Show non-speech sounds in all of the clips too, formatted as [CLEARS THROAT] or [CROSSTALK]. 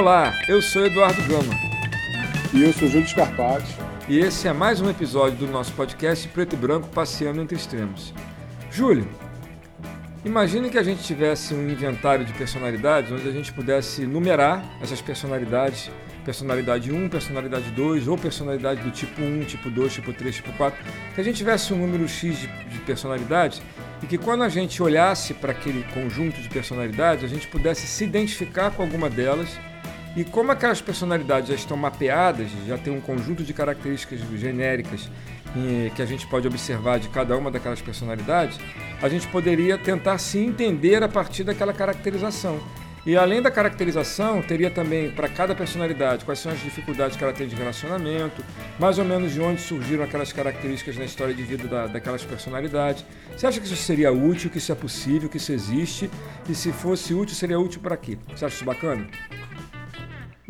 Olá, eu sou Eduardo Gama. E eu sou Júlio Scarpati. E esse é mais um episódio do nosso podcast Preto e Branco Passeando entre Extremos. Júlio, imagine que a gente tivesse um inventário de personalidades onde a gente pudesse numerar essas personalidades personalidade 1, personalidade 2, ou personalidade do tipo 1, tipo 2, tipo 3, tipo 4, que a gente tivesse um número X de, de personalidades e que quando a gente olhasse para aquele conjunto de personalidades, a gente pudesse se identificar com alguma delas e como aquelas personalidades já estão mapeadas, já tem um conjunto de características genéricas que a gente pode observar de cada uma daquelas personalidades, a gente poderia tentar se entender a partir daquela caracterização. E além da caracterização, teria também para cada personalidade quais são as dificuldades que ela tem de relacionamento, mais ou menos de onde surgiram aquelas características na história de vida da, daquelas personalidades. Você acha que isso seria útil, que isso é possível, que isso existe? E se fosse útil, seria útil para quê? Você acha isso bacana?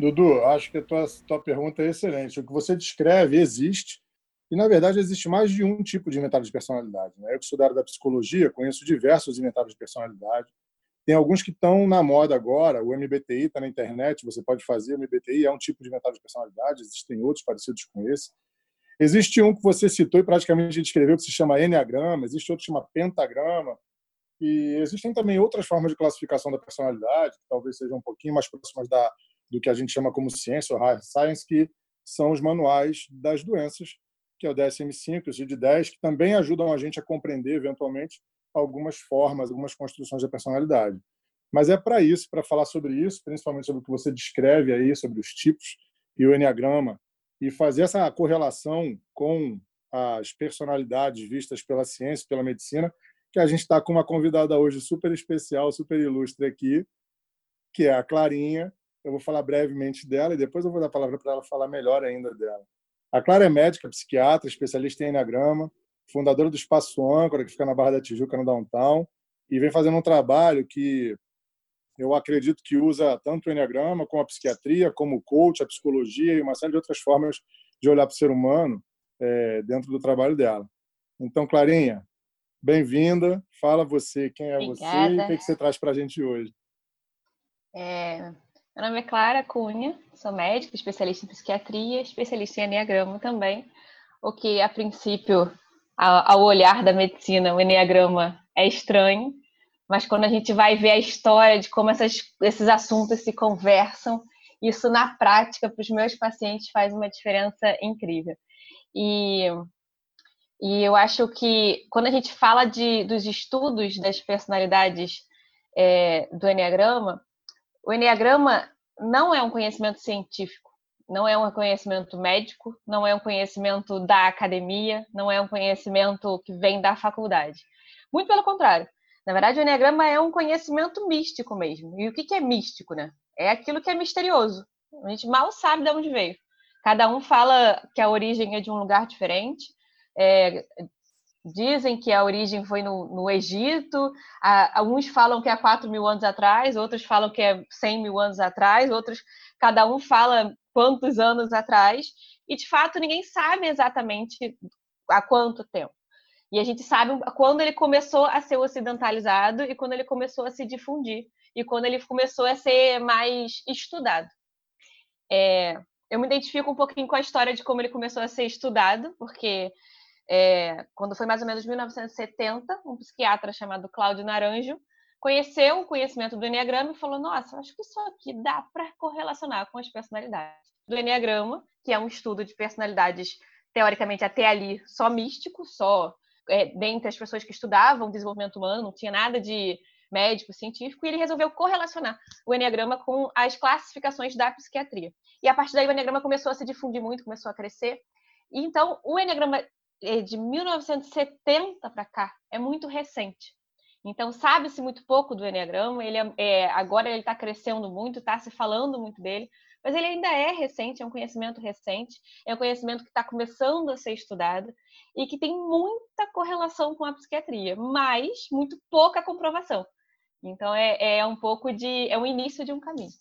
Dudu, acho que a tua, tua pergunta é excelente. O que você descreve existe, e na verdade existe mais de um tipo de inventário de personalidade. Né? Eu que sou da área da psicologia, conheço diversos inventários de personalidade tem alguns que estão na moda agora, o MBTI está na internet, você pode fazer. O MBTI é um tipo de inventário de personalidade, existem outros parecidos com esse. Existe um que você citou e praticamente descreveu, que se chama Enneagrama, existe outro que se chama Pentagrama, e existem também outras formas de classificação da personalidade, que talvez sejam um pouquinho mais próximas da, do que a gente chama como ciência ou high science, que são os manuais das doenças, que é o DSM-5 e o CID-10, que também ajudam a gente a compreender, eventualmente, algumas formas, algumas construções da personalidade. Mas é para isso, para falar sobre isso, principalmente sobre o que você descreve aí, sobre os tipos e o enneagrama, e fazer essa correlação com as personalidades vistas pela ciência, pela medicina, que a gente está com uma convidada hoje super especial, super ilustre aqui, que é a Clarinha. Eu vou falar brevemente dela e depois eu vou dar a palavra para ela falar melhor ainda dela. A Clara é médica, psiquiatra, especialista em enneagrama, fundadora do Espaço Âncora, que fica na Barra da Tijuca, no Downtown, e vem fazendo um trabalho que eu acredito que usa tanto o Enneagrama, como a psiquiatria, como o coach, a psicologia e uma série de outras formas de olhar para o ser humano é, dentro do trabalho dela. Então, Clarinha, bem-vinda. Fala você, quem é Obrigada. você e o que, é que você traz para a gente hoje. É, meu nome é Clara Cunha, sou médica, especialista em psiquiatria, especialista em Enneagrama também, o que a princípio ao olhar da medicina, o Enneagrama é estranho, mas quando a gente vai ver a história de como essas, esses assuntos se conversam, isso na prática para os meus pacientes faz uma diferença incrível. E, e eu acho que quando a gente fala de, dos estudos das personalidades é, do Enneagrama, o Enneagrama não é um conhecimento científico não é um conhecimento médico, não é um conhecimento da academia, não é um conhecimento que vem da faculdade. Muito pelo contrário. Na verdade, o Enneagrama é um conhecimento místico mesmo. E o que é místico, né? É aquilo que é misterioso. A gente mal sabe de onde veio. Cada um fala que a origem é de um lugar diferente. É, dizem que a origem foi no, no Egito. alguns falam que é há 4 mil anos atrás, outros falam que é 100 mil anos atrás, outros... Cada um fala quantos anos atrás, e de fato ninguém sabe exatamente há quanto tempo. E a gente sabe quando ele começou a ser ocidentalizado e quando ele começou a se difundir, e quando ele começou a ser mais estudado. É, eu me identifico um pouquinho com a história de como ele começou a ser estudado, porque é, quando foi mais ou menos 1970, um psiquiatra chamado Cláudio Naranjo conheceu o conhecimento do Enneagrama e falou: Nossa, acho que isso aqui dá para correlacionar com as personalidades do Enneagrama, que é um estudo de personalidades, teoricamente, até ali só místico, só é, dentre as pessoas que estudavam desenvolvimento humano, não tinha nada de médico, científico, e ele resolveu correlacionar o Enneagrama com as classificações da psiquiatria. E a partir daí o Enneagrama começou a se difundir muito, começou a crescer. E então o Enneagrama de 1970 para cá é muito recente. Então, sabe-se muito pouco do Enneagrama, ele é, é agora ele está crescendo muito, está se falando muito dele, mas ele ainda é recente, é um conhecimento recente, é um conhecimento que está começando a ser estudado e que tem muita correlação com a psiquiatria, mas muito pouca comprovação. Então, é, é um pouco de. é o início de um caminho.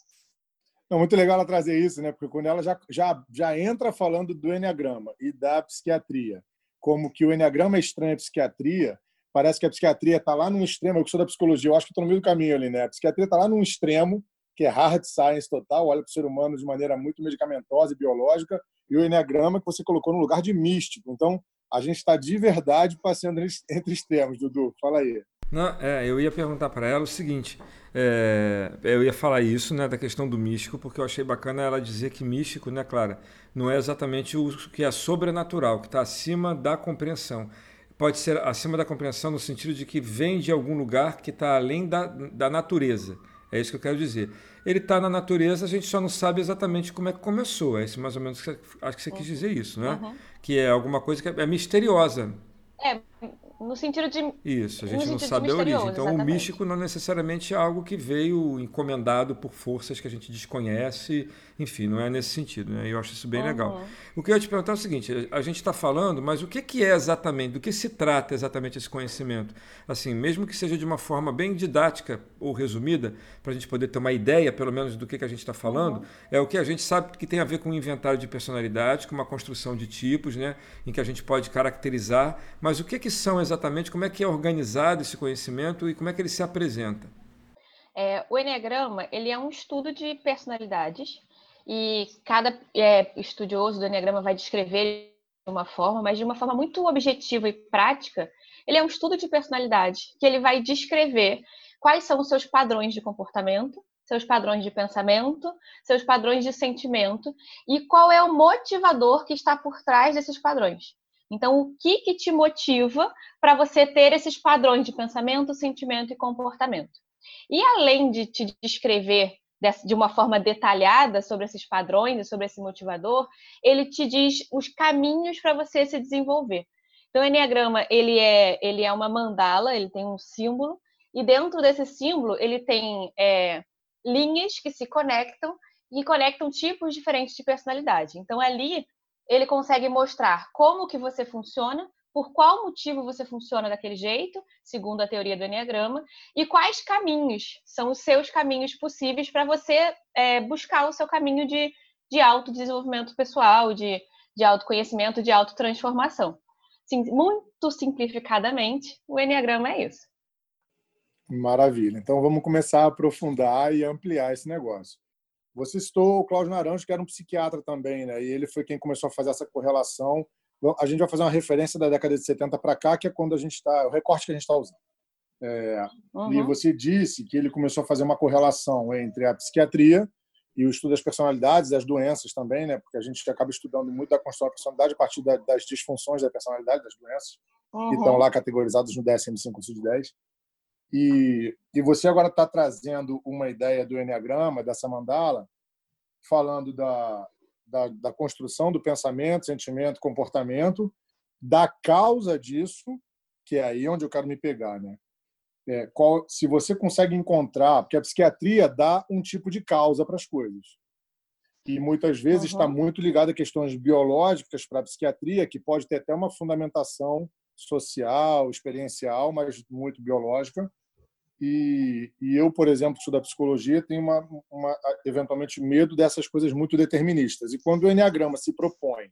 É muito legal ela trazer isso, né? Porque quando ela já, já, já entra falando do Enneagrama e da psiquiatria, como que o Enneagrama é estranho à psiquiatria, parece que a psiquiatria está lá num extremo. Eu que sou da psicologia, eu acho que estou no meio do caminho ali, né? A psiquiatria está lá num extremo que é hard science total, olha para o ser humano de maneira muito medicamentosa e biológica, e o Enneagrama que você colocou no lugar de místico. Então, a gente está de verdade passeando [LAUGHS] entre extremos, Dudu. Fala aí. Não, é, eu ia perguntar para ela o seguinte: é, eu ia falar isso, né, da questão do místico, porque eu achei bacana ela dizer que místico, né, Clara, não é exatamente o que é sobrenatural, que está acima da compreensão. Pode ser acima da compreensão no sentido de que vem de algum lugar que está além da, da natureza. É isso que eu quero dizer. Ele está na natureza, a gente só não sabe exatamente como é que começou. É isso mais ou menos que acho que você quis dizer isso, né? Uhum. Que é alguma coisa que é, é misteriosa. É, no sentido de. Isso, a gente não sabe a origem. Então, exatamente. o místico não necessariamente é algo que veio encomendado por forças que a gente desconhece enfim, não é nesse sentido, né? Eu acho isso bem uhum. legal. O que eu ia te perguntar é o seguinte: a gente está falando, mas o que, que é exatamente, do que se trata exatamente esse conhecimento? Assim, mesmo que seja de uma forma bem didática ou resumida, para a gente poder ter uma ideia, pelo menos, do que, que a gente está falando, uhum. é o que a gente sabe que tem a ver com um inventário de personalidade, com uma construção de tipos, né? Em que a gente pode caracterizar. Mas o que, que são exatamente, como é que é organizado esse conhecimento e como é que ele se apresenta? É, o Enneagrama ele é um estudo de personalidades e cada é, estudioso do Enneagrama vai descrever de uma forma, mas de uma forma muito objetiva e prática. Ele é um estudo de personalidade que ele vai descrever quais são os seus padrões de comportamento, seus padrões de pensamento, seus padrões de sentimento e qual é o motivador que está por trás desses padrões. Então, o que, que te motiva para você ter esses padrões de pensamento, sentimento e comportamento? E além de te descrever de uma forma detalhada sobre esses padrões e sobre esse motivador, ele te diz os caminhos para você se desenvolver. Então, o Enneagrama, ele é, ele é uma mandala, ele tem um símbolo, e dentro desse símbolo, ele tem é, linhas que se conectam e conectam tipos diferentes de personalidade. Então, ali, ele consegue mostrar como que você funciona, por qual motivo você funciona daquele jeito, segundo a teoria do Enneagrama, e quais caminhos são os seus caminhos possíveis para você é, buscar o seu caminho de, de autodesenvolvimento pessoal, de, de autoconhecimento, de autotransformação. Sim, muito simplificadamente, o Enneagrama é isso. Maravilha. Então vamos começar a aprofundar e ampliar esse negócio. Você citou o Cláudio Naranjo, que era um psiquiatra também, né? E ele foi quem começou a fazer essa correlação a gente vai fazer uma referência da década de 70 para cá, que é quando a gente está, o recorte que a gente está usando. É, uhum. E você disse que ele começou a fazer uma correlação entre a psiquiatria e o estudo das personalidades, das doenças também, né? Porque a gente acaba estudando muito a construção da personalidade a partir da, das disfunções da personalidade, das doenças, uhum. que estão lá categorizadas no DSM-5 curso de 10. E, e você agora está trazendo uma ideia do Enneagrama, dessa mandala, falando da, da, da construção do pensamento, sentimento, comportamento, da causa disso, que é aí onde eu quero me pegar, né? É, qual, se você consegue encontrar, porque a psiquiatria dá um tipo de causa para as coisas. E muitas vezes está uhum. muito ligada a questões biológicas para a psiquiatria, que pode ter até uma fundamentação social, experiencial, mas muito biológica. E, e, eu, por exemplo, sou da psicologia, tenho uma, uma, eventualmente medo dessas coisas muito deterministas. E quando o Enneagrama se propõe,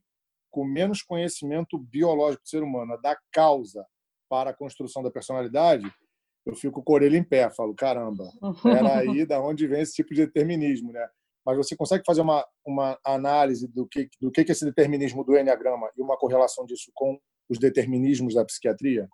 com menos conhecimento biológico do ser humano, a dar causa para a construção da personalidade, eu fico com a orelha em pé, falo, caramba, era aí da onde vem esse tipo de determinismo, né? Mas você consegue fazer uma, uma análise do que, do que é esse determinismo do Enneagrama e uma correlação disso com os determinismos da psiquiatria?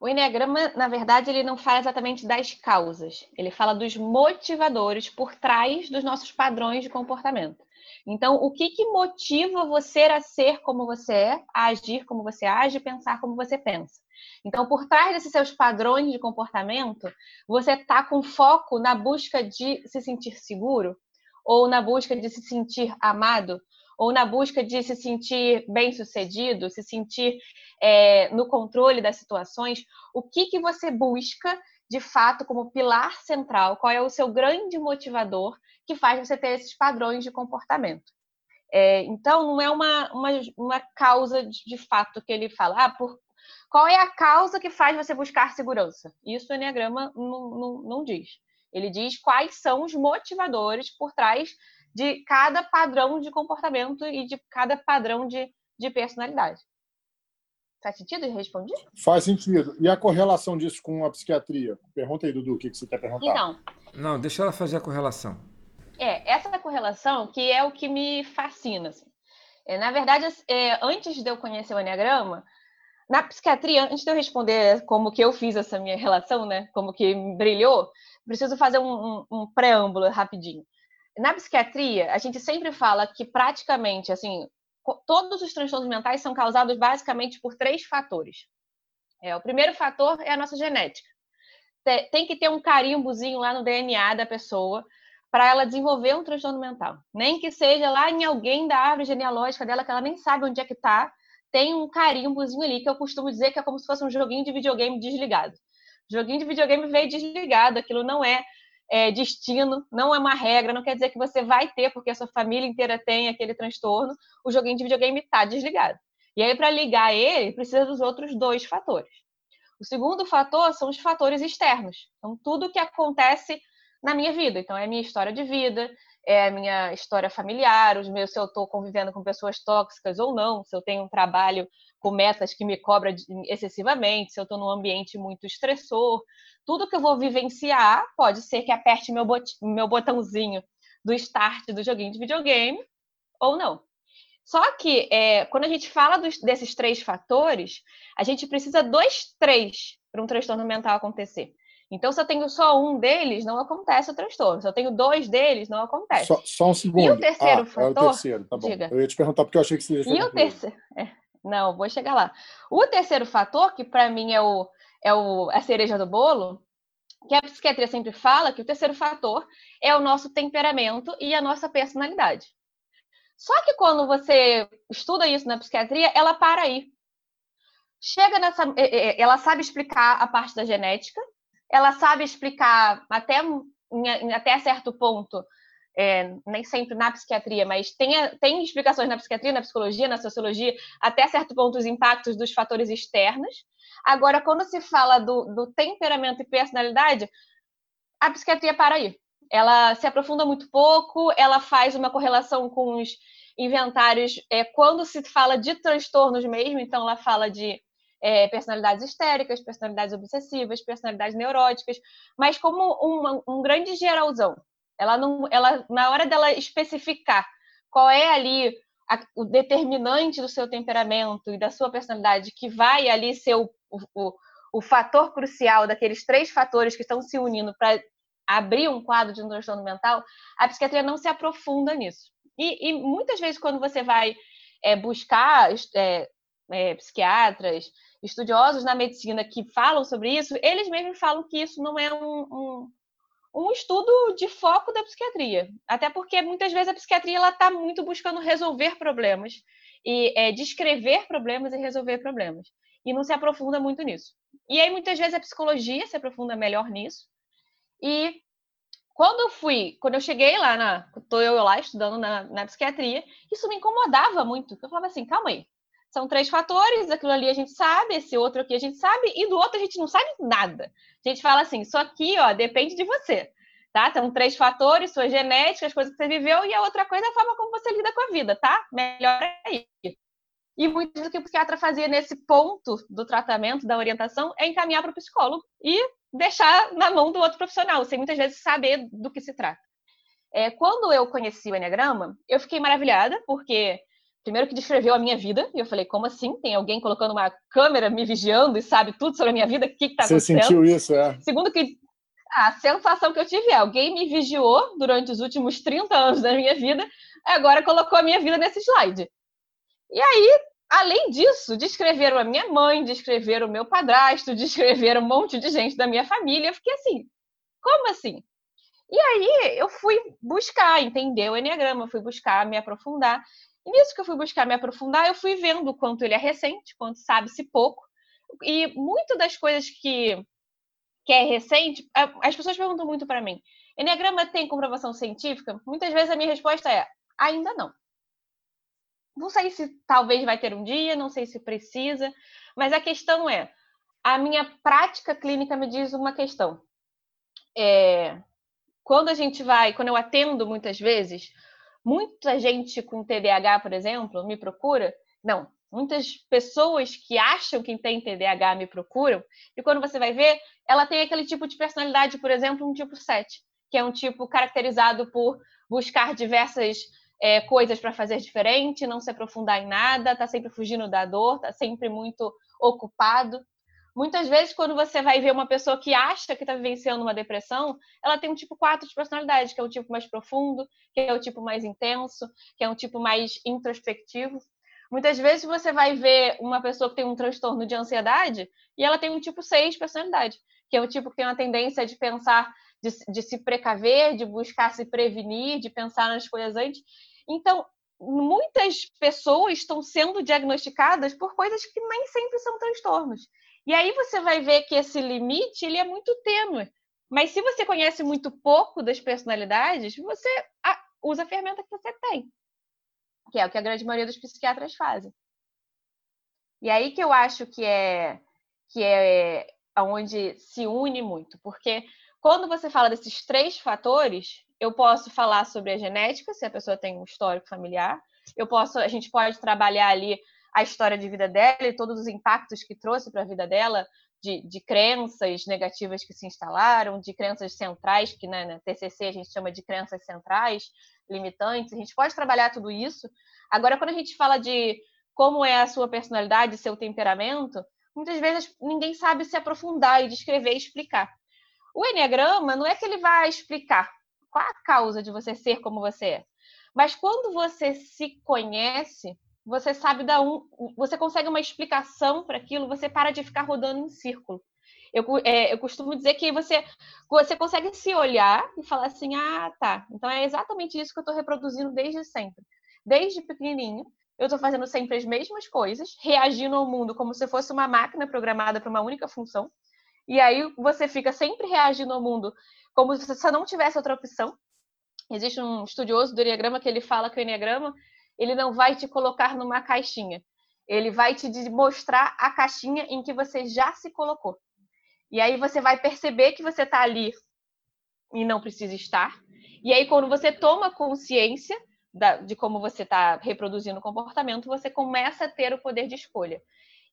O Enneagrama, na verdade, ele não fala exatamente das causas, ele fala dos motivadores por trás dos nossos padrões de comportamento. Então, o que, que motiva você a ser como você é, a agir como você age, pensar como você pensa? Então, por trás desses seus padrões de comportamento, você está com foco na busca de se sentir seguro, ou na busca de se sentir amado, ou na busca de se sentir bem-sucedido, se sentir é, no controle das situações, o que, que você busca de fato como pilar central? Qual é o seu grande motivador que faz você ter esses padrões de comportamento? É, então, não é uma, uma, uma causa de, de, fato que ele fala, ah, por, qual é a causa que faz você buscar segurança? Isso o Enneagrama não, não, não diz. Ele diz quais são os motivadores por trás de cada padrão de comportamento e de cada padrão de, de personalidade. Faz sentido? Eu respondi? Faz sentido. E a correlação disso com a psiquiatria? Pergunta aí, Dudu, o que você quer perguntar? Então. Não, deixa ela fazer a correlação. É, essa correlação que é o que me fascina. Assim. É, na verdade, é, antes de eu conhecer o Enneagrama, na psiquiatria, antes de eu responder como que eu fiz essa minha relação, né, como que brilhou, preciso fazer um, um, um preâmbulo rapidinho. Na psiquiatria, a gente sempre fala que praticamente, assim, todos os transtornos mentais são causados basicamente por três fatores. É, o primeiro fator é a nossa genética. Tem que ter um carimbozinho lá no DNA da pessoa para ela desenvolver um transtorno mental. Nem que seja lá em alguém da árvore genealógica dela que ela nem sabe onde é que está, tem um carimbozinho ali que eu costumo dizer que é como se fosse um joguinho de videogame desligado. O joguinho de videogame veio desligado, aquilo não é é, destino, não é uma regra, não quer dizer que você vai ter, porque a sua família inteira tem aquele transtorno, o joguinho de videogame está desligado. E aí, para ligar ele, precisa dos outros dois fatores. O segundo fator são os fatores externos. Então, tudo que acontece na minha vida. Então, é a minha história de vida, é a minha história familiar, os meus, se eu estou convivendo com pessoas tóxicas ou não, se eu tenho um trabalho com metas que me cobra excessivamente, se eu estou num ambiente muito estressor, tudo que eu vou vivenciar pode ser que aperte meu, bot meu botãozinho do start do joguinho de videogame ou não. Só que é, quando a gente fala dos, desses três fatores, a gente precisa dos três para um transtorno mental acontecer. Então, se eu tenho só um deles, não acontece o transtorno. Se eu tenho dois deles, não acontece. Só, só um segundo. E o terceiro ah, fator. É o terceiro, tá bom. Diga. Eu ia te perguntar porque eu achei que você ia E o terceiro. É, não, vou chegar lá. O terceiro fator, que para mim é, o, é o, a cereja do bolo, que a psiquiatria sempre fala que o terceiro fator é o nosso temperamento e a nossa personalidade. Só que quando você estuda isso na psiquiatria, ela para aí. Chega nessa. Ela sabe explicar a parte da genética, ela sabe explicar até, até certo ponto, é, nem sempre na psiquiatria, mas tem, tem explicações na psiquiatria, na psicologia, na sociologia, até certo ponto os impactos dos fatores externos. Agora, quando se fala do, do temperamento e personalidade, a psiquiatria para aí. Ela se aprofunda muito pouco, ela faz uma correlação com os inventários é, quando se fala de transtornos mesmo, então ela fala de é, personalidades histéricas, personalidades obsessivas, personalidades neuróticas, mas como um grande geralzão. Ela não, ela na hora dela especificar qual é ali a, o determinante do seu temperamento e da sua personalidade que vai ali ser o, o, o fator crucial daqueles três fatores que estão se unindo para abrir um quadro de um transtorno mental, a psiquiatria não se aprofunda nisso. E, e muitas vezes, quando você vai é, buscar é, é, psiquiatras, estudiosos na medicina que falam sobre isso, eles mesmos falam que isso não é um, um, um estudo de foco da psiquiatria. Até porque muitas vezes a psiquiatria está muito buscando resolver problemas e é, descrever problemas e resolver problemas. E não se aprofunda muito nisso. E aí, muitas vezes, a psicologia se aprofunda melhor nisso. E quando eu fui, quando eu cheguei lá na. Estou eu lá estudando na, na psiquiatria, isso me incomodava muito. Eu falava assim, calma aí. São três fatores, aquilo ali a gente sabe, esse outro aqui a gente sabe, e do outro a gente não sabe nada. A gente fala assim, isso aqui, ó, depende de você. Tá? São três fatores, sua genética, as coisas que você viveu, e a outra coisa é a forma como você lida com a vida, tá? Melhor aí. E muito do que o psiquiatra fazia nesse ponto do tratamento, da orientação, é encaminhar para o psicólogo e deixar na mão do outro profissional, sem muitas vezes saber do que se trata. É, quando eu conheci o Enneagrama, eu fiquei maravilhada, porque primeiro que descreveu a minha vida, e eu falei, como assim? Tem alguém colocando uma câmera me vigiando e sabe tudo sobre a minha vida? O que está acontecendo? Você sentiu isso, é? Segundo que a sensação que eu tive é, alguém me vigiou durante os últimos 30 anos da minha vida, agora colocou a minha vida nesse slide. E aí, além disso, descreveram a minha mãe, descreveram o meu padrasto, [LAUGHS] descreveram um monte de gente da minha família. Eu fiquei assim, como assim? E aí eu fui buscar, entender o Enneagrama, fui buscar me aprofundar. E nisso que eu fui buscar me aprofundar, eu fui vendo o quanto ele é recente, quanto sabe-se pouco. E muito das coisas que, que é recente, as pessoas perguntam muito para mim: Enneagrama tem comprovação científica? Muitas vezes a minha resposta é: ainda não. Não sei se talvez vai ter um dia, não sei se precisa, mas a questão é: a minha prática clínica me diz uma questão. É, quando a gente vai, quando eu atendo muitas vezes, Muita gente com TDAH, por exemplo, me procura. Não, Muitas pessoas que acham que tem TDAH me procuram, e quando você vai ver, ela tem aquele tipo de personalidade, por exemplo, um tipo 7, que é um tipo caracterizado por buscar diversas é, coisas para fazer diferente, não se aprofundar em nada, está sempre fugindo da dor, está sempre muito ocupado. Muitas vezes, quando você vai ver uma pessoa que acha que está vivenciando uma depressão, ela tem um tipo 4 de personalidade, que é o tipo mais profundo, que é o tipo mais intenso, que é um tipo mais introspectivo. Muitas vezes você vai ver uma pessoa que tem um transtorno de ansiedade e ela tem um tipo 6 de personalidade, que é o tipo que tem uma tendência de pensar, de, de se precaver, de buscar se prevenir, de pensar nas coisas antes. Então, muitas pessoas estão sendo diagnosticadas por coisas que nem sempre são transtornos. E aí você vai ver que esse limite ele é muito tênue. Mas se você conhece muito pouco das personalidades, você usa a ferramenta que você tem, que é o que a grande maioria dos psiquiatras fazem. E aí que eu acho que é que é onde se une muito, porque quando você fala desses três fatores, eu posso falar sobre a genética, se a pessoa tem um histórico familiar, eu posso, a gente pode trabalhar ali a história de vida dela e todos os impactos que trouxe para a vida dela, de, de, crenças negativas que se instalaram, de crenças centrais, que né, na TCC a gente chama de crenças centrais, limitantes. A gente pode trabalhar tudo isso. Agora, quando a gente fala de como é a sua personalidade, seu temperamento, muitas vezes ninguém sabe se aprofundar e descrever e explicar. O Enneagrama não é que ele vai explicar qual a causa de você ser como você é, mas quando você se conhece, você sabe dar um, você consegue uma explicação para aquilo, você para de ficar rodando em círculo. Eu, é, eu costumo dizer que você, você consegue se olhar e falar assim, ah, tá, então é exatamente isso que eu estou reproduzindo desde sempre. Desde pequenininho, eu estou fazendo sempre as mesmas coisas, reagindo ao mundo como se fosse uma máquina programada para uma única função. E aí você fica sempre reagindo ao mundo como se você não tivesse outra opção. Existe um estudioso do Enneagrama que ele fala que o Enneagrama ele não vai te colocar numa caixinha. Ele vai te mostrar a caixinha em que você já se colocou. E aí você vai perceber que você está ali e não precisa estar. E aí, quando você toma consciência de como você está reproduzindo o comportamento, você começa a ter o poder de escolha.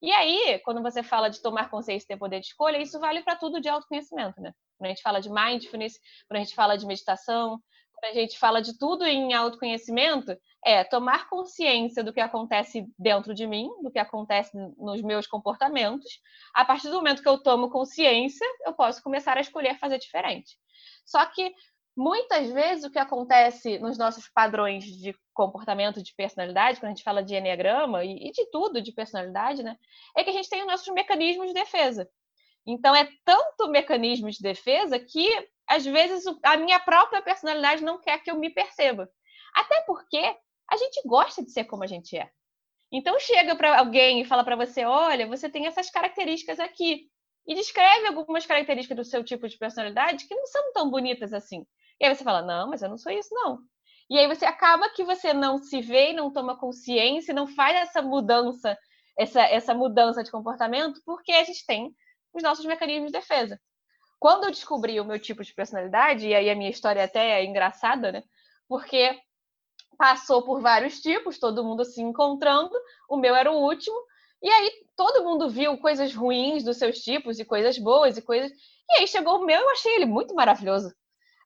E aí, quando você fala de tomar consciência e ter poder de escolha, isso vale para tudo de autoconhecimento, né? Quando a gente fala de mindfulness, quando a gente fala de meditação, a gente fala de tudo em autoconhecimento, é tomar consciência do que acontece dentro de mim, do que acontece nos meus comportamentos. A partir do momento que eu tomo consciência, eu posso começar a escolher fazer diferente. Só que muitas vezes o que acontece nos nossos padrões de comportamento, de personalidade, quando a gente fala de enneagrama e de tudo de personalidade, né, é que a gente tem os nossos mecanismos de defesa. Então é tanto mecanismo de defesa que às vezes a minha própria personalidade não quer que eu me perceba. Até porque a gente gosta de ser como a gente é. Então chega para alguém e fala para você, olha, você tem essas características aqui e descreve algumas características do seu tipo de personalidade que não são tão bonitas assim. E aí você fala, não, mas eu não sou isso não. E aí você acaba que você não se vê, não toma consciência, não faz essa mudança, essa, essa mudança de comportamento, porque a gente tem os nossos mecanismos de defesa. Quando eu descobri o meu tipo de personalidade, e aí a minha história até é engraçada, né? Porque passou por vários tipos, todo mundo se encontrando, o meu era o último, e aí todo mundo viu coisas ruins dos seus tipos e coisas boas e coisas. E aí chegou o meu, eu achei ele muito maravilhoso.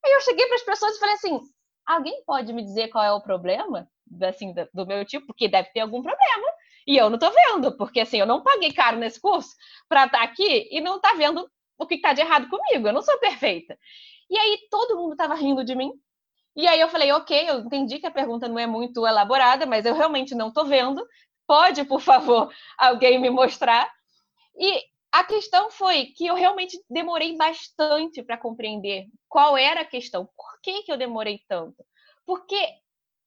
Aí eu cheguei para as pessoas e falei assim: alguém pode me dizer qual é o problema assim do meu tipo? Porque deve ter algum problema. E eu não estou vendo, porque assim, eu não paguei caro nesse curso para estar tá aqui e não tá vendo o que está de errado comigo. Eu não sou perfeita. E aí todo mundo estava rindo de mim. E aí eu falei, ok, eu entendi que a pergunta não é muito elaborada, mas eu realmente não estou vendo. Pode, por favor, [LAUGHS] alguém me mostrar? E a questão foi que eu realmente demorei bastante para compreender qual era a questão. Por que, que eu demorei tanto? Porque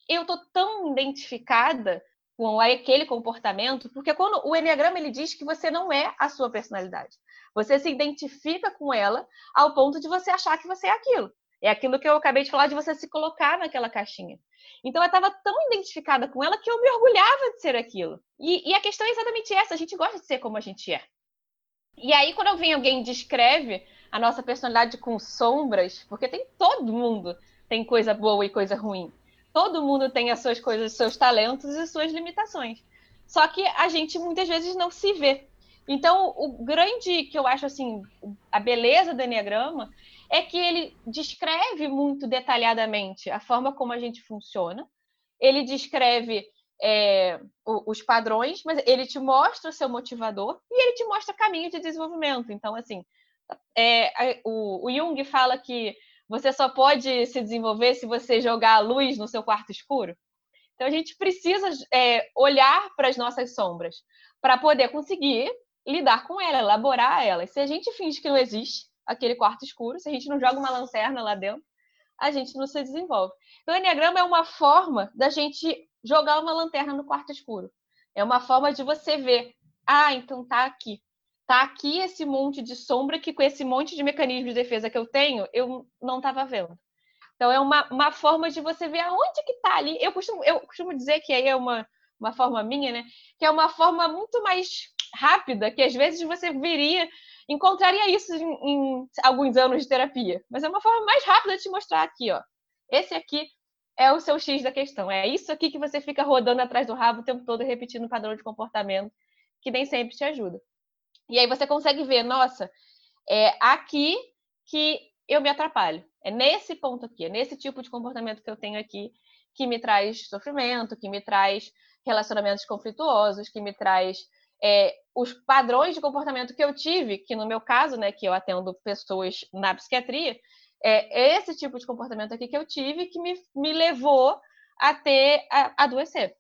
eu estou tão identificada com aquele comportamento, porque quando o Enneagrama ele diz que você não é a sua personalidade. Você se identifica com ela ao ponto de você achar que você é aquilo. É aquilo que eu acabei de falar de você se colocar naquela caixinha. Então eu estava tão identificada com ela que eu me orgulhava de ser aquilo. E, e, a questão é exatamente essa: a gente gosta de ser como a gente é. E aí, quando vem alguém e descreve a nossa personalidade com sombras, porque tem todo mundo tem coisa boa e coisa ruim. Todo mundo tem as suas coisas, seus talentos e suas limitações. Só que a gente muitas vezes não se vê. Então, o grande que eu acho assim, a beleza do Enneagrama é que ele descreve muito detalhadamente a forma como a gente funciona. Ele descreve é, os padrões, mas ele te mostra o seu motivador e ele te mostra caminho de desenvolvimento. Então, assim, é, o, o Jung fala que você só pode se desenvolver se você jogar a luz no seu quarto escuro. Então, a gente precisa é, olhar para as nossas sombras para poder conseguir lidar com ela, elaborar elas. Se a gente finge que não existe aquele quarto escuro, se a gente não joga uma lanterna lá dentro, a gente não se desenvolve. Então, o Enneagrama é uma forma da gente jogar uma lanterna no quarto escuro. É uma forma de você ver, ah, então tá aqui. Tá aqui esse monte de sombra que com esse monte de mecanismo de defesa que eu tenho, eu não estava vendo. Então, é uma, uma forma de você ver aonde que está ali. Eu costumo, eu costumo dizer que aí é uma, uma forma minha, né? Que é uma forma muito mais rápida, que às vezes você viria, encontraria isso em, em alguns anos de terapia. Mas é uma forma mais rápida de te mostrar aqui, ó. Esse aqui é o seu X da questão. É isso aqui que você fica rodando atrás do rabo o tempo todo, repetindo o padrão de comportamento, que nem sempre te ajuda. E aí você consegue ver, nossa, é aqui que eu me atrapalho. É nesse ponto aqui, é nesse tipo de comportamento que eu tenho aqui que me traz sofrimento, que me traz relacionamentos conflituosos, que me traz é, os padrões de comportamento que eu tive, que no meu caso, né, que eu atendo pessoas na psiquiatria, é esse tipo de comportamento aqui que eu tive que me, me levou a ter a, a adoecer.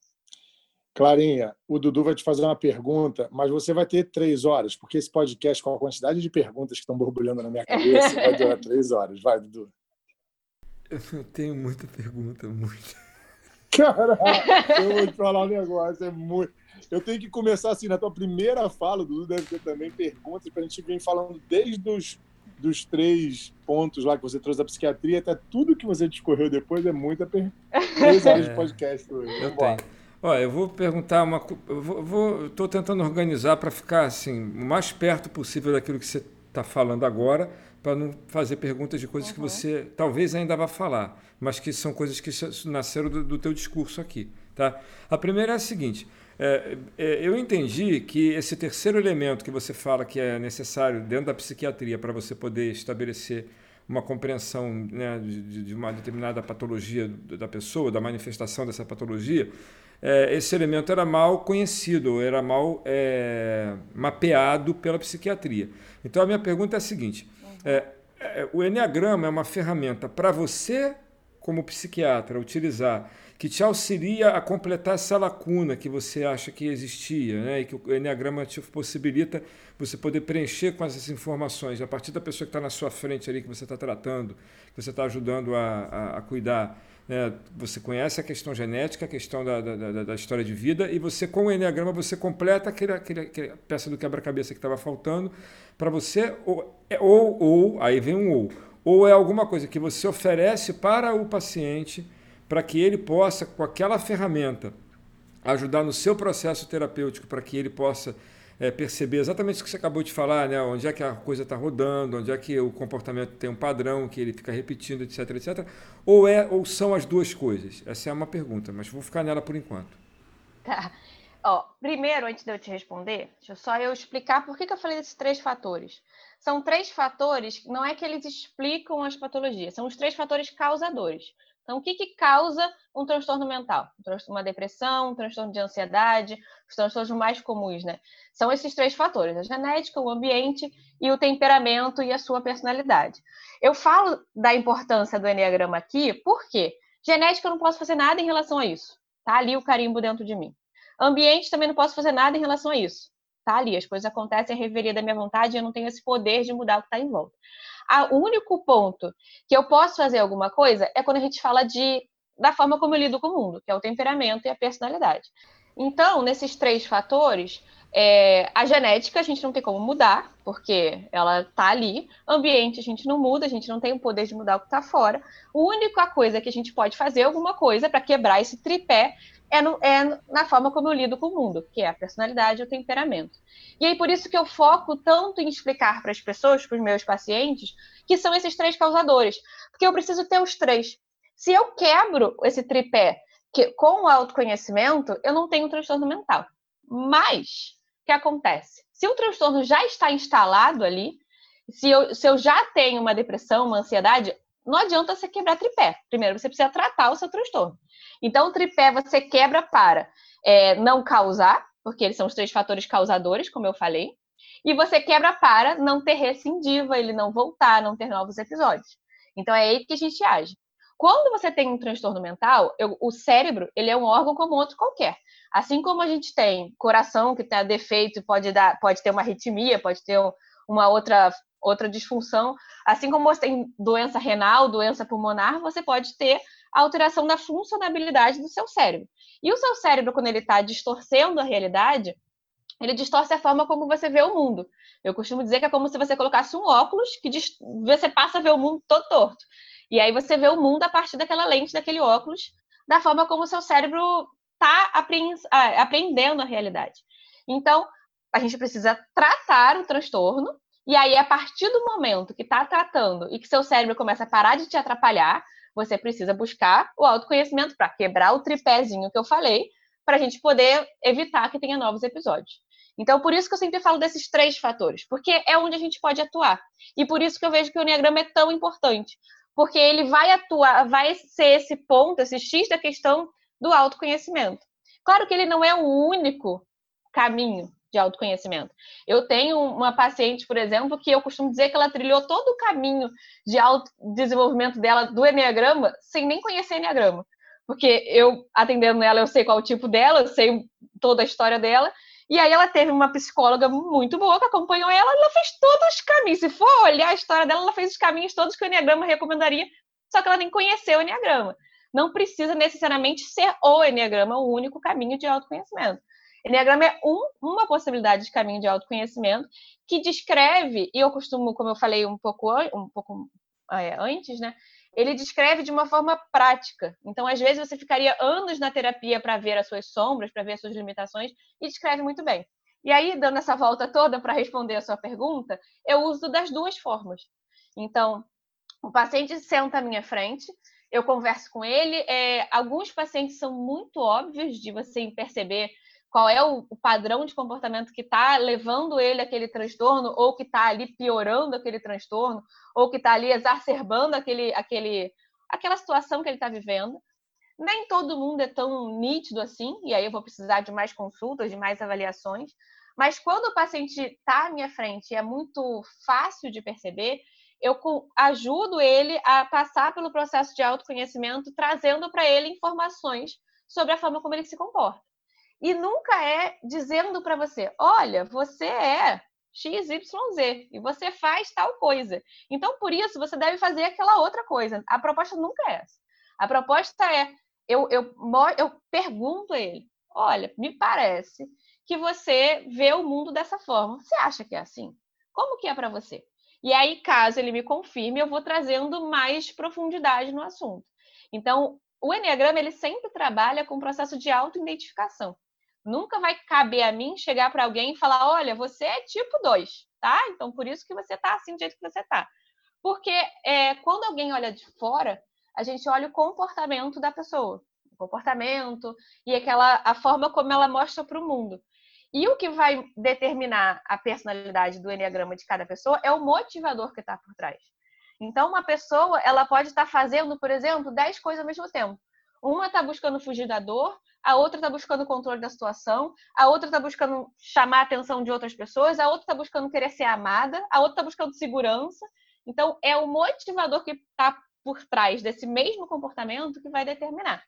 Clarinha, o Dudu vai te fazer uma pergunta, mas você vai ter três horas, porque esse podcast, com a quantidade de perguntas que estão borbulhando na minha cabeça, vai durar [LAUGHS] três horas. Vai, Dudu. Eu tenho muita pergunta, muita. Cara, [LAUGHS] eu vou te falar um negócio, é muito. Eu tenho que começar assim, na tua primeira fala, Dudu deve ter também perguntas para a gente vir falando desde os dos três pontos lá que você trouxe da psiquiatria até tudo que você discorreu depois é muita per... três horas de é. podcast hoje. Eu tenho. Olha, eu vou perguntar uma. Vou, estou tentando organizar para ficar assim o mais perto possível daquilo que você está falando agora, para não fazer perguntas de coisas uhum. que você talvez ainda vá falar, mas que são coisas que nasceram do, do teu discurso aqui, tá? A primeira é a seguinte: é, é, eu entendi que esse terceiro elemento que você fala que é necessário dentro da psiquiatria para você poder estabelecer uma compreensão né, de, de, uma determinada patologia da pessoa, da manifestação dessa patologia, é, esse elemento era mal conhecido, era mal é, mapeado pela psiquiatria. Então a minha pergunta é a seguinte: é, é o Enneagrama é uma ferramenta para você, como psiquiatra, utilizar que te auxilia a completar essa lacuna que você acha que existia, né? e que o Enneagrama te possibilita você poder preencher com essas informações, a partir da pessoa que está na sua frente ali, que você está tratando, que você está ajudando a, a, a cuidar né? Você conhece a questão genética, a questão da, da, da, história de vida, e você, com o Enneagrama, você completa aquele, aquele, aquela peça do quebra-cabeça que estava faltando para você, ou, é, ou, ou, aí vem um ou, ou é alguma coisa que você oferece para o paciente para que ele possa, com aquela ferramenta, ajudar no seu processo terapêutico, para que ele possa é, perceber exatamente o que você acabou de falar, né? onde é que a coisa está rodando, onde é que o comportamento tem um padrão que ele fica repetindo, etc, etc. Ou, é, ou são as duas coisas? Essa é uma pergunta, mas vou ficar nela por enquanto. Tá. Ó, primeiro, antes de eu te responder, deixa eu só eu explicar por que, que eu falei desses três fatores. São três fatores, não é que eles explicam as patologias, são os três fatores causadores. Então, o que, que causa um transtorno mental? Uma depressão, um transtorno de ansiedade, os transtornos mais comuns, né? São esses três fatores: a genética, o ambiente e o temperamento e a sua personalidade. Eu falo da importância do Enneagrama aqui, porque genética eu não posso fazer nada em relação a isso. Tá ali o carimbo dentro de mim. Ambiente também não posso fazer nada em relação a isso. Tá ali, as coisas acontecem a reveria da minha vontade e eu não tenho esse poder de mudar o que está em volta o único ponto que eu posso fazer alguma coisa é quando a gente fala de da forma como eu lido com o mundo, que é o temperamento e a personalidade. Então, nesses três fatores, é, a genética a gente não tem como mudar, porque ela está ali. Ambiente a gente não muda, a gente não tem o poder de mudar o que está fora. A única coisa que a gente pode fazer alguma coisa para quebrar esse tripé é, no, é, na forma como eu lido com o mundo, que é a personalidade e o temperamento. E aí, por isso que eu foco tanto em explicar para as pessoas, para os meus pacientes, que são esses três causadores. Porque eu preciso ter os três. Se eu quebro esse tripé que, com o autoconhecimento, eu não tenho transtorno mental. Mas, o que acontece? Se o transtorno já está instalado ali, se eu, se eu já tenho uma depressão, uma ansiedade, não adianta você quebrar tripé. Primeiro, você precisa tratar o seu transtorno. Então, o tripé você quebra para é, não causar, porque eles são os três fatores causadores, como eu falei. E você quebra para não ter recidiva, ele não voltar, não ter novos episódios. Então, é aí que a gente age. Quando você tem um transtorno mental, eu, o cérebro ele é um órgão como outro qualquer. Assim como a gente tem coração que tem defeito, pode dar, pode ter uma arritmia, pode ter uma outra outra disfunção, assim como você tem doença renal, doença pulmonar, você pode ter alteração da funcionabilidade do seu cérebro. E o seu cérebro, quando ele está distorcendo a realidade, ele distorce a forma como você vê o mundo. Eu costumo dizer que é como se você colocasse um óculos que você passa a ver o mundo todo torto. E aí você vê o mundo a partir daquela lente, daquele óculos, da forma como o seu cérebro está aprendendo a realidade. Então, a gente precisa tratar o transtorno, e aí, a partir do momento que está tratando e que seu cérebro começa a parar de te atrapalhar, você precisa buscar o autoconhecimento para quebrar o tripézinho que eu falei, para a gente poder evitar que tenha novos episódios. Então, por isso que eu sempre falo desses três fatores, porque é onde a gente pode atuar. E por isso que eu vejo que o Enneagrama é tão importante, porque ele vai atuar, vai ser esse ponto, esse X da questão do autoconhecimento. Claro que ele não é o único caminho de autoconhecimento. Eu tenho uma paciente, por exemplo, que eu costumo dizer que ela trilhou todo o caminho de autodesenvolvimento dela do Enneagrama sem nem conhecer Enneagrama. Porque eu, atendendo ela, eu sei qual é o tipo dela, eu sei toda a história dela, e aí ela teve uma psicóloga muito boa que acompanhou ela, ela fez todos os caminhos. Se for olhar a história dela, ela fez os caminhos todos que o Enneagrama recomendaria, só que ela nem conheceu o Enneagrama. Não precisa necessariamente ser o Enneagrama o único caminho de autoconhecimento. Enneagrama é um, uma possibilidade de caminho de autoconhecimento que descreve, e eu costumo, como eu falei um pouco, um pouco é, antes, né? ele descreve de uma forma prática. Então, às vezes, você ficaria anos na terapia para ver as suas sombras, para ver as suas limitações, e descreve muito bem. E aí, dando essa volta toda para responder a sua pergunta, eu uso das duas formas. Então, o paciente senta à minha frente, eu converso com ele. É, alguns pacientes são muito óbvios de você perceber qual é o, padrão de comportamento que está levando ele àquele transtorno, ou que está ali piorando aquele transtorno, ou que está ali exacerbando aquele, aquele, aquela situação que ele está vivendo. Nem todo mundo é tão nítido assim, e aí eu vou precisar de mais consultas, de mais avaliações. Mas quando o paciente está à minha frente e é muito fácil de perceber, eu ajudo ele a passar pelo processo de autoconhecimento, trazendo para ele informações sobre a forma como ele se comporta. E nunca é dizendo para você: olha, você é XYZ e você faz tal coisa. Então, por isso, você deve fazer aquela outra coisa. A proposta nunca é essa. A proposta é: eu, eu, eu pergunto a ele: olha, me parece que você vê o mundo dessa forma. Você acha que é assim? Como que é para você? E aí, caso ele me confirme, eu vou trazendo mais profundidade no assunto. Então, o Enneagrama ele sempre trabalha com o processo de autoidentificação. Nunca vai caber a mim chegar para alguém e falar: olha, você é tipo 2, tá? Então por isso que você tá assim do jeito que você tá. Porque é, quando alguém olha de fora, a gente olha o comportamento da pessoa, o comportamento e aquela a forma como ela mostra para o mundo. E o que vai determinar a personalidade do enneagrama de cada pessoa é o motivador que está por trás. Então, uma pessoa ela pode estar tá fazendo, por exemplo, 10 coisas ao mesmo tempo. Uma está buscando fugir da dor, a outra está buscando controle da situação, a outra está buscando chamar a atenção de outras pessoas, a outra está buscando querer ser amada, a outra está buscando segurança. Então, é o motivador que está por trás desse mesmo comportamento que vai determinar.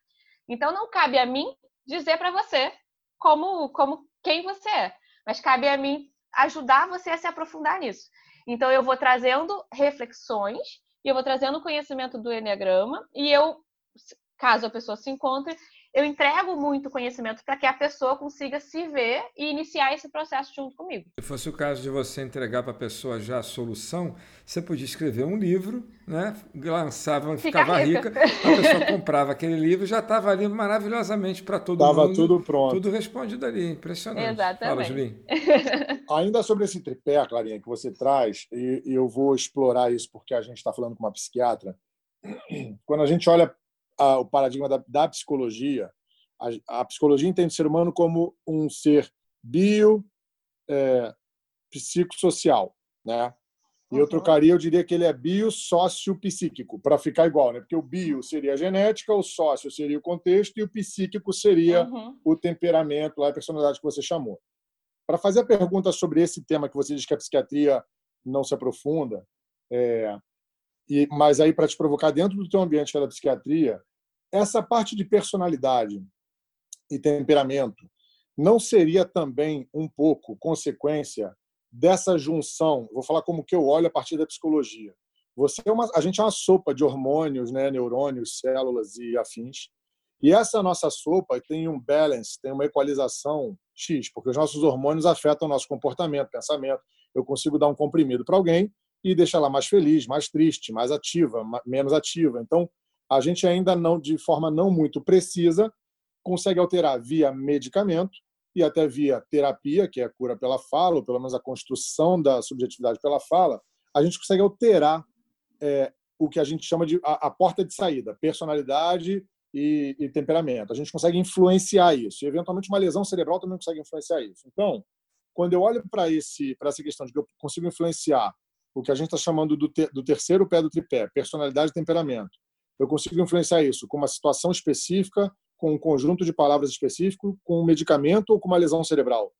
Então, não cabe a mim dizer para você como, como quem você é, mas cabe a mim ajudar você a se aprofundar nisso. Então, eu vou trazendo reflexões e eu vou trazendo conhecimento do Enneagrama e eu, caso a pessoa se encontre, eu entrego muito conhecimento para que a pessoa consiga se ver e iniciar esse processo junto comigo. Se fosse o caso de você entregar para a pessoa já a solução, você podia escrever um livro, né? lançava, Fica ficava rica. rica, a pessoa comprava aquele livro já estava ali maravilhosamente para todo Tava mundo. Estava tudo pronto. Tudo respondido ali, impressionante. Exatamente. Fala, Julinho. [LAUGHS] Ainda sobre esse tripé, Clarinha, que você traz, e eu vou explorar isso porque a gente está falando com uma psiquiatra. [CLEARS THROAT] Quando a gente olha a, o paradigma da, da psicologia. A, a, psicologia entende o ser humano como um ser bio, é, psicossocial, né? E eu uhum. trocaria, eu diria que ele é bio-sócio-psíquico, para ficar igual, né? Porque o bio seria a genética, o sócio seria o contexto e o psíquico seria uhum. o temperamento, a personalidade que você chamou. Para fazer a pergunta sobre esse tema que você diz que a psiquiatria não se aprofunda, é, e, mas aí para te provocar dentro do teu ambiente que é da psiquiatria, essa parte de personalidade e temperamento não seria também um pouco consequência dessa junção, vou falar como que eu olho a partir da psicologia. Você é uma, a gente é uma sopa de hormônios, né, neurônios, células e afins. E essa nossa sopa tem um balance, tem uma equalização X, porque os nossos hormônios afetam o nosso comportamento, pensamento. Eu consigo dar um comprimido para alguém e deixar ela mais feliz, mais triste, mais ativa, menos ativa. Então, a gente ainda não, de forma não muito precisa, consegue alterar via medicamento e até via terapia, que é a cura pela fala, ou pelo menos a construção da subjetividade pela fala, a gente consegue alterar é, o que a gente chama de a, a porta de saída, personalidade e, e, temperamento. A gente consegue influenciar isso. E, eventualmente, uma lesão cerebral também consegue influenciar isso. Então, quando eu olho para essa questão de que eu consigo influenciar o que a gente está chamando do, ter, do terceiro pé do tripé, personalidade e temperamento, eu consigo influenciar isso com uma situação específica, com um conjunto de palavras específico, com um medicamento ou com uma lesão cerebral.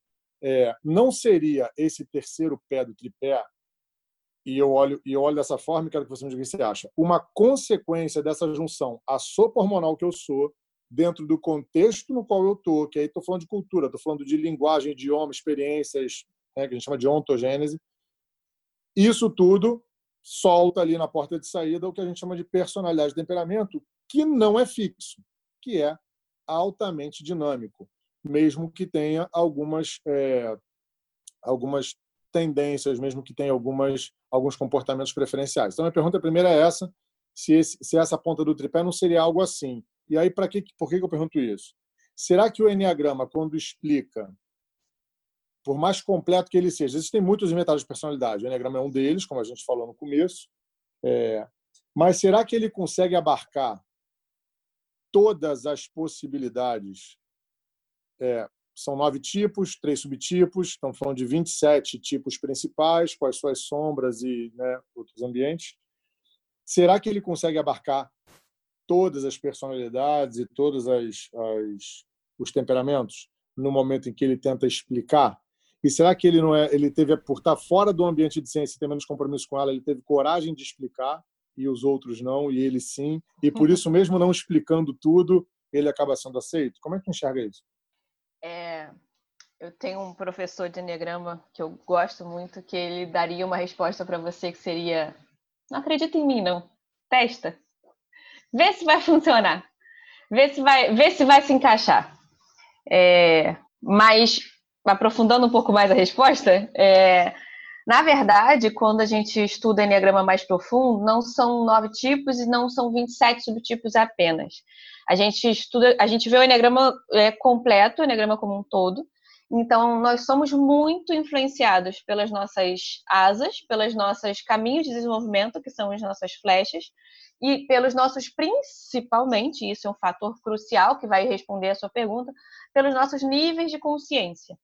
É, não seria esse terceiro pé do tripé, e eu olho, e eu olho dessa forma e quero que você me diga o que você acha, uma consequência dessa junção, a sopa hormonal que eu sou, dentro do contexto no qual eu estou, que aí estou falando de cultura, estou falando de linguagem, idioma, experiências, né, que a gente chama de ontogênese, isso tudo solta ali na porta de saída o que a gente chama de personalidade de temperamento, que não é fixo, que é altamente dinâmico, mesmo que tenha algumas, é, algumas tendências, mesmo que tenha algumas, alguns comportamentos preferenciais. Então, a pergunta primeira é essa, se, esse, se essa ponta do tripé não seria algo assim. E aí, para que, por que eu pergunto isso? Será que o Enneagrama, quando explica, por mais completo que ele seja, existem muitos inventários de personalidade, o Enneagrama é um deles, como a gente falou no começo, é, mas será que ele consegue abarcar todas as possibilidades. É, são nove tipos, três subtipos, estamos falando de 27 tipos principais, quais suas sombras e né, outros ambientes. Será que ele consegue abarcar todas as personalidades e todos as, as, os temperamentos no momento em que ele tenta explicar? E será que ele não é, ele teve por estar fora do ambiente de ciência e ter menos compromisso com ela, ele teve coragem de explicar e os outros não, e ele sim. E por isso, mesmo não explicando tudo, ele acaba sendo aceito. Como é que enxerga isso? É, eu tenho um professor de Enneagrama que eu gosto muito, que ele daria uma resposta para você que seria: Não acredita em mim, não. Testa. Vê se vai funcionar. Vê se vai, vê se, vai se encaixar. É, mas, aprofundando um pouco mais a resposta, é, na verdade, quando a gente estuda Enneagrama mais profundo, não são nove tipos e não são 27 subtipos apenas. A gente estuda, a gente vê o Enneagrama é, completo, o Enneagrama como um todo. Então, nós somos muito influenciados pelas nossas asas, pelos nossos caminhos de desenvolvimento, que são as nossas flechas, e pelos nossos, principalmente, isso é um fator crucial que vai responder a sua pergunta, pelos nossos níveis de consciência.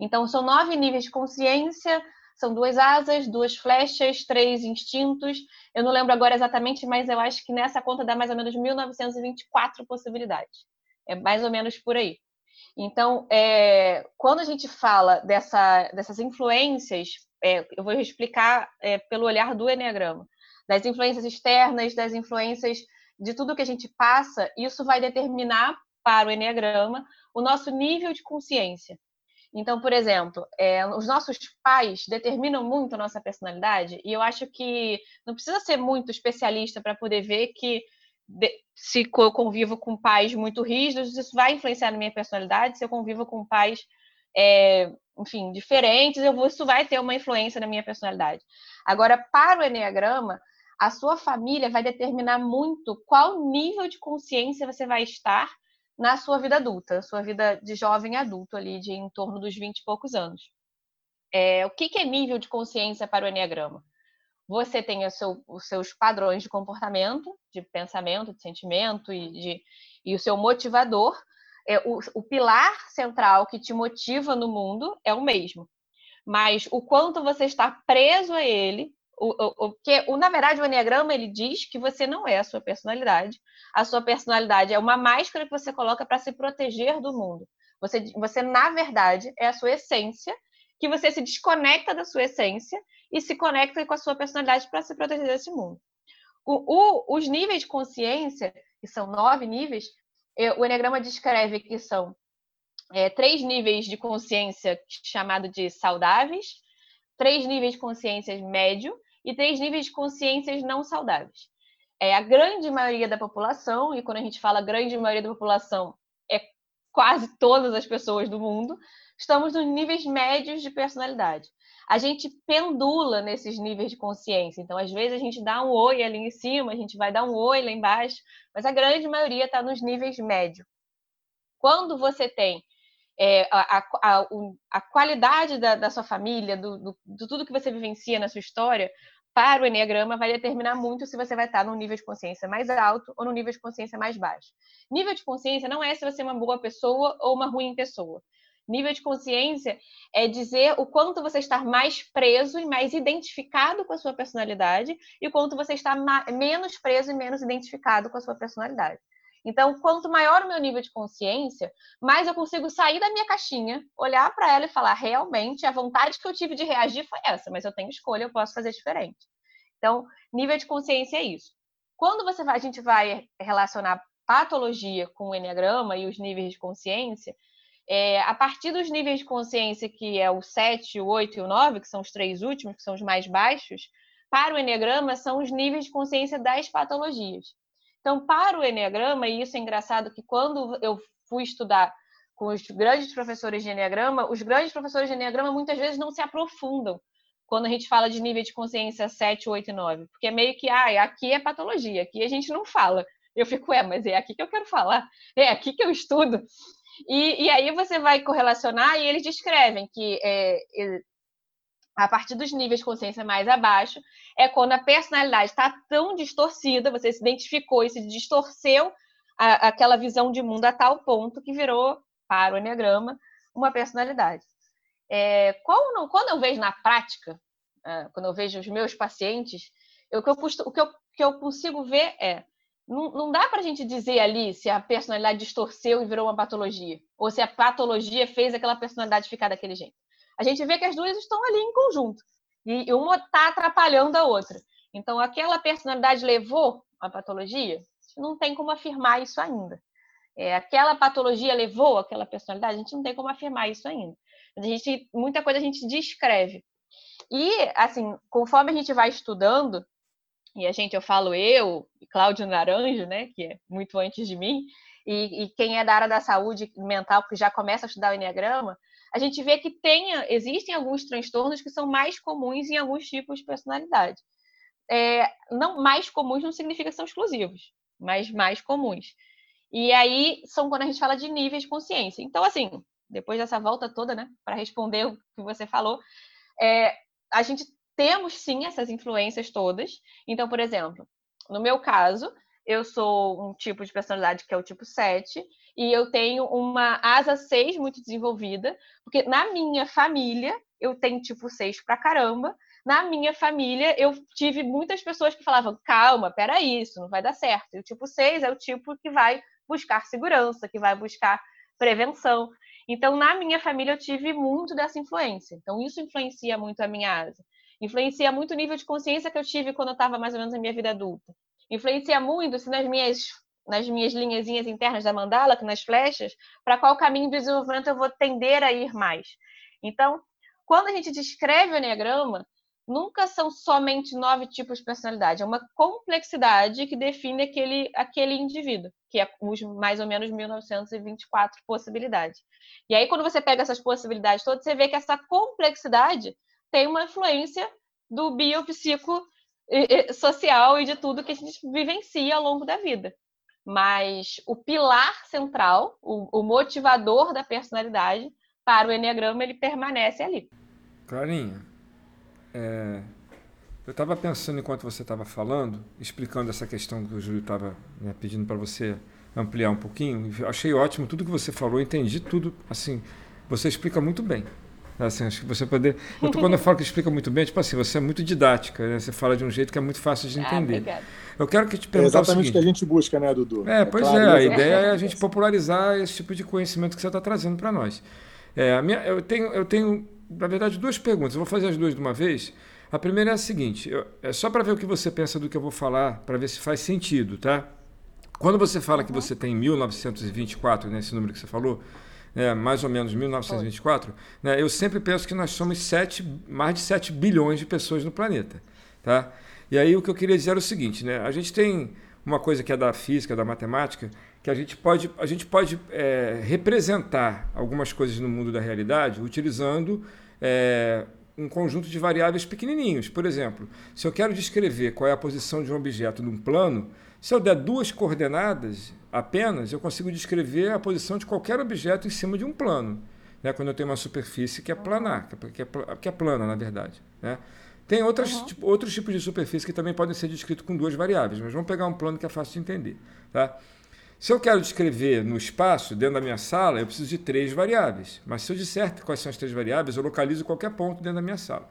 Então, são nove níveis de consciência, são duas asas, duas flechas, três instintos. Eu não lembro agora exatamente, mas eu acho que nessa conta dá mais ou menos 1924 possibilidades. É mais ou menos por aí. Então, é, quando a gente fala dessa, dessas influências, é, eu vou explicar é, pelo olhar do Enneagrama, das influências externas, das influências de tudo que a gente passa, isso vai determinar para o Enneagrama o nosso nível de consciência. Então, por exemplo, é, os nossos pais determinam muito a nossa personalidade, e eu acho que não precisa ser muito especialista para poder ver que de, se eu convivo com pais muito rígidos, isso vai influenciar na minha personalidade. Se eu convivo com pais, é, enfim, diferentes, vou, isso vai ter uma influência na minha personalidade. Agora, para o Enneagrama, a sua família vai determinar muito qual nível de consciência você vai estar na sua vida adulta, sua vida de jovem adulto ali, de em torno dos 20 e poucos anos. É, o que, que, é nível de consciência para o Enneagrama? Você tem seu, os seus padrões de comportamento, de pensamento, de sentimento e, de, e o seu motivador. é, o, o pilar central que te motiva no mundo é o mesmo. Mas o quanto você está preso a ele, o, o, o, que, o, na verdade, o Enneagrama ele diz que você não é a sua personalidade. A sua personalidade é uma máscara que você coloca para se proteger do mundo. Você, você, na verdade, é a sua essência, que você se desconecta da sua essência e se conecta com a sua personalidade para se proteger desse mundo. os níveis de consciência, que são nove níveis, o Enneagrama descreve que são é, três níveis de consciência chamado de saudáveis, três níveis de consciência médio e três níveis de consciências não saudáveis. É a grande maioria da população, e quando a gente fala grande maioria da população, é quase todas as pessoas do mundo, estamos nos níveis médios de personalidade. A gente pendula nesses níveis de consciência. Então, às vezes, a gente dá um oi ali em cima, a gente vai dar um oi lá embaixo, mas a grande maioria está nos níveis médios. Quando você tem é, a, a, a, qualidade da, da sua família, do, do, do, tudo que você vivencia na sua história, para o Enneagrama vai determinar muito se você vai estar num nível de consciência mais alto ou num nível de consciência mais baixo. Nível de consciência não é se você é uma boa pessoa ou uma ruim pessoa. Nível de consciência é dizer o quanto você está mais preso e mais identificado com a sua personalidade e o quanto você está menos preso e menos identificado com a sua personalidade. Então, quanto maior o meu nível de consciência, mais eu consigo sair da minha caixinha, olhar para ela e falar: realmente, a vontade que eu tive de reagir foi essa, mas eu tenho escolha, eu posso fazer diferente. Então, nível de consciência é isso. Quando você vai, a gente vai relacionar patologia com o enneagrama e os níveis de consciência, é, a partir dos níveis de consciência, que é o 7, o 8 e o 9, que são os três últimos, que são os mais baixos, para o Enneagrama são os níveis de consciência das patologias. Então, para o Enneagrama, e isso é engraçado que quando eu fui estudar com os grandes professores de Enneagrama, os grandes professores de Enneagrama muitas vezes não se aprofundam quando a gente fala de nível de consciência 7, 8 e 9, porque é meio que, ah, aqui é patologia, aqui a gente não fala. Eu fico, é, mas é aqui que eu quero falar, é aqui que eu estudo. E, e aí você vai correlacionar e eles descrevem que é, a partir dos níveis de consciência mais abaixo, é quando a personalidade está tão distorcida, você se identificou e se distorceu a, aquela visão de mundo a tal ponto que virou, para o Enneagrama, uma personalidade. É, quando, quando, eu vejo na prática, é, quando eu vejo os meus pacientes, eu, o, que eu, o que eu, que eu consigo ver é não, não dá para a gente dizer ali se a personalidade distorceu e virou uma patologia, ou se a patologia fez aquela personalidade ficar daquele jeito a gente vê que as duas estão ali em conjunto. E uma está atrapalhando a outra. Então, aquela personalidade levou a patologia? Não tem como afirmar isso ainda. É, aquela patologia levou aquela personalidade? A gente não tem como afirmar isso ainda. A gente, muita coisa a gente descreve. E, assim, conforme a gente vai estudando, e a gente, eu falo eu, Cláudio Naranjo, né, que é muito antes de mim, e, e, quem é da área da saúde mental, que já começa a estudar o Enneagrama, a gente vê que tem, existem alguns transtornos que são mais comuns em alguns tipos de personalidade. É, não mais comuns não significa que são exclusivos, mas mais comuns. E aí são quando a gente fala de níveis de consciência. Então, assim, depois dessa volta toda, né, para responder o que você falou, é, a gente temos sim essas influências todas. Então, por exemplo, no meu caso, eu sou um tipo de personalidade que é o tipo 7, e eu tenho uma asa 6 muito desenvolvida, porque na minha família eu tenho tipo 6 pra caramba. Na minha família eu tive muitas pessoas que falavam: calma, peraí, isso não vai dar certo. E o tipo 6 é o tipo que vai buscar segurança, que vai buscar prevenção. Então, na minha família, eu tive muito dessa influência. Então, isso influencia muito a minha asa. Influencia muito o nível de consciência que eu tive quando eu estava mais ou menos na minha vida adulta influencia muito se nas minhas nas minhas linhazinhas internas da mandala, nas flechas, para qual caminho de desenvolvimento eu vou tender a ir mais. Então, quando a gente descreve o Enneagrama, nunca são somente nove tipos de personalidade, é uma complexidade que define aquele, aquele indivíduo, que é os mais ou menos 1924 possibilidades. E aí, quando você pega essas possibilidades todas, você vê que essa complexidade tem uma influência do biopsico social e de tudo que a gente vivencia ao longo da vida. Mas o pilar central, o, o motivador da personalidade para o Enneagrama, ele permanece ali. Clarinha, é, eu estava pensando enquanto você estava falando, explicando essa questão que o Júlio estava né, pedindo para você ampliar um pouquinho. Achei ótimo tudo que você falou, entendi tudo. Assim, você explica muito bem. Assim, acho que você poder. Eu tô, quando eu falo que explica muito bem, tipo assim, você é muito didática, né? Você fala de um jeito que é muito fácil de ah, entender. Ah, eu quero que te perguntar. É exatamente o, que a gente busca, né, Dudu? É, pois é, claro, é. A ideia é a gente popularizar esse tipo de conhecimento que você está trazendo para nós. É, a minha, eu, tenho, eu tenho, na verdade, duas perguntas. Eu vou fazer as duas de uma vez. A primeira é a seguinte: eu, é só para ver o que você pensa do que eu vou falar, para ver se faz sentido, tá? Quando você fala que você tem 1924, né, esse número que você falou, né, mais ou menos 1924, né, eu sempre penso que nós somos sete, mais de 7 bilhões de pessoas no planeta. Tá? E aí o que eu queria dizer era o seguinte, né, a gente tem uma coisa que é da física, da matemática, que a gente pode, a gente pode é, representar algumas coisas no mundo da realidade utilizando é, um conjunto de variáveis pequenininhos. Por exemplo, se eu quero descrever qual é a posição de um objeto num plano, se eu der duas coordenadas apenas, eu consigo descrever a posição de qualquer objeto em cima de um plano. Né? Quando eu tenho uma superfície que é planar, que é, que é plana, na verdade. Né? Tem outras, uhum. tipo, outros tipos de superfície que também podem ser descritos com duas variáveis, mas vamos pegar um plano que é fácil de entender. Tá? Se eu quero descrever no espaço, dentro da minha sala, eu preciso de três variáveis. Mas se eu disser quais são as três variáveis, eu localizo qualquer ponto dentro da minha sala.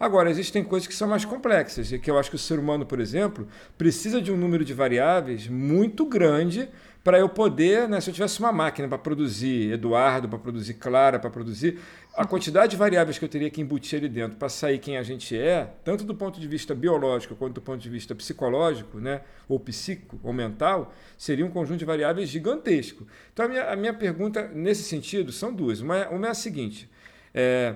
Agora, existem coisas que são mais complexas, e que eu acho que o ser humano, por exemplo, precisa de um número de variáveis muito grande para eu poder, né, se eu tivesse uma máquina para produzir Eduardo, para produzir Clara, para produzir a quantidade de variáveis que eu teria que embutir ali dentro para sair quem a gente é, tanto do ponto de vista biológico quanto do ponto de vista psicológico, né, ou psíquico ou mental, seria um conjunto de variáveis gigantesco. Então a minha, a minha pergunta nesse sentido são duas. Uma, uma é a seguinte: é,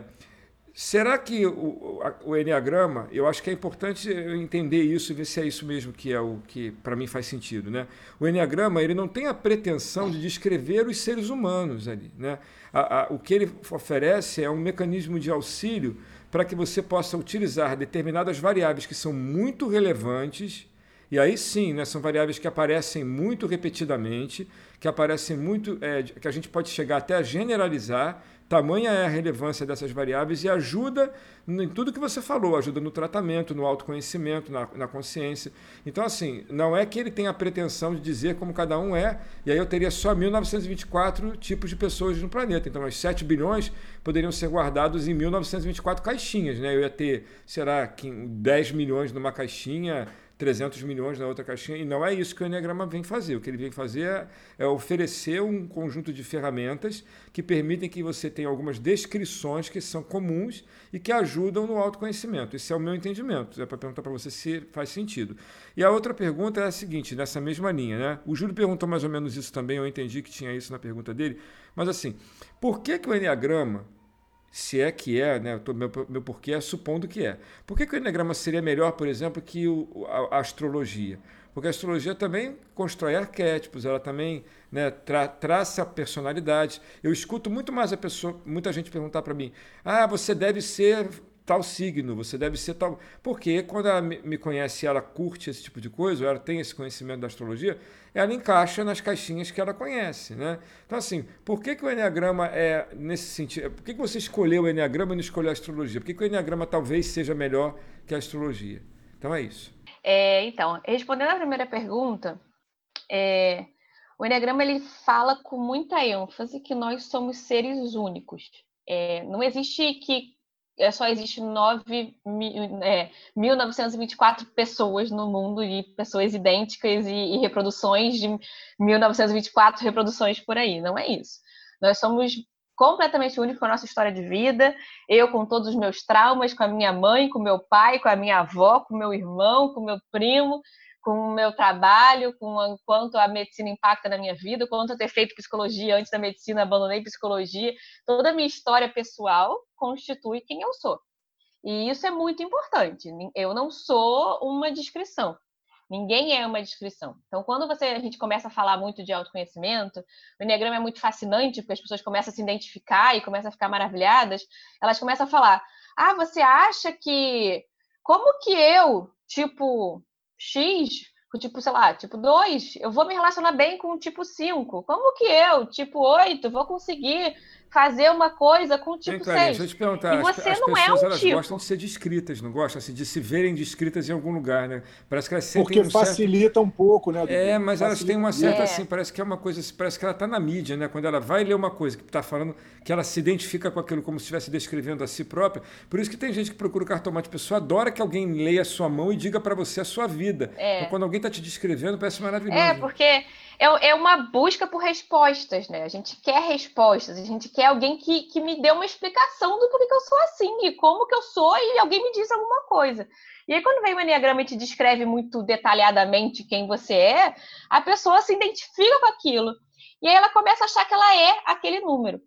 Será que o, o Enneagrama, eu acho que é importante eu entender isso e ver se é isso mesmo que é o que para mim faz sentido. Né? O Enneagrama ele não tem a pretensão de descrever os seres humanos ali. Né? A, a, o que ele oferece é um mecanismo de auxílio para que você possa utilizar determinadas variáveis que são muito relevantes, e aí sim, né, são variáveis que aparecem muito repetidamente, que aparecem muito, é, que a gente pode chegar até a generalizar Tamanha é a relevância dessas variáveis e ajuda em tudo que você falou, ajuda no tratamento, no autoconhecimento, na, na, consciência. Então, assim, não é que ele tenha a pretensão de dizer como cada um é, e aí eu teria só 1924 tipos de pessoas no planeta. Então, os 7 bilhões poderiam ser guardados em 1924 caixinhas, né? Eu ia ter, será, 10 milhões numa caixinha, 300 milhões na outra caixinha, e não é isso que o Enneagrama vem fazer. O que ele vem fazer é, é oferecer um conjunto de ferramentas que permitem que você tenha algumas descrições que são comuns e que ajudam no autoconhecimento. Esse é o meu entendimento. É para perguntar para você se faz sentido. E a outra pergunta é a seguinte, nessa mesma linha, né? O Júlio perguntou mais ou menos isso também, eu entendi que tinha isso na pergunta dele, mas assim, por que, que o Enneagrama se é que é, né? meu, meu porquê é supondo que é. Por que, que o Enneagrama seria melhor, por exemplo, que o, a, a, astrologia? Porque a astrologia também constrói arquétipos, ela também né, tra, traça personalidades. Eu escuto muito mais a pessoa, muita gente perguntar para mim: ah, você deve ser tal signo, você deve ser tal. Porque quando ela me conhece, ela curte esse tipo de coisa, ela tem esse conhecimento da astrologia, ela encaixa nas caixinhas que ela conhece, né? Então, assim, por que, que o Enneagrama é nesse sentido? Por que, que você escolheu o Enneagrama e não escolheu a astrologia? Por que, que o Enneagrama talvez seja melhor que a astrologia? Então é isso. É, então, respondendo à primeira pergunta, é, o Enneagrama ele fala com muita ênfase que nós somos seres únicos. É, não existe que é, só existe 9, é, 1924 pessoas no mundo e pessoas idênticas e, e, reproduções de 1924 reproduções por aí. Não é isso. Nós somos completamente únicos com a nossa história de vida. Eu com todos os meus traumas, com a minha mãe, com meu pai, com a minha avó, com meu irmão, com meu primo, com o meu trabalho, com o quanto a medicina impacta na minha vida, quanto eu ter feito psicologia antes da medicina, abandonei psicologia. Toda a minha história pessoal constitui quem eu sou. E isso é muito importante. Eu não sou uma descrição. Ninguém é uma descrição. Então, quando você, a gente começa a falar muito de autoconhecimento, o Enneagrama é muito fascinante, porque as pessoas começam a se identificar e começam a ficar maravilhadas. Elas começam a falar: Ah, você acha que. Como que eu, tipo, X, com tipo, sei lá, tipo 2, eu vou me relacionar bem com o tipo 5. Como que eu, tipo 8, vou conseguir fazer uma coisa com o tipo Bem, 6. Deixa eu te perguntar, e você as, as não pessoas é um elas tipo. gostam de ser descritas, não gostam assim, de se verem descritas em algum lugar, né? Parece que elas sentem Porque um facilita certo... um pouco, né? É, mas facilita. elas têm uma certa, é. assim, parece que é uma coisa, parece que ela está na mídia, né? Quando ela vai ler uma coisa que está falando, que ela se identifica com aquilo como se estivesse descrevendo a si própria. Por isso que tem gente que procura o cartomante, a pessoa adora que alguém leia a sua mão e diga para você a sua vida. É. Então, quando alguém está te descrevendo, parece maravilhoso. É, porque é, é uma busca por respostas, né? A gente quer respostas, a gente quer alguém que, que me dê uma explicação do porquê que eu sou assim, e como que eu sou, e alguém me diz alguma coisa. E aí, quando vem o Enneagrama e te descreve muito detalhadamente quem você é, a pessoa se identifica com aquilo. E aí ela começa a achar que ela é aquele número.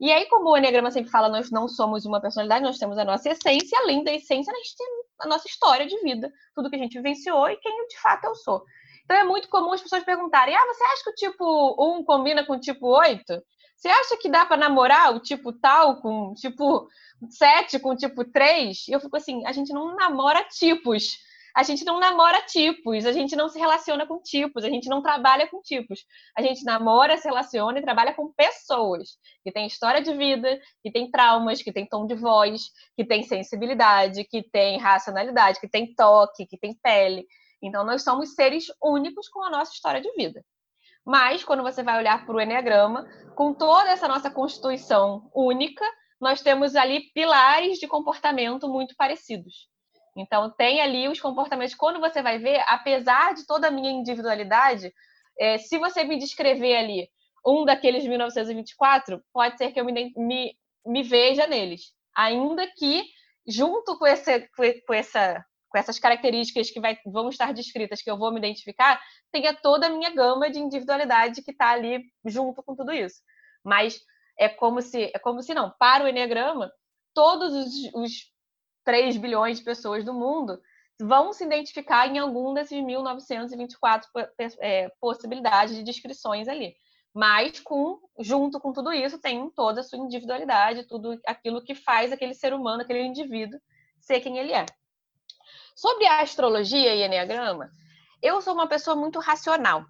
E aí, como o Enneagrama sempre fala, nós não somos uma personalidade, nós temos a nossa essência, além da essência, a gente tem a nossa história de vida, tudo que a gente vivenciou e quem de fato eu sou. Então é muito comum as pessoas perguntarem: ah, você acha que o tipo 1 combina com o tipo 8? Você acha que dá para namorar o tipo tal com tipo 7 com tipo 3? E eu fico assim: a gente não namora tipos. A gente não namora tipos, a gente não se relaciona com tipos, a gente não trabalha com tipos. A gente namora, se relaciona e trabalha com pessoas que têm história de vida, que têm traumas, que têm tom de voz, que têm sensibilidade, que têm racionalidade, que têm toque, que têm pele. Então, nós somos seres únicos com a nossa história de vida. Mas, quando você vai olhar para o Enneagrama, com toda essa nossa constituição única, nós temos ali pilares de comportamento muito parecidos. Então, tem ali os comportamentos. Quando você vai ver, apesar de toda a minha individualidade, é, se você me descrever ali um daqueles 1924, pode ser que eu me, me, me veja neles. Ainda que, junto com, esse, com essa com essas características que vai, vão estar descritas, que eu vou me identificar, tenha toda a minha gama de individualidade que está ali junto com tudo isso. Mas é como se, é como se não, para o Enneagrama, todos os, os 3 bilhões de pessoas do mundo vão se identificar em algum desses 1924 é, possibilidades de descrições ali. Mas com, junto com tudo isso, tem toda a sua individualidade, tudo aquilo que faz aquele ser humano, aquele indivíduo, ser quem ele é. Sobre a astrologia e enneagrama, eu sou uma pessoa muito racional.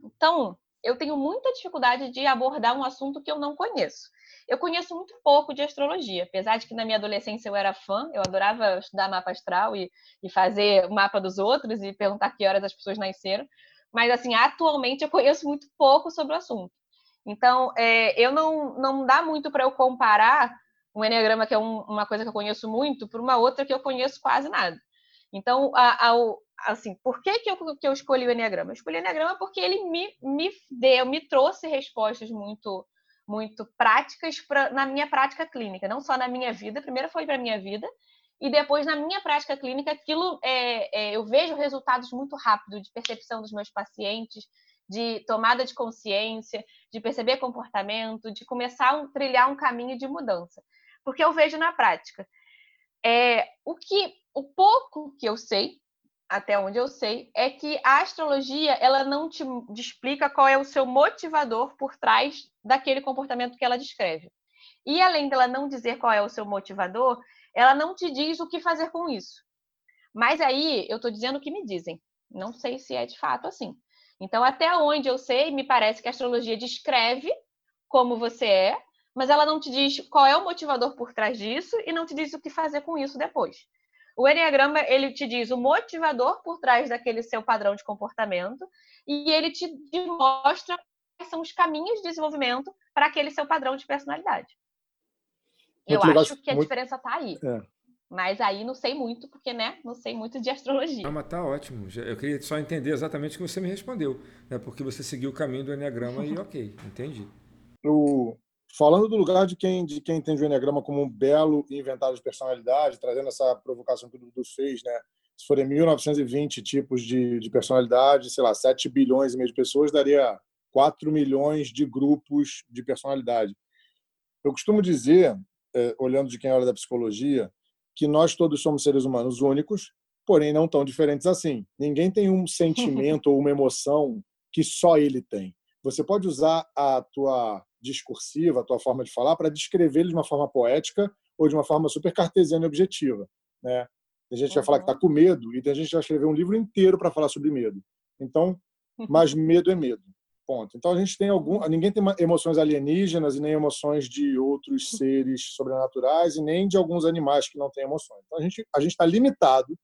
Então, eu tenho muita dificuldade de abordar um assunto que eu não conheço. Eu conheço muito pouco de astrologia, apesar de que na minha adolescência eu era fã, eu adorava estudar mapa astral e, e fazer o mapa dos outros e perguntar que horas as pessoas nasceram. Mas, assim, atualmente eu conheço muito pouco sobre o assunto. Então, é, eu não, não dá muito para eu comparar um enneagrama, que é um, uma coisa que eu conheço muito, por uma outra que eu conheço quase nada. Então, a, a, assim, por que, que, eu, que eu escolhi o Enneagrama? Eu escolhi o Enneagrama porque ele me, me deu, me trouxe respostas muito muito práticas pra, na minha prática clínica, não só na minha vida, primeiro foi para minha vida, e depois na minha prática clínica, aquilo é, é, eu vejo resultados muito rápidos de percepção dos meus pacientes, de tomada de consciência, de perceber comportamento, de começar a trilhar um caminho de mudança. Porque eu vejo na prática. É, o que o pouco que eu sei, até onde eu sei, é que a astrologia ela não te, explica qual é o seu motivador por trás daquele comportamento que ela descreve. E além dela não dizer qual é o seu motivador, ela não te diz o que fazer com isso. Mas aí eu estou dizendo o que me dizem. Não sei se é de fato assim. Então, até onde eu sei, me parece que a astrologia descreve como você é, mas ela não te diz qual é o motivador por trás disso e não te diz o que fazer com isso depois. O Enneagrama, ele te diz o motivador por trás daquele seu padrão de comportamento e ele te mostra quais são os caminhos de desenvolvimento para aquele seu padrão de personalidade. Muito Eu acho que a muito... diferença está aí. É. Mas aí não sei muito, porque, né, não sei muito de astrologia. Não, mas tá ótimo. Eu queria só entender exatamente o que você me respondeu, né? Porque você seguiu o caminho do Enneagrama e ok, entendi. O, Falando do lugar de quem, de quem entende o Enneagrama como um belo inventário de personalidade, trazendo essa provocação que o Dudu fez, né? Se forem 1920 tipos de, de personalidade, sei lá, 7 bilhões e meio de pessoas, daria 4 milhões de grupos de personalidade. Eu costumo dizer, é, olhando de quem olha da psicologia, que nós todos somos seres humanos únicos, porém não tão diferentes assim. Ninguém tem um sentimento [LAUGHS] ou uma emoção que só ele tem. Você pode usar a tua discursiva, a tua forma de falar, para descrever ele de uma forma poética ou de uma forma super cartesiana e objetiva. Né? Tem gente que vai falar que está com medo e tem gente que vai escrever um livro inteiro para falar sobre medo. Então, mas medo é medo. Ponto. Então a gente tem algum, ninguém tem emoções alienígenas e nem emoções de outros seres sobrenaturais e nem de alguns animais que não têm emoções. Então a gente a gente está limitado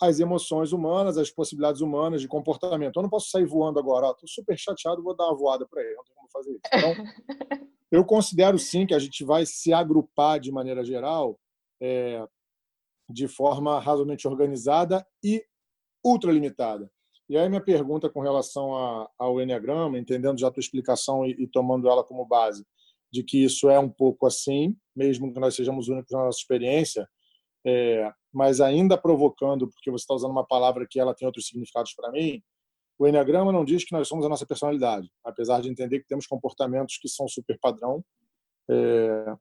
às emoções humanas, às possibilidades humanas de comportamento. Eu não posso sair voando agora. Estou super chateado, vou dar uma voada para ele. Não tem como fazer isso. Então [LAUGHS] eu considero sim que a gente vai se agrupar de maneira geral é, de forma razoavelmente organizada e ultralimitada. E aí minha pergunta com relação ao Enneagrama, entendendo já a tua explicação e, e, tomando ela como base, de que isso é um pouco assim, mesmo que nós sejamos únicos na nossa experiência, é, mas ainda provocando, porque você está usando uma palavra que ela tem outros significados para mim, o Enneagrama não diz que nós somos a nossa personalidade, apesar de entender que temos comportamentos que são super padrão. É,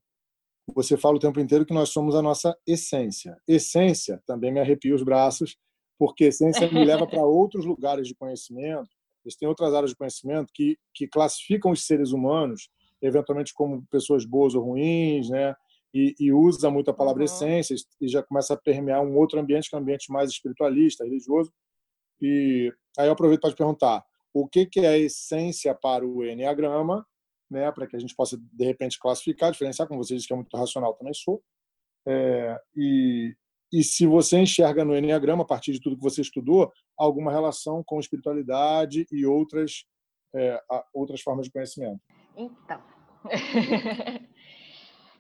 você fala o tempo inteiro que nós somos a nossa essência. Essência também me arrepia os braços, porque essência me leva para [LAUGHS] outros lugares de conhecimento. Existem outras áreas de conhecimento que, que classificam os seres humanos, eventualmente como pessoas boas ou ruins, né? E, e usa muito a palavra uhum. essência e já começa a permear um outro ambiente, que é um ambiente mais espiritualista, religioso. E aí eu aproveito para te perguntar, o que, que é a essência para o Enneagrama, né, para que a gente possa, de repente, classificar, diferenciar, como você disse que é muito racional, também sou. É, e, e se você enxerga no Enneagrama, a partir de tudo que você estudou, alguma relação com espiritualidade e outras, é, outras formas de conhecimento. Então. [LAUGHS]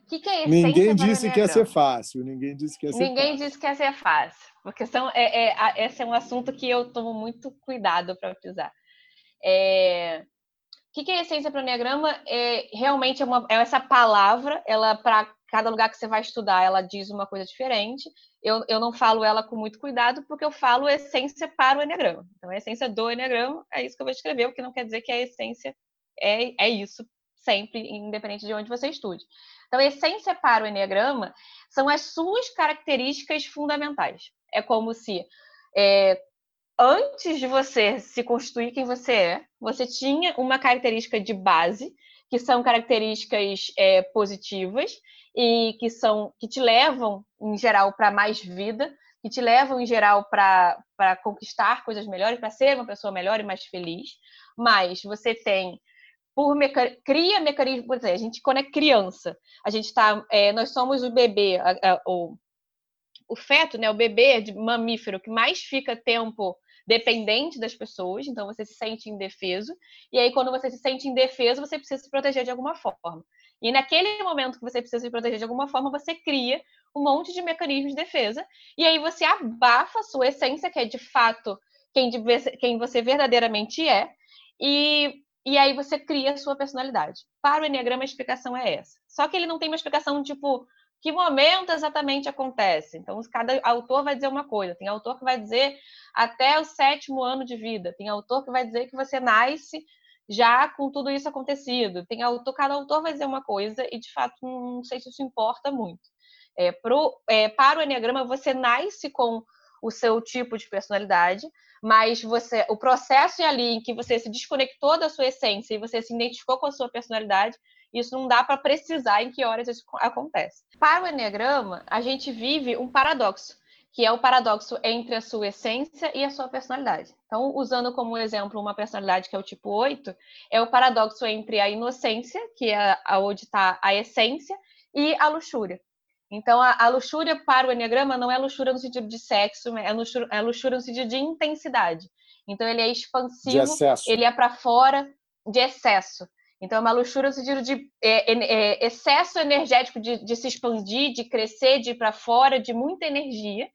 que, que é ninguém disse que ia ser fácil. Ninguém disse que ia ser Ninguém fácil. disse que ia ser fácil. Porque são, é, é, esse é um assunto que eu tomo muito cuidado para utilizar. É, o que, que é essência para o Enneagrama? É, realmente é, uma, é essa palavra, ela para cada lugar que você vai estudar, ela diz uma coisa diferente. Eu, eu não falo ela com muito cuidado, porque eu falo essência para o Enneagrama. Então, a essência do Enneagrama é isso que eu vou escrever, o que não quer dizer que a essência é, é isso sempre, independente de onde você estude. Então, a essência para o Enneagrama são as suas características fundamentais. É como se é, antes de você se constituir quem você é, você tinha uma característica de base, que são características é, positivas, e que são que te levam em geral para mais vida, que te levam em geral para conquistar coisas melhores, para ser uma pessoa melhor e mais feliz. Mas você tem por meca... cria mecanismo, por a gente quando é criança, a gente está, é, nós somos o bebê, a, a, o, o feto, né, o bebê de mamífero que mais fica tempo dependente das pessoas, então você se sente indefeso, e aí quando você se sente indefeso, você precisa se proteger de alguma forma. E naquele momento que você precisa se proteger de alguma forma, você cria um monte de mecanismos de defesa, e aí você abafa a sua essência, que é de fato quem, quem você verdadeiramente é, e, e aí você cria a sua personalidade. Para o Enneagrama, a explicação é essa. Só que ele não tem uma explicação tipo que momento exatamente acontece. Então, cada autor vai dizer uma coisa. Tem autor que vai dizer até o sétimo ano de vida. Tem autor que vai dizer que você nasce já com tudo isso acontecido. Tem autor, cada autor vai dizer uma coisa e, de fato, não sei se isso importa muito. É, pro, é, para o Enneagrama, você nasce com o seu tipo de personalidade, mas você, o processo é ali em que você se desconectou da sua essência e você se identificou com a sua personalidade, isso não dá para precisar em que horas isso acontece. Para o Enneagrama, a gente vive um paradoxo que é o paradoxo entre a sua essência e a sua personalidade. Então, usando como exemplo uma personalidade que é o tipo 8, é o paradoxo entre a inocência, que é onde está a essência, e a luxúria. Então, a, a, luxúria para o Enneagrama não é luxúria no sentido de sexo, é luxúria, é luxúria no sentido de intensidade. Então, ele é expansivo, ele é para fora de excesso. Então, é uma luxúria no sentido de é, é, excesso energético de, de se expandir, de crescer, de ir para fora, de muita energia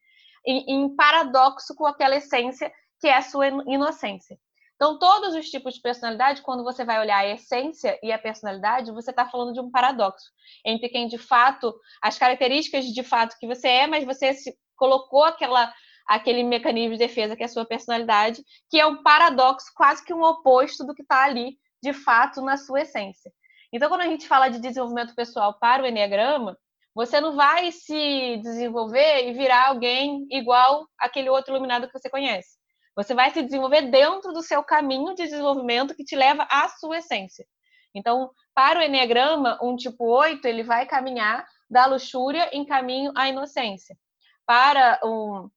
em, em paradoxo com aquela essência que é a sua inocência. Então, todos os tipos de personalidade, quando você vai olhar a essência e a personalidade, você está falando de um paradoxo entre quem de fato, as características de fato que você é, mas você se colocou aquela, aquele mecanismo de defesa que é a sua personalidade, que é um paradoxo, quase que um oposto do que está ali de fato na sua essência. Então, quando a gente fala de desenvolvimento pessoal para o Enneagrama, você não vai se desenvolver e virar alguém igual aquele outro iluminado que você conhece. Você vai se desenvolver dentro do seu caminho de desenvolvimento que te leva à sua essência. Então, para o Enneagrama, um tipo 8, ele vai caminhar da luxúria em caminho à inocência. Para um,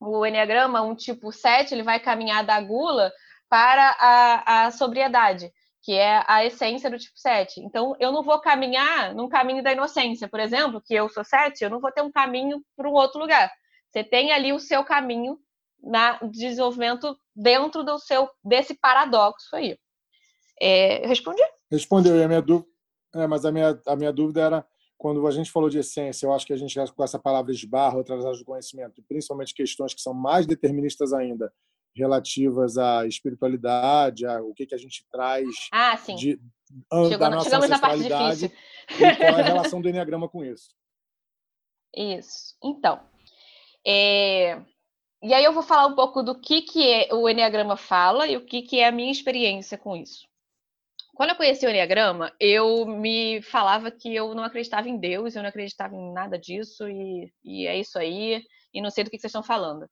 o Enneagrama, um tipo 7, ele vai caminhar da gula para a, a sobriedade, que é a essência do tipo 7. Então, eu não vou caminhar num caminho da inocência, por exemplo, que eu sou 7, eu não vou ter um caminho para um outro lugar. Você tem ali o seu caminho na desenvolvimento dentro do seu desse paradoxo aí. É, respondi? Respondeu. E a minha dúvida, é, mas a minha, a minha dúvida era quando a gente falou de essência, eu acho que a gente com essa palavra esbarra outras áreas do conhecimento, principalmente questões que são mais deterministas ainda, relativas à espiritualidade, a, o que, que a gente traz ah, sim. de, Chegou, da nossa chegamos na parte difícil. E qual é a relação do Enneagrama com isso? [LAUGHS] Isso. Então, é... e aí eu vou falar um pouco do que, que é, o Enneagrama fala e o que, que é a minha experiência com isso. Quando eu conheci o Enneagrama, eu me falava que eu não acreditava em Deus, eu não acreditava em nada disso, e, e é isso aí, e não sei do que, que vocês estão falando.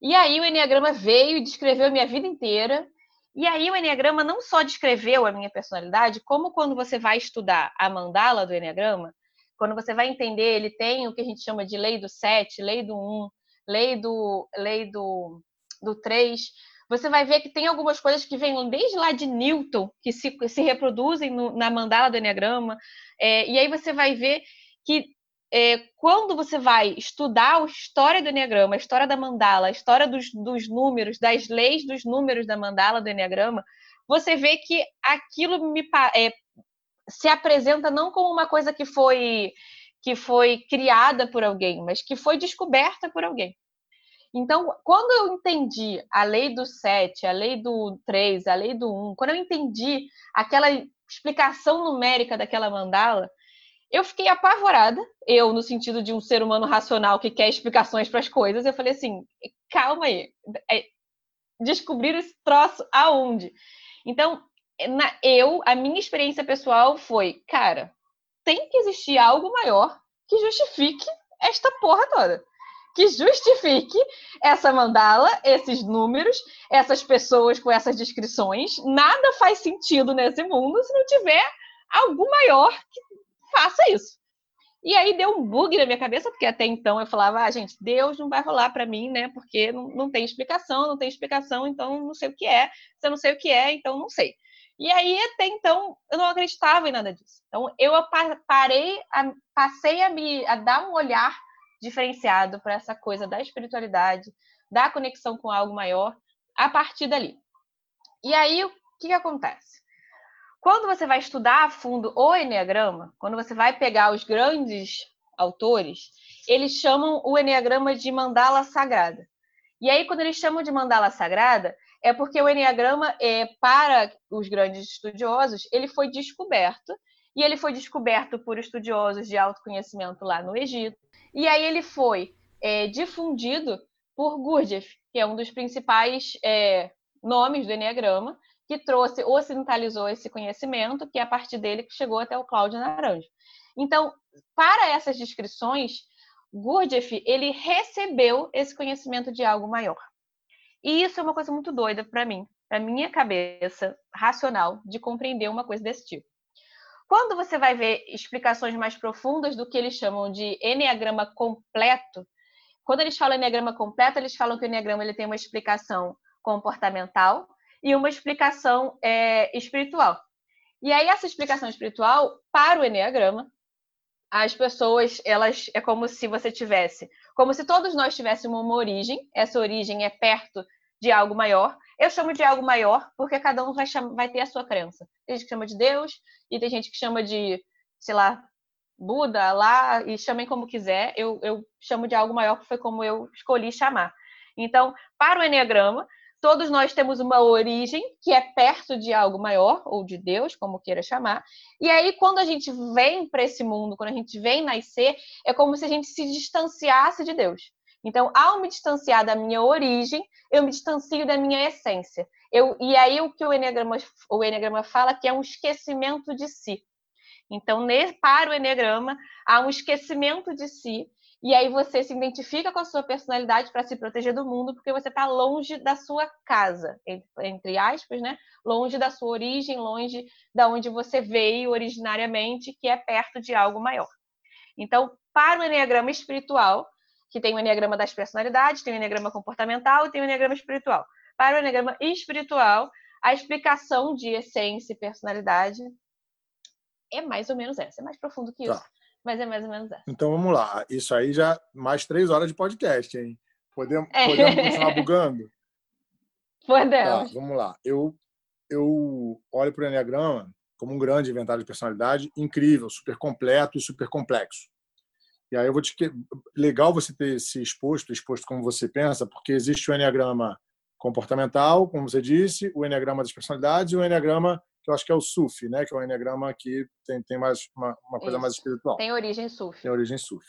E aí o Enneagrama veio e descreveu a minha vida inteira. E aí o Enneagrama não só descreveu a minha personalidade, como quando você vai estudar a mandala do Enneagrama, quando você vai entender, ele tem o que a gente chama de lei do 7, lei do 1, lei do, lei do, do 3. Você vai ver que tem algumas coisas que vêm desde lá de Newton, que se, se reproduzem no, na mandala do Enneagrama. É, e aí você vai ver que é, quando você vai estudar a história do Enneagrama, a história da mandala, a história dos, dos números, das leis dos números da mandala do Enneagrama, você vê que aquilo me é, se apresenta não como uma coisa que foi que foi criada por alguém, mas que foi descoberta por alguém. Então, quando eu entendi a lei do 7, a lei do 3, a lei do 1, quando eu entendi aquela explicação numérica daquela mandala, eu fiquei apavorada, eu, no sentido de um ser humano racional que quer explicações para as coisas, eu falei assim: calma aí, é, descobrir esse troço aonde? Então, na, eu, a minha experiência pessoal foi: cara, tem que existir algo maior que justifique esta porra toda. Que justifique essa mandala, esses números, essas pessoas com essas descrições. Nada faz sentido nesse mundo se não tiver algo maior que faça isso. E aí deu um bug na minha cabeça, porque até então eu falava, ah, gente, Deus não vai rolar para mim, né? Porque não, não tem explicação, não tem explicação, então não sei o que é. Se eu não sei o que é, então não sei. E aí, até então, eu não acreditava em nada disso. Então, eu parei, a, passei a, me, a dar um olhar diferenciado para essa coisa da espiritualidade, da conexão com algo maior, a partir dali. E aí, o que, que acontece? Quando você vai estudar a fundo o Enneagrama, quando você vai pegar os grandes autores, eles chamam o Enneagrama de mandala sagrada. E aí, quando eles chamam de mandala sagrada, é porque o Enneagrama, é, para os grandes estudiosos, ele foi descoberto, e ele foi descoberto por estudiosos de autoconhecimento lá no Egito, e aí ele foi é, difundido por Gurdjieff, que é um dos principais é, nomes do Enneagrama, que trouxe, ocidentalizou esse conhecimento, que é a partir dele que chegou até o Cláudio Naranjo. Então, para essas descrições, Gurdjieff ele recebeu esse conhecimento de algo maior. E isso é uma coisa muito doida para mim, para minha cabeça racional de compreender uma coisa desse tipo. Quando você vai ver explicações mais profundas do que eles chamam de enneagrama completo, quando eles falam enneagrama completo, eles falam que o enneagrama ele tem uma explicação comportamental, e uma explicação é, espiritual. E aí, essa explicação espiritual, para o Enneagrama, as pessoas, elas é como se você tivesse, como se todos nós tivéssemos uma origem, essa origem é perto de algo maior. Eu chamo de algo maior porque cada um vai, vai ter a sua crença. Tem gente que chama de Deus, e tem gente que chama de, sei lá, Buda, lá, e chamem como quiser. Eu, eu chamo de algo maior porque foi como eu escolhi chamar. Então, para o Enneagrama, Todos nós temos uma origem que é perto de algo maior, ou de Deus, como queira chamar. E aí, quando a gente vem para esse mundo, quando a gente vem nascer, é como se a gente se distanciasse de Deus. Então, ao me distanciar da minha origem, eu me distancio da minha essência. Eu, e aí, o que o Enneagrama, o Enneagrama fala que é um esquecimento de si. Então, para o Enneagrama, há um esquecimento de si e aí você se identifica com a sua personalidade para se proteger do mundo, porque você está longe da sua casa, entre aspas, né? Longe da sua origem, longe da onde você veio originariamente, que é perto de algo maior. Então, para o Enneagrama espiritual, que tem o Enneagrama das personalidades, tem o Enneagrama comportamental e tem o Enneagrama espiritual. para o Enneagrama espiritual, a explicação de essência e personalidade é mais ou menos essa. É mais profundo que tá. Mas é mais ou menos essa. Então vamos lá. Isso aí já mais três horas de podcast, hein? Podemos, é. podemos continuar bugando? [LAUGHS] Podemos. Tá, vamos lá. Eu, eu olho para o Enneagrama como um grande inventário de personalidade, incrível, super completo e super complexo. E aí eu vou te legal você ter se exposto, exposto como você pensa, porque existe o enneagrama comportamental, como você disse, o enneagrama das personalidades e o enneagrama que eu acho que é o SUF, né, que é o enneagrama que tem, tem mais uma, uma coisa Isso. mais espiritual. Tem origem SUF. Tem origem SUF.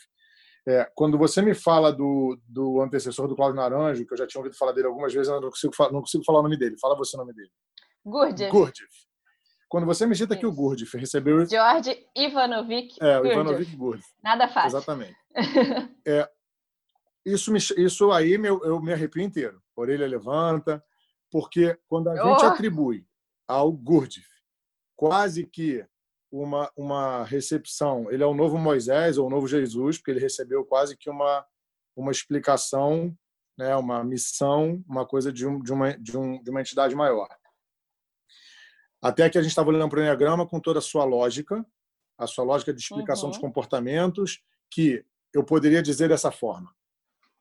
É, quando você me fala do, do antecessor do Cláudio Naranjo, que eu já tinha ouvido falar dele algumas vezes, eu não consigo, não consigo falar o nome dele. Fala você o nome dele. Gurdjieff. Gurdjieff. Quando você me cita que o Gurdjieff recebeu... George Ivanovich É, o Ivanovich Gurdjieff. Nada fácil. Exatamente. [LAUGHS] é, isso, me, isso aí meu, eu me arrepio inteiro. Orelha levanta, porque quando a oh. gente atribui ao Gurdjieff quase que uma, uma recepção, ele é o novo Moisés ou o novo Jesus, porque ele recebeu quase que uma, uma explicação, né, uma missão, uma coisa de, um, de, uma, de, um, de uma entidade maior. Até que a gente estava olhando para o Enneagrama com toda a sua lógica, a sua lógica de explicação uhum. dos comportamentos, que eu poderia dizer dessa forma.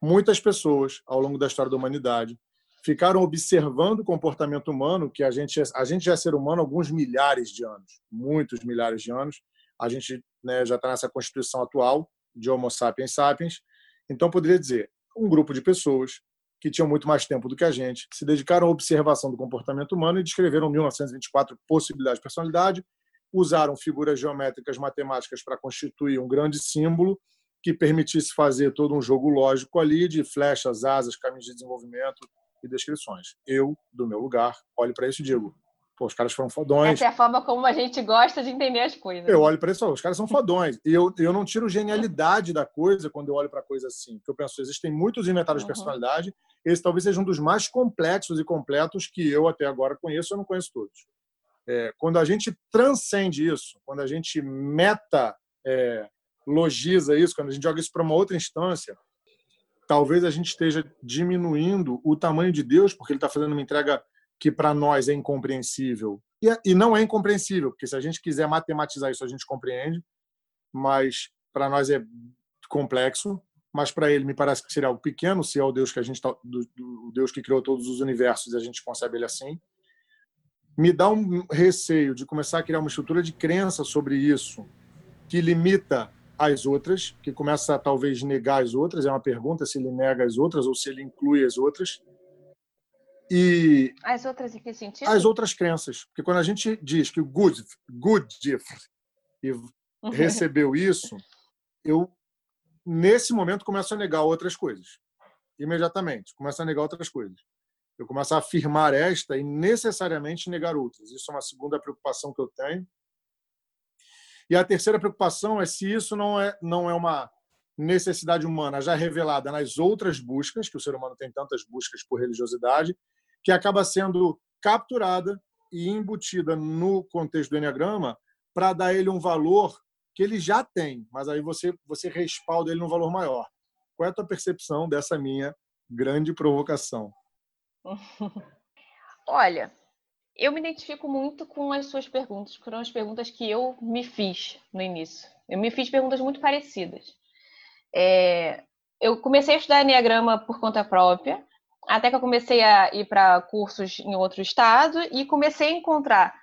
Muitas pessoas, ao longo da história da humanidade, ficaram observando o comportamento humano, que a gente, a gente já é ser humano há alguns milhares de anos, muitos milhares de anos. A gente né, já está nessa constituição atual de Homo sapiens sapiens. Então, poderia dizer, um grupo de pessoas que tinham muito mais tempo do que a gente, se dedicaram à observação do comportamento humano e descreveram 1924 possibilidades de personalidade, usaram figuras geométricas matemáticas para constituir um grande símbolo que permitisse fazer todo um jogo lógico ali de flechas, asas, caminhos de desenvolvimento e descrições. Eu, do meu lugar, olho para isso e digo: Pô, os caras foram fodões. Essa é a forma como a gente gosta de entender as coisas. Eu olho para isso, os caras são fodões. E eu, eu não tiro genialidade da coisa quando eu olho para coisa assim. Porque eu penso, existem muitos inventários uhum. de personalidade. Esse talvez seja um dos mais complexos e completos que eu até agora conheço. Eu não conheço todos. É, quando a gente transcende isso, quando a gente meta é, logiza isso, quando a gente joga isso para uma outra instância, talvez a gente esteja diminuindo o tamanho de Deus, porque ele está fazendo uma entrega que para nós é incompreensível. E, é, e não é incompreensível, porque se a gente quiser matematizar isso, a gente compreende, mas para nós é complexo. Mas para ele me parece que seria algo pequeno, se é o Deus que a gente tá, do, do Deus que criou todos os universos e a gente concebe ele assim. Me dá um receio de começar a criar uma estrutura de crença sobre isso que limita as outras, que começa a talvez negar as outras. É uma pergunta se ele nega as outras ou se ele inclui as outras e as outras em que sentido? As outras crenças. Porque quando a gente diz que o good, good recebeu isso, eu, nesse momento, começo a negar outras coisas. Imediatamente. Começo a negar outras coisas. Eu começo a afirmar esta e necessariamente negar outras. Isso é uma segunda preocupação que eu tenho. E a terceira preocupação é se isso não é, não é uma necessidade humana já revelada nas outras buscas, que o ser humano tem tantas buscas por religiosidade, que acaba sendo capturada e embutida no contexto do Enneagrama para dar ele um valor que ele já tem, mas aí você, você respalda ele num valor maior. Qual é a tua percepção dessa minha grande provocação? [LAUGHS] Olha, eu me identifico muito com as suas perguntas, foram as perguntas que eu me fiz no início. Eu me fiz perguntas muito parecidas. É, eu comecei a estudar Enneagrama por conta própria, até que eu comecei a ir para cursos em outro estado e comecei a encontrar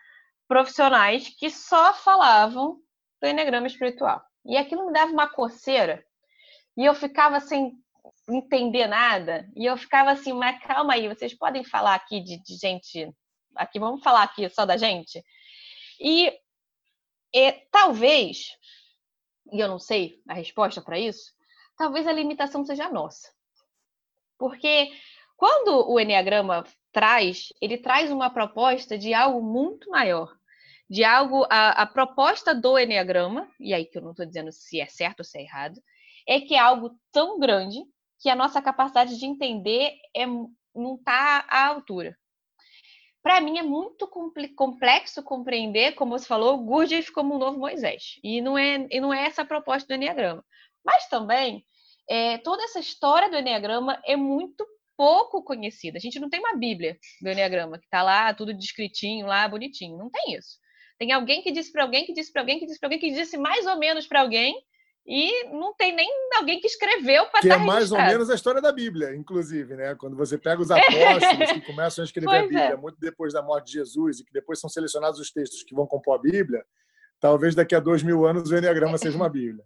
profissionais que só falavam do Enneagrama espiritual. E aquilo me dava uma coceira. E eu ficava sem entender nada. E eu ficava assim, mas calma aí, vocês podem falar aqui de, de gente. Aqui, vamos falar aqui só da gente? E, e talvez, e eu não sei a resposta para isso, talvez a limitação seja nossa. Porque quando o Enneagrama traz, ele traz uma proposta de algo muito maior, de algo, a, a proposta do Enneagrama, e aí que eu não estou dizendo se é certo ou se é errado, é que é algo tão grande que a nossa capacidade de entender é, não está à altura. Para mim é muito complexo compreender, como você falou, Gurdjieff como um novo Moisés. E não é, e não é essa a proposta do Enneagrama. Mas também, é, toda essa história do Enneagrama é muito pouco conhecida. A gente não tem uma Bíblia do Enneagrama que está lá tudo descritinho, lá bonitinho. Não tem isso. Tem alguém que disse para alguém, que disse para alguém, que disse para alguém, que disse mais ou menos para alguém, e não tem nem alguém que escreveu para Que é tá mais ou menos a história da Bíblia, inclusive, né? Quando você pega os [LAUGHS] apóstolos que começam a escrever pois a Bíblia é. muito depois da morte de Jesus e que depois são selecionados os textos que vão compor a Bíblia, talvez daqui a dois mil anos o Enneagrama seja uma Bíblia.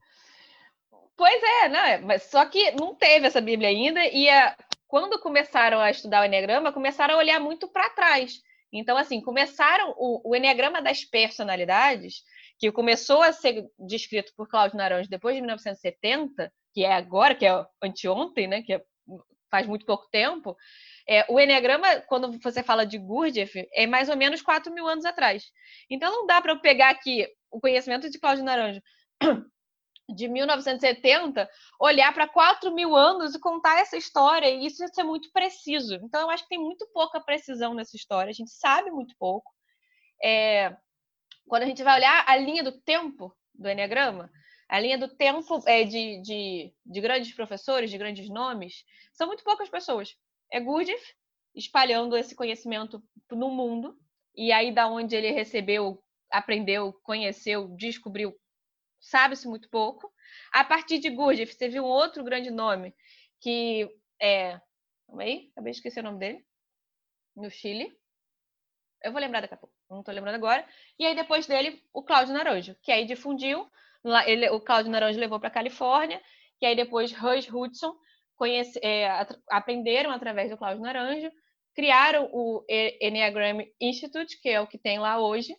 Pois é, não, é, mas só que não teve essa Bíblia ainda e a, quando começaram a estudar o Enneagrama, começaram a olhar muito para trás. Então, assim, começaram o, o Enneagrama das personalidades, que começou a ser descrito por Cláudio Naranjo depois de 1970, que é agora, que é anteontem, né, que é, faz muito pouco tempo, é, o Enneagrama, quando você fala de Gurdjieff, é mais ou menos 4 mil anos atrás. Então, não dá para eu pegar aqui o conhecimento de Cláudio Naranjo [CLEARS THROAT] de 1970, olhar para 4 mil anos e contar essa história, e isso é muito preciso. Então, eu acho que tem muito pouca precisão nessa história, a gente sabe muito pouco. É, quando a gente vai olhar a linha do tempo do Enneagrama, a linha do tempo é, de, de, de grandes professores, de grandes nomes, são muito poucas pessoas. É Gurdjieff espalhando esse conhecimento no mundo, e aí da onde ele recebeu, aprendeu, conheceu, descobriu sabe-se muito pouco. A partir de Gurdjieff, teve um outro grande nome, que é. Calma aí, acabei de esquecer o nome dele. No Chile. Eu vou lembrar daqui a pouco, não estou lembrando agora. E aí, depois dele, o Cláudio Naranjo, que aí difundiu. Ele, o Cláudio Naranjo levou para a Califórnia, que aí depois Rush Hudson conhece, é, aprenderam através do Cláudio Naranjo, criaram o Enneagram Institute, que é o que tem lá hoje,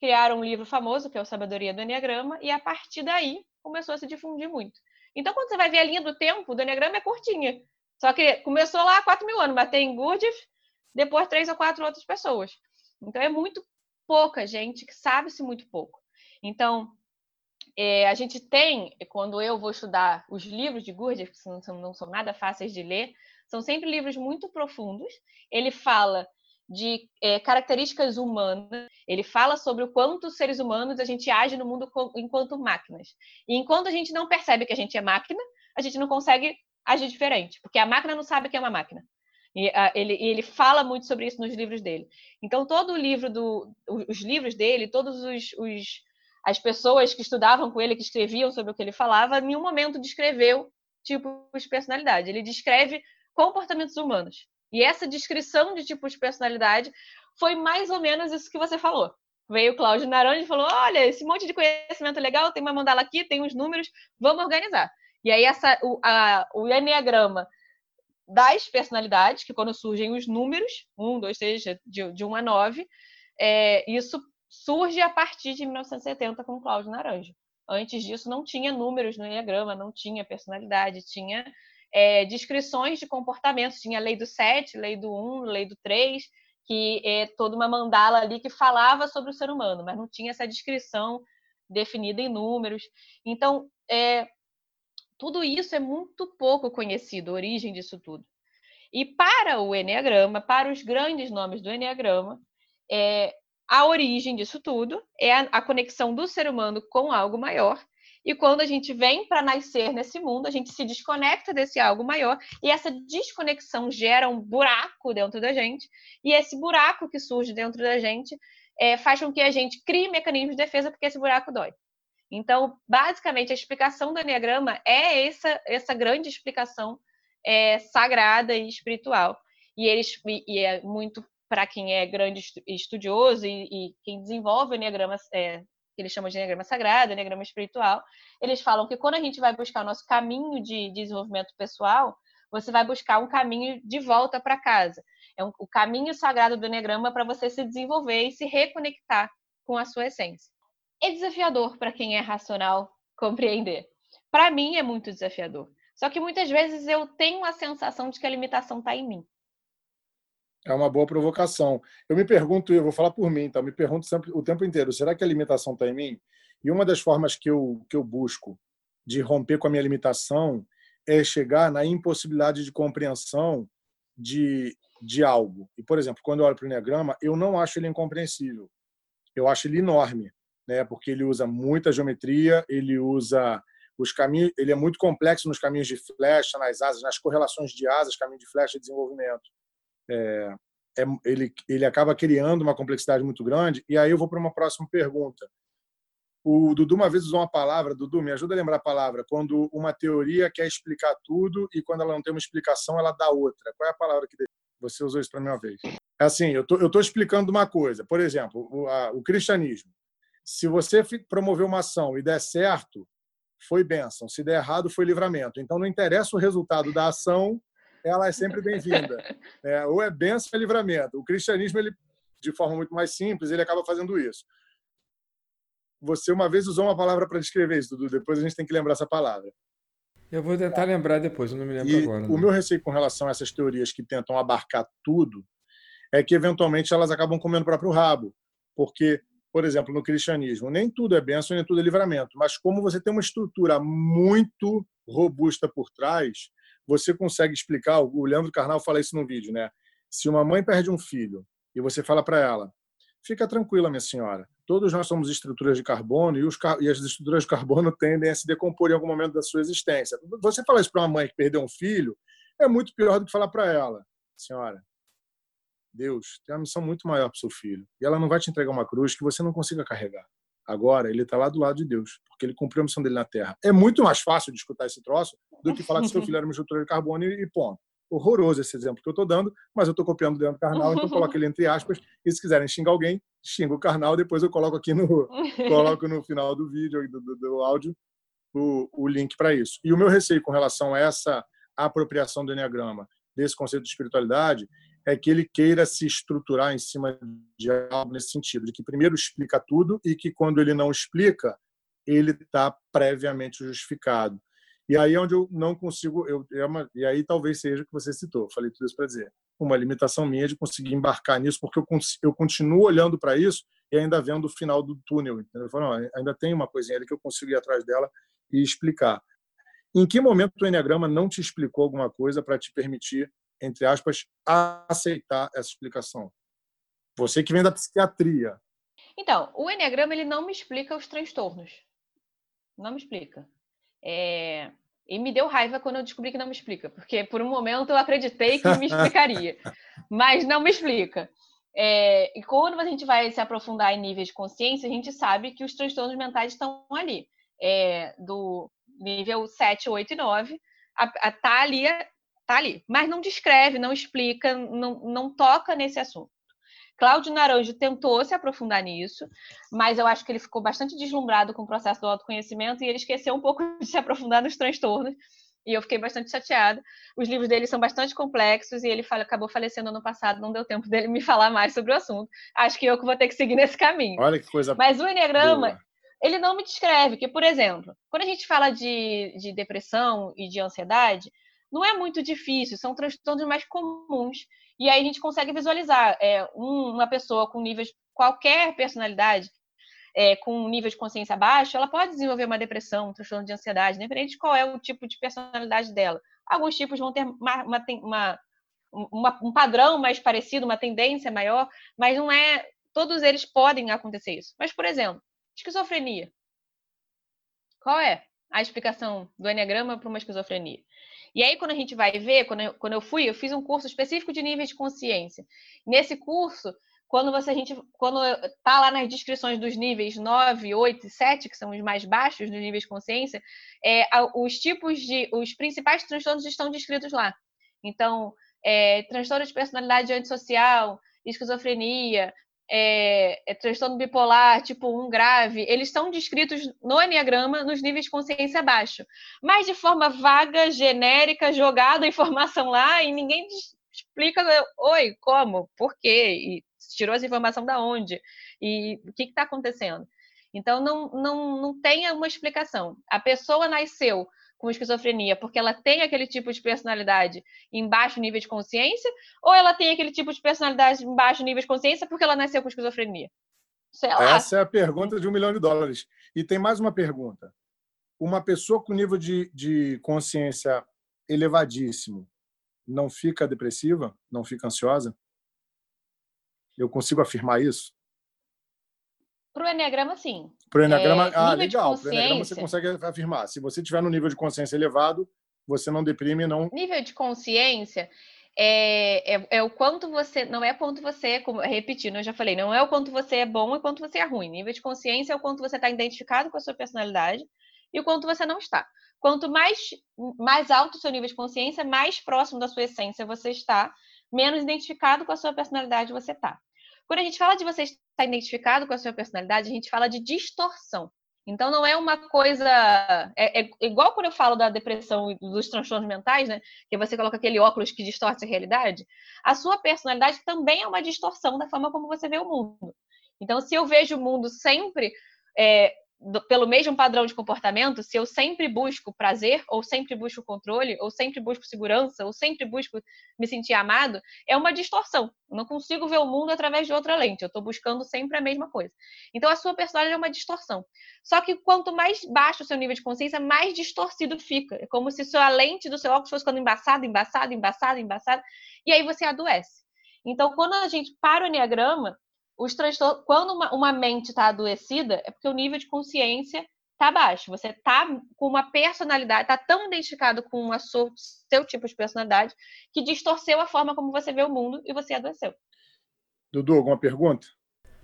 criaram um livro famoso, que é o Sabedoria do Enneagrama, e a partir daí começou a se difundir muito. Então, quando você vai ver a linha do tempo do Enneagrama, é curtinha. Só que começou lá há 4 mil anos, mas tem Gurdjieff, depois três ou quatro outras pessoas. Então, é muito pouca gente que sabe-se muito pouco. Então, é, a gente tem, quando eu vou estudar os livros de Gurdjieff, que não são, não são nada fáceis de ler, são sempre livros muito profundos. Ele fala de é, características humanas. Ele fala sobre o quanto seres humanos a gente age no mundo enquanto máquinas. E enquanto a gente não percebe que a gente é máquina, a gente não consegue agir diferente, porque a máquina não sabe que é uma máquina. E a, ele, ele fala muito sobre isso nos livros dele. Então, todo o livro do, os livros dele, todos os, os as pessoas que estudavam com ele, que escreviam sobre o que ele falava, em nenhum momento descreveu tipos de personalidade. Ele descreve comportamentos humanos. E essa descrição de tipo de personalidade foi mais ou menos isso que você falou. Veio o Cláudio Naranjo e falou: olha, esse monte de conhecimento legal, tem uma mandala aqui, tem uns números, vamos organizar. E aí essa, o, a, o Enneagrama das personalidades, que quando surgem os números, um, dois, três, de, de 1 a 9, é, isso surge a partir de 1970 com Cláudio Naranjo. Antes disso, não tinha números no Enneagrama, não tinha personalidade, tinha é, descrições de comportamentos. Tinha a lei do 7, lei do 1, lei do 3, que é toda uma mandala ali que falava sobre o ser humano, mas não tinha essa descrição definida em números. Então, é, tudo isso é muito pouco conhecido, a origem disso tudo. E para o Enneagrama, para os grandes nomes do Enneagrama, é, a origem disso tudo é a, a conexão do ser humano com algo maior e quando a gente vem para nascer nesse mundo, a gente se desconecta desse algo maior, e essa desconexão gera um buraco dentro da gente, e esse buraco que surge dentro da gente é, faz com que a gente crie mecanismos de defesa, porque esse buraco dói. Então, basicamente, a explicação do Enneagrama é essa, essa grande explicação é, sagrada e espiritual. E, eles, e é muito para quem é grande estudioso e, e quem desenvolve o Enneagrama é, que eles chamam de Enneagrama Sagrado, Enneagrama Espiritual, eles falam que quando a gente vai buscar o nosso caminho de desenvolvimento pessoal, você vai buscar um caminho de volta para casa. É um, o caminho sagrado do Enneagrama para você se desenvolver e se reconectar com a sua essência. É desafiador para quem é racional compreender. Para mim é muito desafiador. Só que muitas vezes eu tenho a sensação de que a limitação está em mim. É uma boa provocação. Eu me pergunto, eu vou falar por mim, então, me pergunto sempre, o tempo inteiro, será que a limitação está em mim? E uma das formas que eu, que eu busco de romper com a minha limitação é chegar na impossibilidade de compreensão de, de algo. E, por exemplo, quando eu olho para o Enneagrama, eu não acho ele incompreensível. Eu acho ele enorme, né? porque ele usa muita geometria, ele usa os caminhos, ele é muito complexo nos caminhos de flecha, nas asas, nas correlações de asas, caminho de flecha e desenvolvimento. É, é, ele, ele acaba criando uma complexidade muito grande. E aí eu vou para uma próxima pergunta. O Dudu uma vez usou uma palavra, Dudu, me ajuda a lembrar a palavra, quando uma teoria quer explicar tudo e quando ela não tem uma explicação, ela dá outra. Qual é a palavra que você usou isso para mim uma vez? É assim, eu tô, eu tô explicando uma coisa. Por exemplo, o, a, o cristianismo. Se você promover uma ação e der certo, foi bênção. Se der errado, foi livramento. Então, não interessa o resultado da ação, ela é sempre bem-vinda. [LAUGHS] É, ou é bênção ou é livramento. O cristianismo, ele, de forma muito mais simples, ele acaba fazendo isso. Você uma vez usou uma palavra para descrever isso, Dudu. Depois a gente tem que lembrar essa palavra. Eu vou tentar lembrar depois, eu não me lembro e agora. Né? O meu receio com relação a essas teorias que tentam abarcar tudo é que, eventualmente, elas acabam comendo o próprio rabo. Porque, por exemplo, no cristianismo, nem tudo é bênção, nem tudo é livramento. Mas como você tem uma estrutura muito robusta por trás, você consegue explicar. O Leandro Carnal fala isso no vídeo, né? Se uma mãe perde um filho e você fala para ela, fica tranquila, minha senhora, todos nós somos estruturas de carbono e, os, e, as estruturas de carbono tendem a se decompor em algum momento da sua existência. Você falar isso para uma mãe que perdeu um filho é muito pior do que falar para ela, senhora, Deus tem uma missão muito maior para o seu filho e ela não vai te entregar uma cruz que você não consiga carregar. Agora ele está lá do lado de Deus, porque ele cumpriu a missão dele na Terra. É muito mais fácil de escutar esse troço do que falar que seu [LAUGHS] filho era uma estrutura de carbono e ponto horroroso esse exemplo que eu estou dando, mas eu estou copiando dentro do carnal, então coloco ele entre aspas. E se quiserem xingar alguém, xinga o carnal, depois eu coloco aqui no, [LAUGHS] coloco no final do vídeo, do, do, do áudio, o, o link para isso. E o meu receio com relação a essa apropriação do Enneagrama, desse conceito de espiritualidade, é que ele queira se estruturar em cima de algo nesse sentido, de que primeiro explica tudo e que quando ele não explica, ele está previamente justificado. E aí é onde eu não consigo, eu, é uma, e aí talvez seja o que você citou, falei tudo isso para dizer, uma limitação minha de conseguir embarcar nisso, porque eu, eu continuo olhando para isso e ainda vendo o final do túnel. Entendeu? Eu falo, não, ainda tem uma coisinha ali que eu consigo ir atrás dela e explicar. Em que momento o Enneagrama não te explicou alguma coisa para te permitir, entre aspas, aceitar essa explicação? Você que vem da psiquiatria. Então, o Enneagrama ele não me explica os transtornos. Não me explica. É... E me deu raiva quando eu descobri que não me explica, porque por um momento eu acreditei que me explicaria, [LAUGHS] mas não me explica. É... E quando a gente vai se aprofundar em níveis de consciência, a gente sabe que os transtornos mentais estão ali. É... Do nível 7, 8 e 9, a, a, tá ali, tá ali, mas não descreve, não explica, não, não toca nesse assunto. Cláudio Naranjo tentou se aprofundar nisso, mas eu acho que ele ficou bastante deslumbrado com o processo do autoconhecimento e ele esqueceu um pouco [LAUGHS] de se aprofundar nos transtornos. E eu fiquei bastante chateada. Os livros dele são bastante complexos e ele fala, acabou falecendo ano passado, não deu tempo [LAUGHS] dele me falar mais sobre o assunto. Acho que eu que vou ter que seguir nesse caminho. Olha que coisa. Mas o Enneagrama, boa. ele não me descreve, que, por exemplo, quando a gente fala de, de depressão e de ansiedade, não é muito difícil, são transtornos mais comuns e aí a gente consegue visualizar é, um, uma pessoa com níveis, qualquer personalidade, é, com um nível de consciência baixo, ela pode desenvolver uma depressão, um transtorno de ansiedade, independente de qual é o tipo de personalidade dela. Alguns tipos vão ter uma, uma, uma, um padrão mais parecido, uma tendência maior, mas não é. Todos eles podem acontecer isso. Mas, por exemplo, esquizofrenia. Qual é a explicação do Enneagrama para uma esquizofrenia? E aí, quando a gente vai ver, quando eu, quando eu fui, eu fiz um curso específico de níveis de consciência. Nesse curso, quando você a gente quando tá lá nas descrições dos níveis 9, 8 e 7, que são os mais baixos dos níveis de consciência, é, os tipos de os principais transtornos estão descritos lá. Então, é, transtorno de personalidade antissocial, esquizofrenia, é, é, transtorno bipolar tipo 1 grave, eles estão descritos no Enneagrama nos níveis de consciência baixo. Mas de forma vaga, genérica, jogada a informação lá e ninguém explica, oi, como, por quê, e tirou essa informação da onde, e o que está acontecendo. Então, não, não, não tem uma explicação. A pessoa nasceu com esquizofrenia porque ela tem aquele tipo de personalidade em baixo nível de consciência, ou ela tem aquele tipo de personalidade em baixo nível de consciência porque ela nasceu com esquizofrenia? Essa é a pergunta de um milhão de dólares. E tem mais uma pergunta. Uma pessoa com nível de, de consciência elevadíssimo não fica depressiva? Não fica ansiosa? Eu consigo afirmar isso? Para o Enneagrama, sim. Pro Enneagrama, é, ah, legal. Pro Enneagrama você consegue afirmar. Se você tiver no nível de consciência elevado, você não deprime, não. Nível de consciência é, é, é, o quanto você. Não é quanto você, como, repetindo, eu já falei, não é o quanto você é bom e quanto você é ruim. Nível de consciência é o quanto você está identificado com a sua personalidade e o quanto você não está. Quanto mais, mais alto o seu nível de consciência, mais próximo da sua essência você está, menos identificado com a sua personalidade você está. Quando a gente fala de você estar identificado com a sua personalidade, a gente fala de distorção. Então não é uma coisa. É, é, igual quando eu falo da depressão e dos transtornos mentais, né? Que você coloca aquele óculos que distorce a realidade. A sua personalidade também é uma distorção da forma como você vê o mundo. Então, se eu vejo o mundo sempre é, do, pelo mesmo padrão de comportamento, se eu sempre busco prazer, ou sempre busco controle, ou sempre busco segurança, ou sempre busco me sentir amado, é uma distorção. Eu não consigo ver o mundo através de outra lente. Eu estou buscando sempre a mesma coisa. Então, a sua personalidade é uma distorção. Só que quanto mais baixo o seu nível de consciência, mais distorcido fica. É como se a lente do seu óculos fosse ficando embaçada, embaçada, embaçada, embaçada, e aí você adoece. Então, quando a gente para o Enneagrama, os transtornos, quando uma, uma mente está adoecida, é porque o nível de consciência está baixo. Você está com uma personalidade, está tão identificado com o seu tipo de personalidade que distorceu a forma como você vê o mundo e você adoeceu. Dudu, alguma pergunta?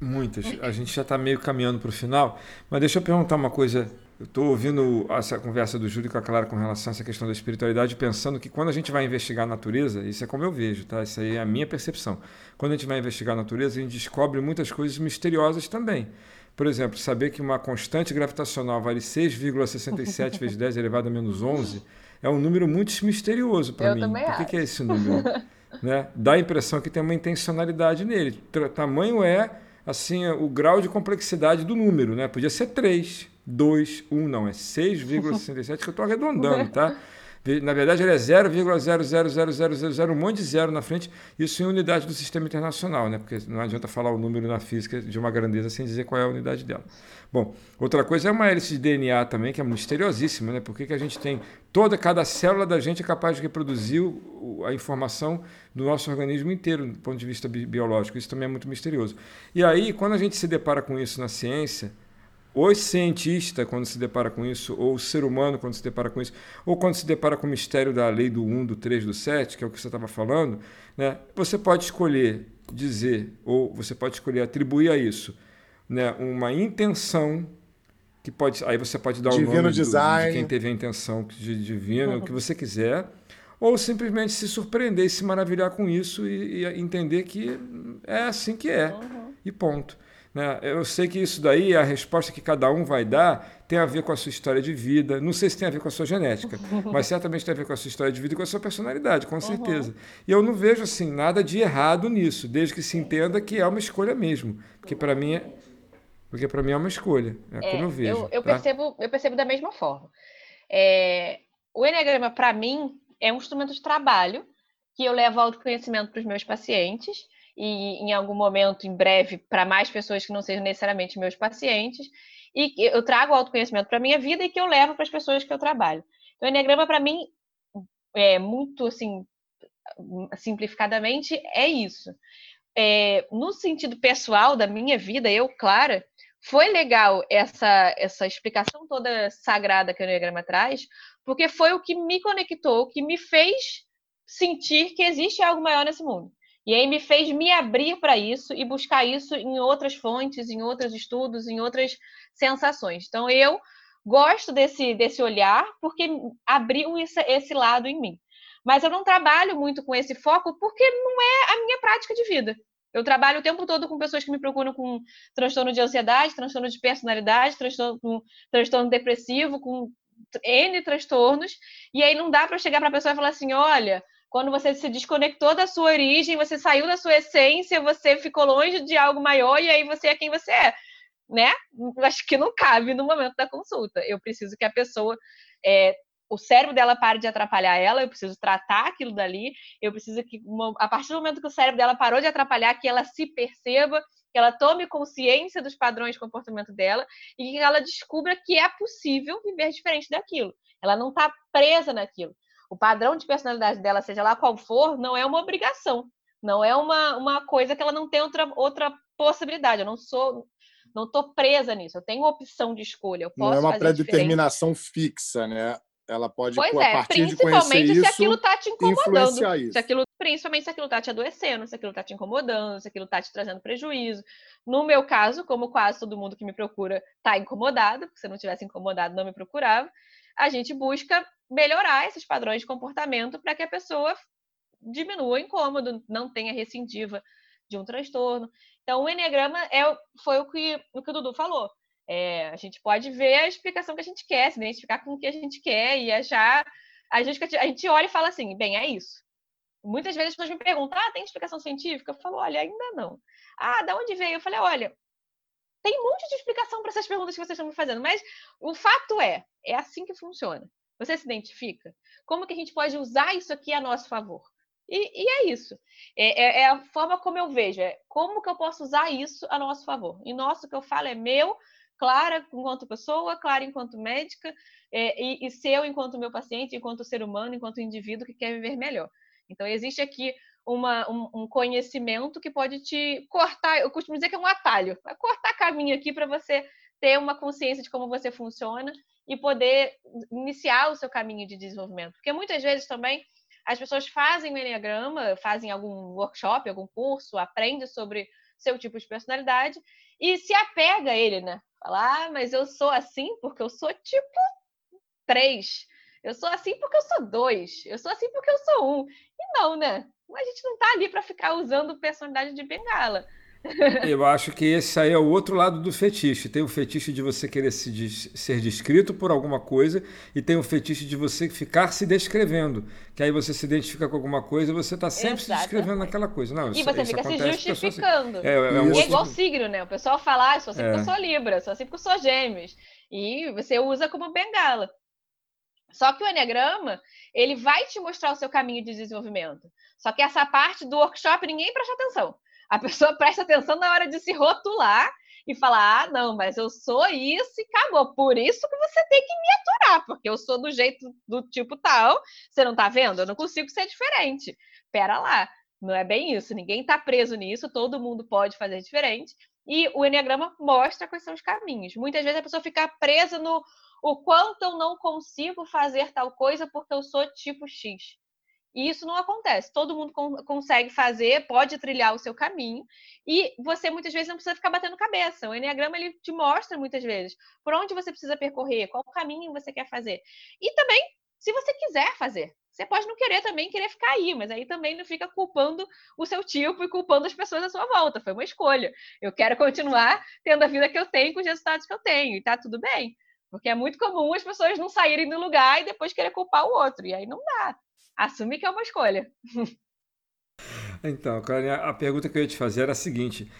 Muitas. A gente já está meio caminhando para o final, mas deixa eu perguntar uma coisa eu estou ouvindo essa conversa do Júlio com a Clara com relação a essa questão da espiritualidade, pensando que quando a gente vai investigar a natureza, isso é como eu vejo, tá? Isso aí é a minha percepção. Quando a gente vai investigar a natureza, a gente descobre muitas coisas misteriosas também. Por exemplo, saber que uma constante gravitacional vale 6,67 vezes 10 elevado a menos 11 é um número muito misterioso para mim. Também Por que, que é esse número? [LAUGHS] né? Dá a impressão que tem uma intencionalidade nele. Tamanho é assim o grau de complexidade do número, né? Podia ser 3, 2, 1, não, é 6,67 que eu estou arredondando, [LAUGHS] tá? Na verdade, ele é 0,00000, um monte de zero na frente, isso em unidade do sistema internacional, né? porque não adianta falar o número na física de uma grandeza sem dizer qual é a unidade dela. Bom, outra coisa é uma hélice de DNA também, que é misteriosíssima, né? Por que, que a gente tem. Toda, cada célula da gente é capaz de reproduzir a informação do nosso organismo inteiro, do ponto de vista biológico. Isso também é muito misterioso. E aí, quando a gente se depara com isso na ciência, o cientista, quando se depara com isso, ou o ser humano, quando se depara com isso, ou quando se depara com o mistério da lei do 1, do 3, do 7, que é o que você estava falando, né, você pode escolher dizer, ou você pode escolher atribuir a isso né, uma intenção que pode aí você pode dar divino o nome design. Do, de quem teve a intenção de divino, uhum. o que você quiser, ou simplesmente se surpreender e se maravilhar com isso e, e entender que é assim que é, uhum. e ponto. Né? Eu sei que isso daí, a resposta que cada um vai dar, tem a ver com a sua história de vida. Não sei se tem a ver com a sua genética, [LAUGHS] mas certamente tem a ver com a sua história de vida e com a sua personalidade, com certeza. Uhum. E eu não vejo assim nada de errado nisso, desde que se entenda que é uma escolha mesmo. Porque para mim é, porque para mim é uma escolha, é, é, como eu vejo. Eu, eu tá? percebo, eu percebo da mesma forma. É, o Enneagrama, para mim, é um instrumento de trabalho que eu levo autoconhecimento para os meus pacientes e em algum momento, em breve, para mais pessoas que não sejam necessariamente meus pacientes, e eu trago autoconhecimento para a minha vida e que eu levo para as pessoas que eu trabalho. Então, o Enneagrama, para mim, é muito assim, simplificadamente, é isso. É, no sentido pessoal da minha vida, eu, Clara, foi legal essa, essa explicação toda sagrada que o Enneagrama traz, porque foi o que me conectou, o que me fez sentir que existe algo maior nesse mundo. E aí me fez me abrir para isso e buscar isso em outras fontes, em outros estudos, em outras sensações. Então eu gosto desse, desse olhar porque abriu esse, esse lado em mim. Mas eu não trabalho muito com esse foco porque não é a minha prática de vida. Eu trabalho o tempo todo com pessoas que me procuram com transtorno de ansiedade, transtorno de personalidade, transtorno, com transtorno depressivo, com N transtornos, e aí não dá para chegar para a pessoa e falar assim: olha, quando você se desconectou da sua origem, você saiu da sua essência, você ficou longe de algo maior e aí você é quem você é, né? Acho que não cabe no momento da consulta. Eu preciso que a pessoa é, o cérebro dela pare de atrapalhar ela, eu preciso tratar aquilo dali, eu preciso que, a partir do momento que o cérebro dela parou de atrapalhar, que ela se perceba, que ela tome consciência dos padrões de comportamento dela e que ela descubra que é possível viver diferente daquilo. Ela não está presa naquilo o padrão de personalidade dela, seja lá qual for, não é uma obrigação. Não é uma, uma coisa que ela não tem outra, outra possibilidade. Eu não sou não estou presa nisso. Eu tenho opção de escolha. Eu posso não é uma pré-determinação fixa, né? Ela pode, pois a é, partir de conhecer isso, se aquilo está te incomodando. Isso. Se aquilo, principalmente se aquilo está te adoecendo, se aquilo está te incomodando, se aquilo está te trazendo prejuízo. No meu caso, como quase todo mundo que me procura está incomodado, porque se não tivesse incomodado, não me procurava, a gente busca melhorar esses padrões de comportamento para que a pessoa diminua o incômodo, não tenha recidiva de um transtorno. Então, o Enneagrama é, foi o que, o que o Dudu falou. É, a gente pode ver a explicação que a gente quer, se identificar com o que a gente quer e achar. A gente, a gente olha e fala assim: bem, é isso. Muitas vezes as pessoas me perguntam: ah, tem explicação científica? Eu falo: olha, ainda não. Ah, da onde veio? Eu falei: olha, tem um monte de explicação para essas perguntas que vocês estão me fazendo, mas o fato é: é assim que funciona. Você se identifica? Como que a gente pode usar isso aqui a nosso favor? E, e é isso. É, é, é, a forma como eu vejo. É como que eu posso usar isso a nosso favor. E nosso que eu falo é meu, Clara enquanto pessoa, Clara enquanto médica, é, e, e seu enquanto meu paciente, enquanto ser humano, enquanto indivíduo que quer viver melhor. Então, existe aqui uma, um, um, conhecimento que pode te cortar, eu costumo dizer que é um atalho, vai cortar caminho aqui para você ter uma consciência de como você funciona e poder iniciar o seu caminho de desenvolvimento. Porque muitas vezes também as pessoas fazem o Enneagrama, fazem algum workshop, algum curso, aprendem sobre seu tipo de personalidade e se apega a ele, né? Falar, ah, mas eu sou assim porque eu sou tipo 3. Eu sou assim porque eu sou 2. Eu sou assim porque eu sou 1. Um. E não, né? A gente não tá ali para ficar usando personalidade de bengala. Eu acho que esse aí é o outro lado do fetiche. Tem o fetiche de você querer se ser descrito por alguma coisa e tem o fetiche de você ficar se descrevendo. Que aí você se identifica com alguma coisa e você está sempre Exatamente. se descrevendo naquela coisa. Não, e isso, você isso fica acontece, se justificando. É, é, é, um é igual signo, né? O pessoal fala, ah, eu sou assim porque eu é. sou Libra, eu sou assim porque eu sou Gêmeos. E você usa como bengala. Só que o Enneagrama, ele vai te mostrar o seu caminho de desenvolvimento. Só que essa parte do workshop ninguém presta atenção. A pessoa [LAUGHS] presta atenção na hora de se rotular e falar: ah, não, mas eu sou isso e acabou. Por isso que você tem que me aturar, porque eu sou do jeito do tipo tal. Você não tá vendo? Eu não consigo ser diferente. Pera lá, não é bem isso. Ninguém está preso nisso, todo mundo pode fazer diferente. E o Enneagrama mostra quais são os caminhos. Muitas vezes a pessoa fica presa no o quanto eu não consigo fazer tal coisa porque eu sou tipo X. E isso não acontece. Todo mundo consegue fazer, pode trilhar o seu caminho, e você muitas vezes não precisa ficar batendo cabeça. O Enneagrama ele te mostra muitas vezes por onde você precisa percorrer, qual caminho você quer fazer. E também, se você quiser fazer. Você pode não querer também querer ficar aí, mas aí também não fica culpando o seu tipo e culpando as pessoas à sua volta. Foi uma escolha. Eu quero continuar tendo a vida que eu tenho com os resultados que eu tenho, e tá tudo bem. Porque é muito comum as pessoas não saírem do lugar e depois querer culpar o outro. E aí não dá assume que é uma escolha. Então, Clarinha, a pergunta que eu ia te fazer era a seguinte: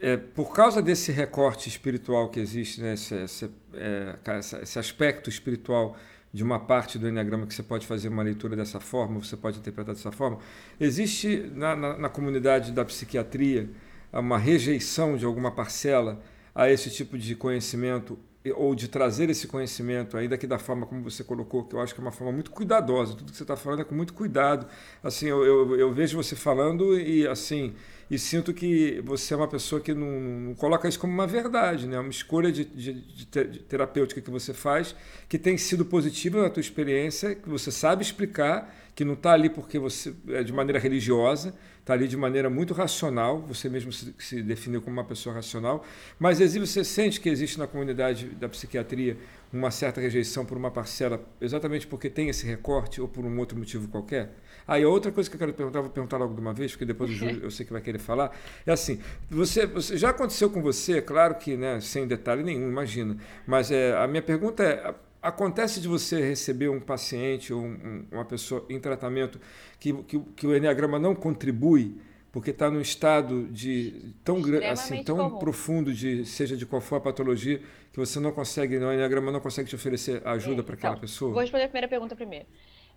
é, por causa desse recorte espiritual que existe, né, esse, esse, é, esse, aspecto espiritual de uma parte do Enneagrama que você pode fazer uma leitura dessa forma, você pode interpretar dessa forma, existe na, na, na comunidade da psiquiatria uma rejeição de alguma parcela a esse tipo de conhecimento ou de trazer esse conhecimento, ainda que da forma como você colocou, que eu acho que é uma forma muito cuidadosa, tudo que você está falando é com muito cuidado. Assim, eu, eu, eu, vejo você falando e assim e sinto que você é uma pessoa que não, não coloca isso como uma verdade, né? É uma escolha de, de, de, terapêutica que você faz, que tem sido positiva na tua experiência, que você sabe explicar, que não está ali porque você é de maneira religiosa, está ali de maneira muito racional, você mesmo se, se, definiu como uma pessoa racional, mas você sente que existe na comunidade da psiquiatria uma certa rejeição por uma parcela, exatamente porque tem esse recorte ou por um outro motivo qualquer? Aí ah, outra coisa que eu quero perguntar, vou perguntar logo de uma vez, porque depois [LAUGHS] Júlio eu sei que vai querer falar, é assim, você, você já aconteceu com você, claro que né, sem detalhe nenhum, imagina, mas é, a minha pergunta é, acontece de você receber um paciente ou um, uma pessoa em tratamento que, que, que o Enneagrama não contribui, porque está num estado de tão assim tão comum. profundo de seja de qual for a patologia que você não consegue, o Enneagrama não consegue te oferecer ajuda é, para aquela então, pessoa. Vou responder a primeira pergunta primeiro.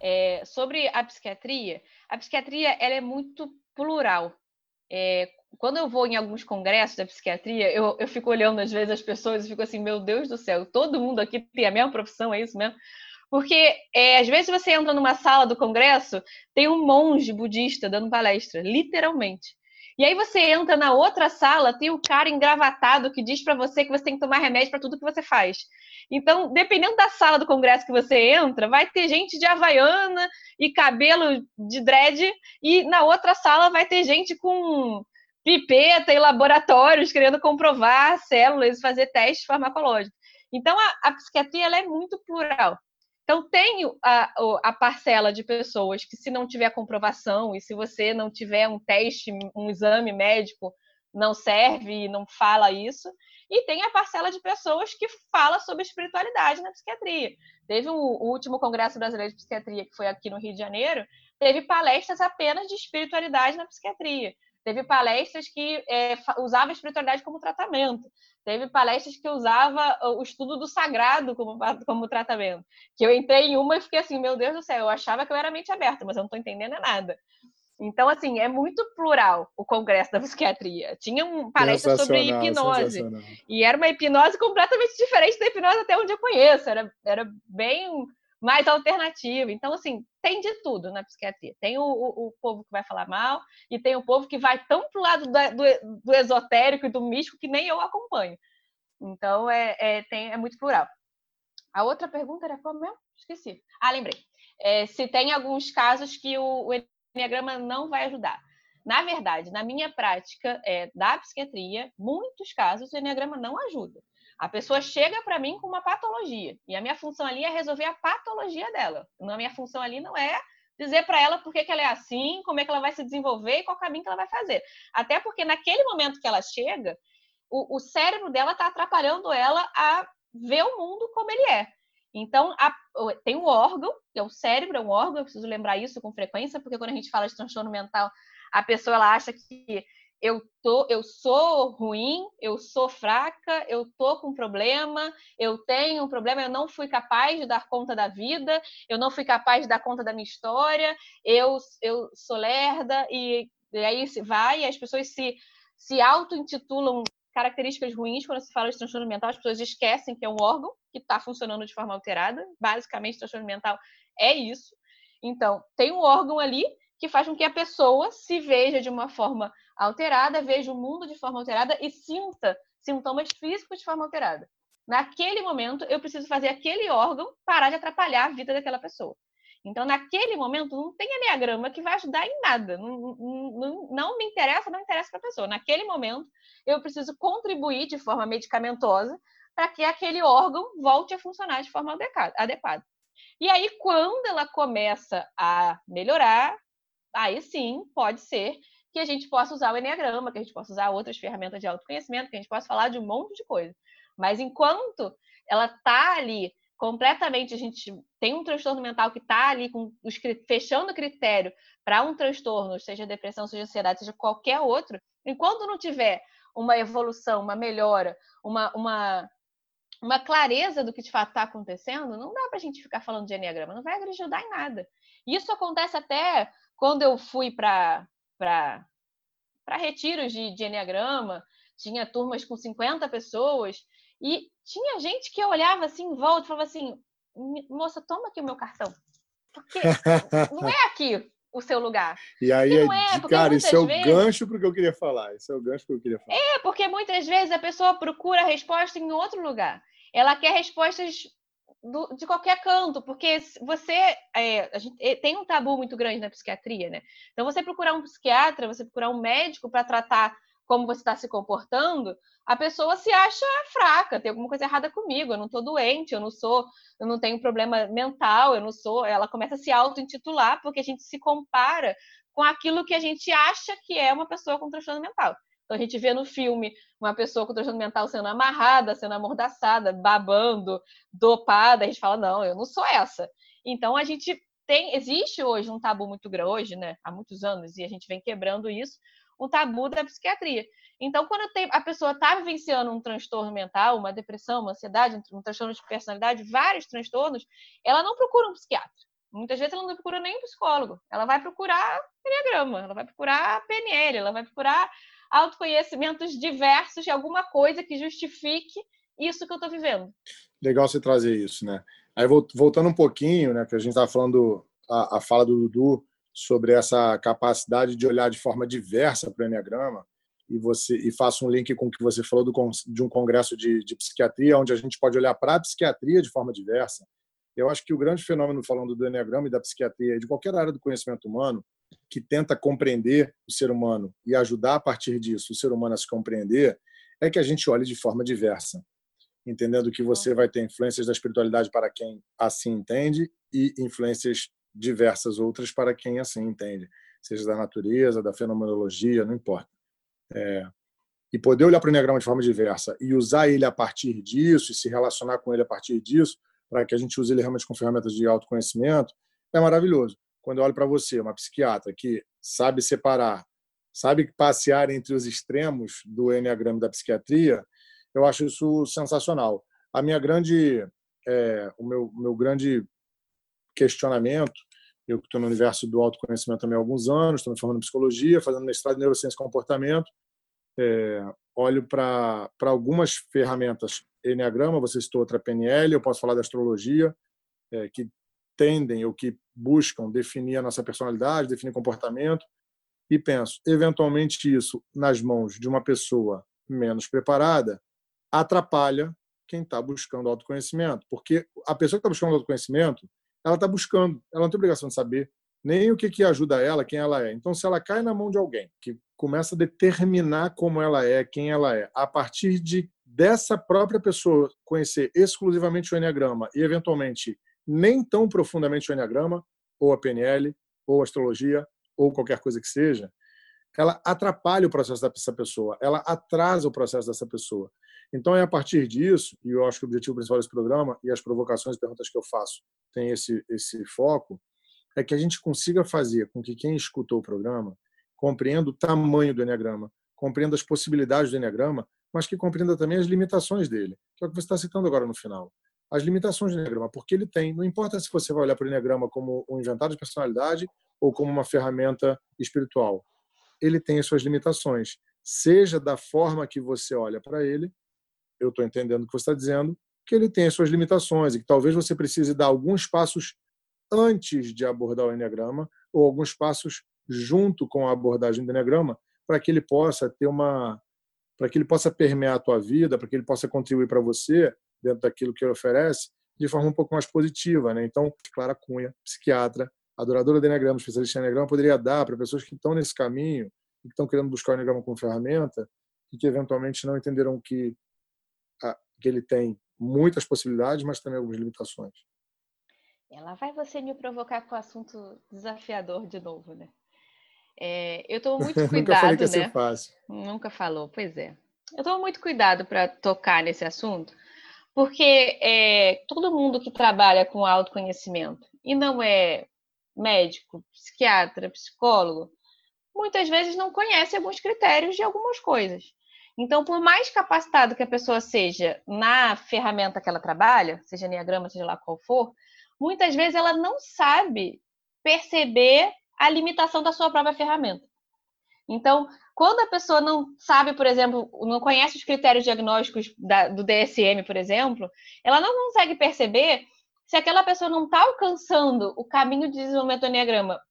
É, sobre a psiquiatria, a psiquiatria ela é muito plural. É, quando eu vou em alguns congressos da psiquiatria, eu, eu fico olhando às vezes as pessoas e fico assim, meu Deus do céu, todo mundo aqui tem a mesma profissão, é isso mesmo? Porque é, às vezes você entra numa sala do congresso, tem um monge budista dando palestra, literalmente. E aí você entra na outra sala, tem o cara engravatado que diz para você que você tem que tomar remédio para tudo que você faz. Então, dependendo da sala do congresso que você entra, vai ter gente de havaiana e cabelo de dread, e na outra sala vai ter gente com pipeta e laboratórios querendo comprovar células, fazer testes farmacológicos. Então, a, a psiquiatria é muito plural. Então, tem a, a, parcela de pessoas que, se não tiver comprovação e se você não tiver um teste, um exame médico, não serve e não fala isso. E tem a parcela de pessoas que fala sobre espiritualidade na psiquiatria. Teve um, o último Congresso Brasileiro de Psiquiatria, que foi aqui no Rio de Janeiro, teve palestras apenas de espiritualidade na psiquiatria. Teve palestras que é, usavam a espiritualidade como tratamento. Teve palestras que usava o estudo do sagrado como, [LAUGHS] como tratamento. Que eu entrei em uma e fiquei assim, meu Deus do céu, eu achava que eu era mente aberta, mas eu não estou entendendo nada. Então, assim, é muito plural o Congresso da Psiquiatria. Tinha um palestra sobre hipnose. E era uma hipnose completamente diferente da hipnose até onde eu conheço. Era, era bem mais alternativa. Então, assim, tem de tudo na psiquiatria. Tem o, o, o, povo que vai falar mal e tem o povo que vai tão pro lado do, do, esotérico e do místico que nem eu acompanho. Então, é, é, tem, é muito plural. A outra pergunta era qual mesmo? Esqueci. Ah, lembrei. É, se tem alguns casos que o, o Enneagrama não vai ajudar. Na verdade, na minha prática é, da psiquiatria, muitos casos o Enneagrama não ajuda. A pessoa chega para mim com uma patologia e a minha função ali é resolver a patologia dela. A minha função ali não é dizer para ela por que, que ela é assim, como é que ela vai se desenvolver e qual caminho que ela vai fazer. Até porque naquele momento que ela chega, o, o cérebro dela está atrapalhando ela a ver o mundo como ele é. Então, a, tem um órgão, que é o cérebro, é um órgão, eu preciso lembrar isso com frequência, porque quando a gente fala de transtorno mental, a pessoa ela acha que eu tô, eu sou ruim, eu sou fraca, eu tô com problema, eu tenho um problema, eu não fui capaz de dar conta da vida, eu não fui capaz de dar conta da minha história, eu, eu sou lerda e, e aí se vai, e as pessoas se se auto-intitulam características ruins quando se fala de transtorno mental, as pessoas esquecem que é um órgão que está funcionando de forma alterada. Basicamente, transtorno mental é isso. Então, tem um órgão ali que faz com que a pessoa se veja de uma forma alterada, veja o mundo de forma alterada e sinta sintomas físicos de forma alterada. Naquele momento, eu preciso fazer aquele órgão parar de atrapalhar a vida daquela pessoa. Então, naquele momento, não tem enneagrama que vai ajudar em nada. Não, não, não me interessa, não interessa para a pessoa. Naquele momento, eu preciso contribuir de forma medicamentosa para que aquele órgão volte a funcionar de forma adequada. E aí, quando ela começa a melhorar, aí sim pode ser que a gente possa usar o Enneagrama, que a gente possa usar outras ferramentas de autoconhecimento, que a gente possa falar de um monte de coisa. Mas enquanto ela está ali completamente, a gente tem um transtorno mental que está ali com fechando o critério para um transtorno, seja depressão, seja ansiedade, seja qualquer outro, enquanto não tiver uma evolução, uma melhora, uma, uma, uma clareza do que de fato está acontecendo, não dá para a gente ficar falando de Enneagrama, não vai ajudar em nada. Isso acontece até quando eu fui para para retiros de, de Enneagrama, tinha turmas com 50 pessoas, e tinha gente que olhava assim em volta e falava assim: moça, toma aqui o meu cartão. Porque [LAUGHS] não é aqui o seu lugar. E aí, e é, cara, isso é o vezes... gancho para o que eu queria falar. Isso é o gancho para o que eu queria falar. É, porque muitas vezes a pessoa procura a resposta em outro lugar. Ela quer respostas do, de qualquer canto, porque você é, a gente, é, tem um tabu muito grande na psiquiatria, né? Então você procurar um psiquiatra, você procurar um médico para tratar como você está se comportando, a pessoa se acha fraca, tem alguma coisa errada comigo, eu não estou doente, eu não sou, eu não tenho problema mental, eu não sou. Ela começa a se auto-intitular porque a gente se compara com aquilo que a gente acha que é uma pessoa com transtorno mental. Então a gente vê no filme uma pessoa com transtorno mental sendo amarrada, sendo amordaçada, babando, dopada, a gente fala, não, eu não sou essa. Então a gente tem, existe hoje um tabu muito grande, hoje, né, há muitos anos, e a gente vem quebrando isso, um tabu da psiquiatria. Então, quando a pessoa está vivenciando um transtorno mental, uma depressão, uma ansiedade, um transtorno de personalidade, vários transtornos, ela não procura um psiquiatra. Muitas vezes ela não procura nem um psicólogo. Ela vai procurar Enneagrama, ela vai procurar PNL, ela vai procurar autoconhecimentos diversos de alguma coisa que justifique isso que eu estou vivendo. Legal você trazer isso, né? Aí voltando um pouquinho, né, que a gente estava falando a, a, fala do Dudu sobre essa capacidade de olhar de forma diversa para o Enneagrama e você e faço um link com o que você falou do, de um congresso de, de psiquiatria, onde a gente pode olhar para a psiquiatria de forma diversa. Eu acho que o grande fenômeno, falando do Enneagrama e da psiquiatria, de qualquer área do conhecimento humano, que tenta compreender o ser humano e ajudar a partir disso o ser humano a se compreender, é que a gente olhe de forma diversa, entendendo que você vai ter influências da espiritualidade para quem assim entende e influências diversas outras para quem assim entende, seja da natureza, da fenomenologia, não importa. É, e poder olhar para o Enneagrama de forma diversa e usar ele a partir disso, e se relacionar com ele a partir disso, para que a gente use ele realmente com ferramentas de autoconhecimento, é maravilhoso. Quando eu olho para você, uma psiquiatra que sabe separar, sabe passear entre os extremos do Enneagrama da psiquiatria, eu acho isso sensacional. A minha grande, é, o meu, meu grande questionamento eu estou no universo do autoconhecimento também há alguns anos, estou me formando em psicologia, fazendo mestrado em neurociência e comportamento. É, olho para algumas ferramentas Enneagrama, você citou outra PNL, eu posso falar da astrologia, é, que tendem ou que buscam definir a nossa personalidade, definir comportamento, e penso, eventualmente isso nas mãos de uma pessoa menos preparada atrapalha quem está buscando autoconhecimento, porque a pessoa que está buscando autoconhecimento ela está buscando, ela não tem obrigação de saber nem o que, que ajuda ela, quem ela é. Então, se ela cai na mão de alguém que começa a determinar como ela é, quem ela é, a partir de dessa própria pessoa conhecer exclusivamente o Enneagrama e, eventualmente, nem tão profundamente o Enneagrama, ou a PNL, ou a astrologia, ou qualquer coisa que seja, ela atrapalha o processo dessa pessoa, ela atrasa o processo dessa pessoa. Então, é a partir disso, e eu acho que o objetivo principal desse programa e as provocações e perguntas que eu faço tem esse, esse foco, é que a gente consiga fazer com que quem escutou o programa compreenda o tamanho do Enneagrama, compreenda as possibilidades do Enneagrama, mas que compreenda também as limitações dele, que é o que você está citando agora no final. As limitações do Enneagrama, porque ele tem, não importa se você vai olhar para o Enneagrama como um inventário de personalidade ou como uma ferramenta espiritual, ele tem as suas limitações, seja da forma que você olha para ele, eu estou entendendo o que você está dizendo, que ele tem as suas limitações e que talvez você precise dar alguns passos antes de abordar o Enneagrama ou alguns passos junto com a abordagem do Enneagrama para que ele possa ter uma para que ele possa permear a tua vida, para que ele possa contribuir para você dentro daquilo que ele oferece de forma um pouco mais positiva, né? Então, Clara Cunha, psiquiatra, adoradora do Enneagrama, especialista em Enneagrama, poderia dar para pessoas que estão nesse caminho que estão querendo buscar o Enneagrama como ferramenta e que eventualmente não entenderam que, a, que ele tem muitas possibilidades, mas também algumas limitações. Ela vai você me provocar com o assunto desafiador de novo, né? É, eu tomo muito cuidado, [LAUGHS] Nunca falei que ia né? ser fácil. Nunca falou, pois é. Eu tomo muito cuidado para tocar nesse assunto, porque é, todo mundo que trabalha com autoconhecimento e não é médico, psiquiatra, psicólogo, muitas vezes não conhece alguns critérios de algumas coisas. Então, por mais capacitado que a pessoa seja na ferramenta que ela trabalha, seja Enneagrama, seja lá qual for, muitas vezes ela não sabe perceber a limitação da sua própria ferramenta. Então, quando a pessoa não sabe, por exemplo, não conhece os critérios diagnósticos da, do DSM, por exemplo, ela não consegue perceber se aquela pessoa não está alcançando o caminho de desenvolvimento do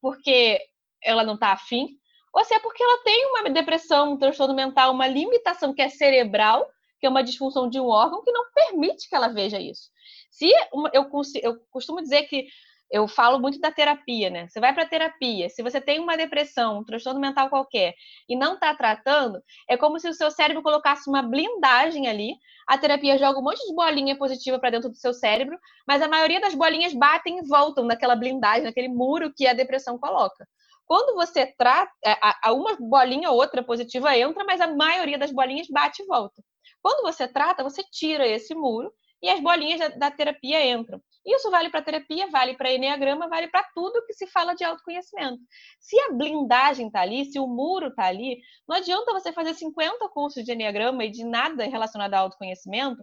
porque ela não está afim, ou se é porque ela tem uma depressão, um transtorno mental, uma limitação que é cerebral, que é uma disfunção de um órgão que não permite que ela veja isso. Se eu, eu costumo dizer que eu falo muito da terapia, né? Você vai para terapia, se você tem uma depressão, um transtorno mental qualquer e não está tratando, é como se o seu cérebro colocasse uma blindagem ali. A terapia joga um monte de bolinha positiva para dentro do seu cérebro, mas a maioria das bolinhas batem e voltam naquela blindagem, naquele muro que a depressão coloca. Quando você trata, é, uma bolinha ou outra positiva entra, mas a maioria das bolinhas bate e volta. Quando você trata, você tira esse muro e as bolinhas da, da terapia entram. Isso vale para terapia, vale para enneagrama, vale para tudo que se fala de autoconhecimento. Se a blindagem está ali, se o muro está ali, não adianta você fazer 50 cursos de enneagrama e de nada relacionado ao autoconhecimento,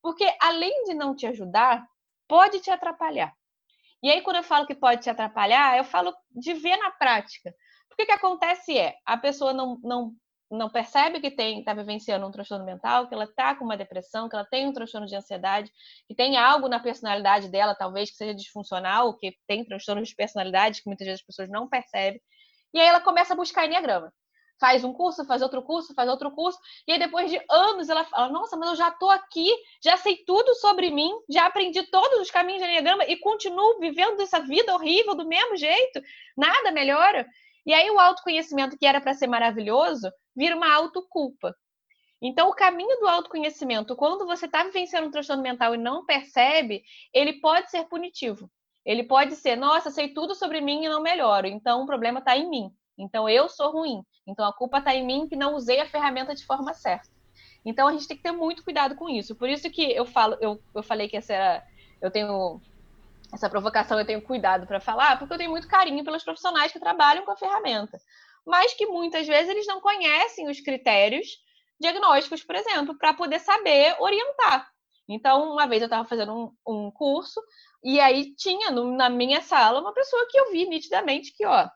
porque além de não te ajudar, pode te atrapalhar. E aí, quando eu falo que pode te atrapalhar, eu falo de ver na prática. Porque o que acontece é, a pessoa não, não não percebe que tem está vivenciando um transtorno mental, que ela está com uma depressão, que ela tem um transtorno de ansiedade, que tem algo na personalidade dela, talvez que seja disfuncional, que tem transtorno de personalidade, que muitas vezes as pessoas não percebem. E aí ela começa a buscar enneagrama. Faz um curso, faz outro curso, faz outro curso, e aí depois de anos ela fala: Nossa, mas eu já estou aqui, já sei tudo sobre mim, já aprendi todos os caminhos de enneagrama e continuo vivendo essa vida horrível do mesmo jeito, nada melhora. E aí o autoconhecimento que era para ser maravilhoso vira uma autoculpa. Então, o caminho do autoconhecimento, quando você está vivenciando um transtorno mental e não percebe, ele pode ser punitivo. Ele pode ser, nossa, sei tudo sobre mim e não melhoro, então o problema está em mim. Então eu sou ruim. Então a culpa está em mim que não usei a ferramenta de forma certa. Então a gente tem que ter muito cuidado com isso. Por isso que eu falo, eu, eu falei que essa era, eu tenho essa provocação, eu tenho cuidado para falar, porque eu tenho muito carinho pelos profissionais que trabalham com a ferramenta mas que muitas vezes eles não conhecem os critérios diagnósticos, por exemplo, para poder saber orientar. Então, uma vez eu estava fazendo um, um, curso e aí tinha no, na minha sala uma pessoa que eu vi nitidamente que, ó,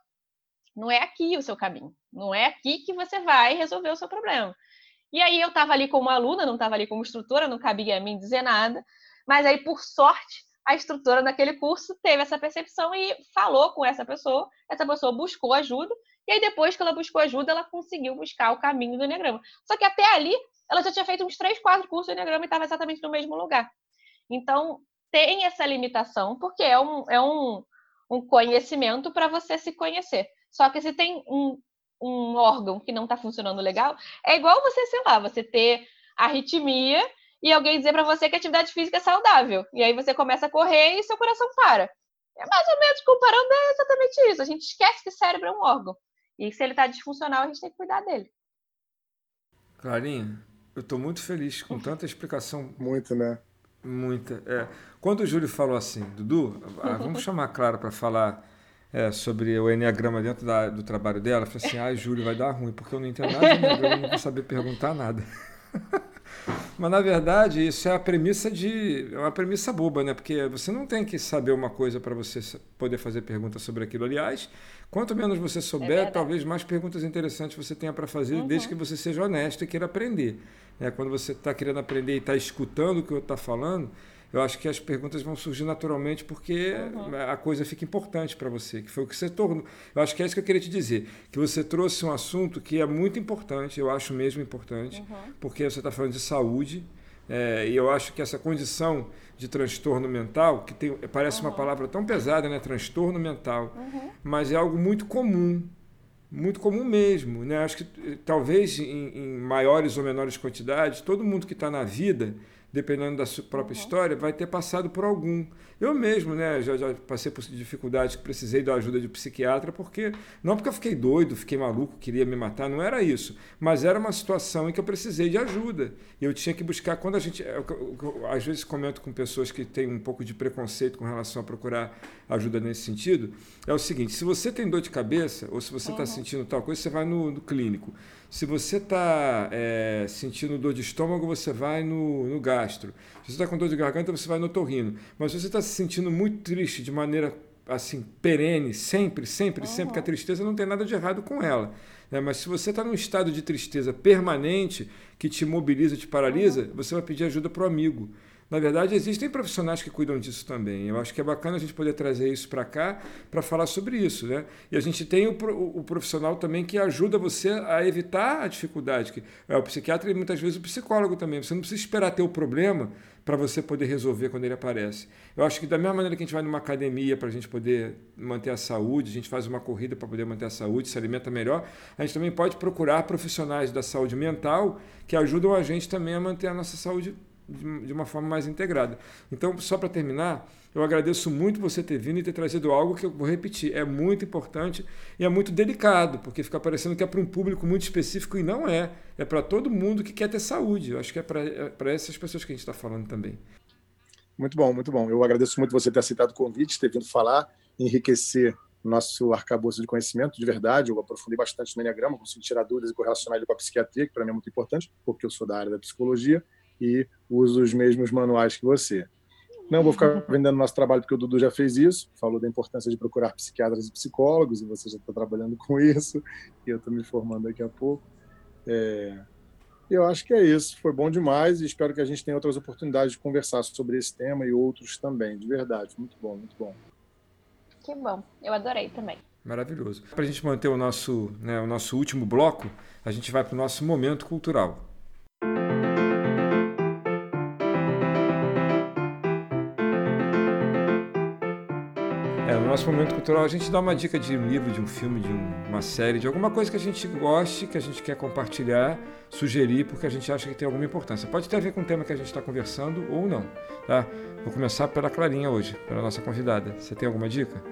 não é aqui o seu caminho, não é aqui que você vai resolver o seu problema. E aí eu estava ali como aluna, não estava ali como instrutora, não cabia a mim dizer nada, mas aí, por sorte, a instrutora daquele curso teve essa percepção e falou com essa pessoa, essa pessoa buscou ajuda e aí, depois que ela buscou ajuda, ela conseguiu buscar o caminho do Enneagrama. Só que até ali, ela já tinha feito uns três, quatro cursos do Enneagrama e estava exatamente no mesmo lugar. Então, tem essa limitação, porque é um, é um, um conhecimento para você se conhecer. Só que se tem um, um órgão que não está funcionando legal, é igual você, sei lá, você ter arritmia e alguém dizer para você que atividade física é saudável. E aí você começa a correr e seu coração para. É mais ou menos comparando é exatamente isso. A gente esquece que o cérebro é um órgão. E se ele está disfuncional, a gente tem que cuidar dele. Clarinha, eu estou muito feliz com tanta explicação. Muito, né? Muita. É. Quando o Júlio falou assim, Dudu, ah, vamos chamar a Clara para falar é, sobre o Enneagrama dentro da, do trabalho dela, eu falei assim, ah, Júlio, vai dar ruim, porque eu não entendo nada de Enneagrama, não vou saber perguntar nada. [LAUGHS] Mas na verdade, isso é a premissa de. É uma premissa boba, né? Porque você não tem que saber uma coisa para você poder fazer perguntas sobre aquilo. Aliás, quanto menos você souber, é talvez mais perguntas interessantes você tenha para fazer, uhum. desde que você seja honesto e queira aprender. É, quando você está querendo aprender e está escutando o que eu está falando, eu acho que as perguntas vão surgir naturalmente porque uhum. a coisa fica importante para você, que foi o que você tornou. Eu acho que é isso que eu queria te dizer, que você trouxe um assunto que é muito importante, eu acho mesmo importante, uhum. porque você está falando de saúde, é, e eu acho que essa condição de transtorno mental, que tem, parece uhum. uma palavra tão pesada, né? Transtorno mental, mas é algo muito comum, muito comum mesmo, né? Acho que eh, talvez em, em maiores ou menores quantidades, todo mundo que está na vida dependendo da sua própria uhum. história, vai ter passado por algum. Eu mesmo, né, já, já passei por dificuldades que precisei da ajuda de psiquiatra, porque não porque eu fiquei doido, fiquei maluco, queria me matar, não era isso, mas era uma situação em que eu precisei de ajuda. E eu tinha que buscar quando a gente, eu, eu, eu, às vezes comento com pessoas que têm um pouco de preconceito com relação a procurar ajuda nesse sentido, é o seguinte: se você tem dor de cabeça ou se você está uhum. sentindo tal coisa, você vai no, no clínico. Se você está é, sentindo dor de estômago, você vai no, no gastro. Se você está com dor de garganta, você vai no torrino. Mas se você está se sentindo muito triste de maneira assim perene, sempre, sempre, uhum. sempre, que a tristeza não tem nada de errado com ela. Né? Mas se você está num estado de tristeza permanente, que te mobiliza, te paralisa, uhum. você vai pedir ajuda para o amigo. Na verdade, existem profissionais que cuidam disso também. Eu acho que é bacana a gente poder trazer isso para cá para falar sobre isso. Né? E a gente tem o, o, profissional também que ajuda você a evitar a dificuldade, que é o psiquiatra e muitas vezes o psicólogo também. Você não precisa esperar ter o problema para você poder resolver quando ele aparece. Eu acho que da mesma maneira que a gente vai numa academia para a gente poder manter a saúde, a gente faz uma corrida para poder manter a saúde, se alimenta melhor, a gente também pode procurar profissionais da saúde mental que ajudam a gente também a manter a nossa saúde de uma forma mais integrada. Então, só para terminar, eu agradeço muito você ter vindo e ter trazido algo que eu vou repetir. É muito importante e é muito delicado, porque fica parecendo que é para um público muito específico e não é. É para todo mundo que quer ter saúde. Eu acho que é para é essas pessoas que a gente está falando também. Muito bom, muito bom. Eu agradeço muito você ter aceitado o convite, ter vindo falar, enriquecer nosso arcabouço de conhecimento, de verdade. Eu aprofundei bastante no Enneagrama, consegui tirar dúvidas e correlacionar ele com a psiquiatria, que para mim é muito importante, porque eu sou da área da psicologia e uso os mesmos manuais que você. Não vou ficar vendendo nosso trabalho porque o Dudu já fez isso, falou da importância de procurar psiquiatras e psicólogos, e você já está trabalhando com isso, e eu estou me formando daqui a pouco. É, eu acho que é isso. Foi bom demais e espero que a gente tenha outras oportunidades de conversar sobre esse tema e outros também, de verdade. Muito bom, muito bom. Que bom. Eu adorei também. Maravilhoso. Para a gente manter o nosso, né, o nosso último bloco, a gente vai para o nosso momento cultural. Nosso momento cultural a gente dá uma dica de um livro, de um filme, de um, uma série, de alguma coisa que a gente goste, que a gente quer compartilhar, sugerir, porque a gente acha que tem alguma importância. Pode ter a ver com o tema que a gente está conversando ou não. Tá? Vou começar pela Clarinha hoje, pela nossa convidada. Você tem alguma dica?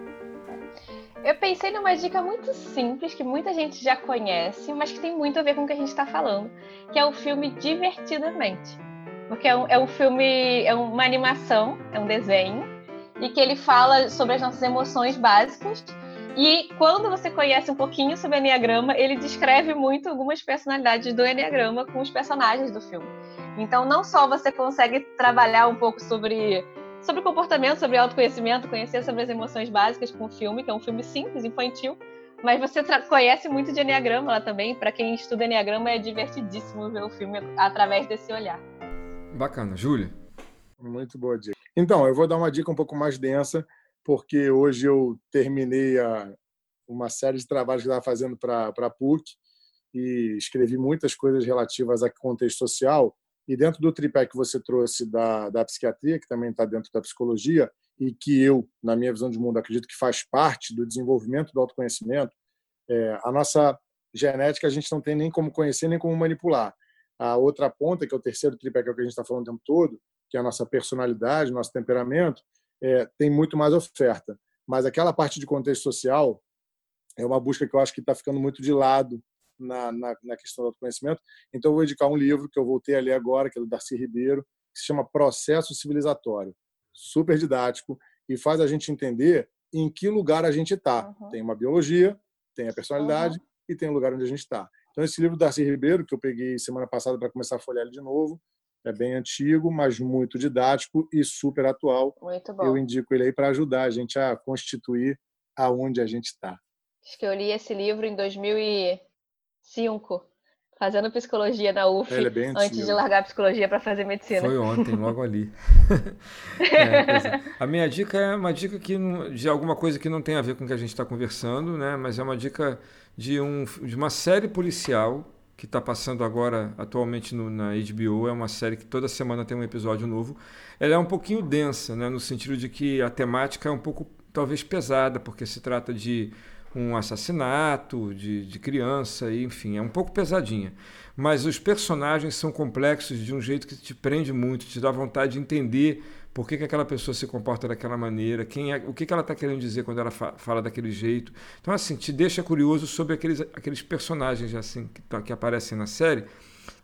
Eu pensei numa dica muito simples, que muita gente já conhece, mas que tem muito a ver com o que a gente está falando, que é o filme Divertidamente. Porque é um, é um filme, é uma animação, é um desenho, e que ele fala sobre as nossas emoções básicas. E quando você conhece um pouquinho sobre o Enneagrama, ele descreve muito algumas personalidades do Enneagrama com os personagens do filme. Então, não só você consegue trabalhar um pouco sobre sobre comportamento, sobre autoconhecimento, conhecer sobre as emoções básicas com o filme, que é um filme simples, infantil, mas você conhece muito de Enneagrama lá também. Para quem estuda Enneagrama, é divertidíssimo ver o filme através desse olhar. Bacana. Júlia? Muito boa dica. Então, eu vou dar uma dica um pouco mais densa, porque hoje eu terminei a, uma série de trabalhos que estava fazendo para a PUC e escrevi muitas coisas relativas a contexto social e dentro do tripé que você trouxe da, da psiquiatria, que também está dentro da psicologia, e que eu, na minha visão de mundo, acredito que faz parte do desenvolvimento do autoconhecimento, é, a nossa genética a gente não tem nem como conhecer, nem como manipular. A outra ponta, que é o terceiro tripé, que é o que a gente está falando o tempo todo, que é a nossa personalidade, nosso temperamento, é, tem muito mais oferta. Mas aquela parte de contexto social é uma busca que eu acho que está ficando muito de lado na, na, na questão do autoconhecimento. Então, eu vou indicar um livro que eu voltei a ler agora, que é do Darcy Ribeiro, que se chama Processo Civilizatório. Super didático e faz a gente entender em que lugar a gente está. Uhum. Tem uma biologia, tem a personalidade uhum. e tem o lugar onde a gente está. Então, esse livro do Darcy Ribeiro, que eu peguei semana passada para começar a folhear ele de novo, é bem antigo, mas muito didático e super atual. Muito bom. Eu indico ele aí para ajudar a gente a constituir aonde a gente está. Acho que eu li esse livro em 2000 e 5, fazendo psicologia na UF, é antes de largar a psicologia para fazer medicina. Foi ontem, logo ali. [LAUGHS] é, é. A minha dica é uma dica que, de alguma coisa que não tem a ver com o que a gente está conversando, né? mas é uma dica de, um, de uma série policial que está passando agora atualmente no, na HBO. É uma série que toda semana tem um episódio novo. Ela é um pouquinho densa, né? no sentido de que a temática é um pouco talvez pesada, porque se trata de um assassinato de, de criança, enfim, é um pouco pesadinha. Mas os personagens são complexos de um jeito que te prende muito, te dá vontade de entender por que, que aquela pessoa se comporta daquela maneira, quem é, o que, que ela está querendo dizer quando ela fa fala daquele jeito. Então, assim, te deixa curioso sobre aqueles, aqueles personagens assim que, tá, que aparecem na série,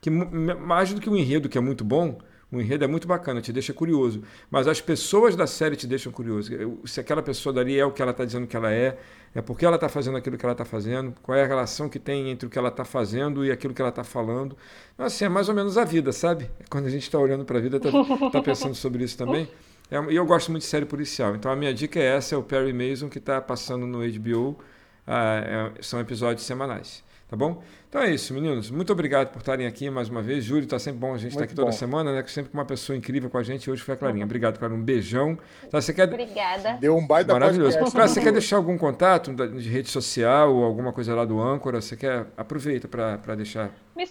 que mais do que o enredo, que é muito bom, o enredo é muito bacana, te deixa curioso. Mas as pessoas da série te deixam curioso. Se aquela pessoa dali é o que ela está dizendo que ela é, é porque ela está fazendo aquilo que ela está fazendo, qual é a relação que tem entre o que ela está fazendo e aquilo que ela está falando. Então, assim, é mais ou menos a vida, sabe? Quando a gente está olhando para a vida, está tá pensando sobre isso também. É, e eu gosto muito de série policial. Então a minha dica é essa: é o Perry Mason, que está passando no HBO. Ah, é, são episódios semanais. Tá bom? Então é isso, meninos. Muito obrigado por estarem aqui mais uma vez. Júlio, está sempre bom a gente estar tá aqui toda bom. semana, né? Sempre com uma pessoa incrível com a gente. Hoje foi a Clarinha. Obrigado, Clarinha. Um beijão. Tá, você quer... Obrigada. Deu um baita Maravilhoso. Podcast. Você quer deixar algum contato de rede social ou alguma coisa lá do Âncora? Você quer? Aproveita para deixar. Me...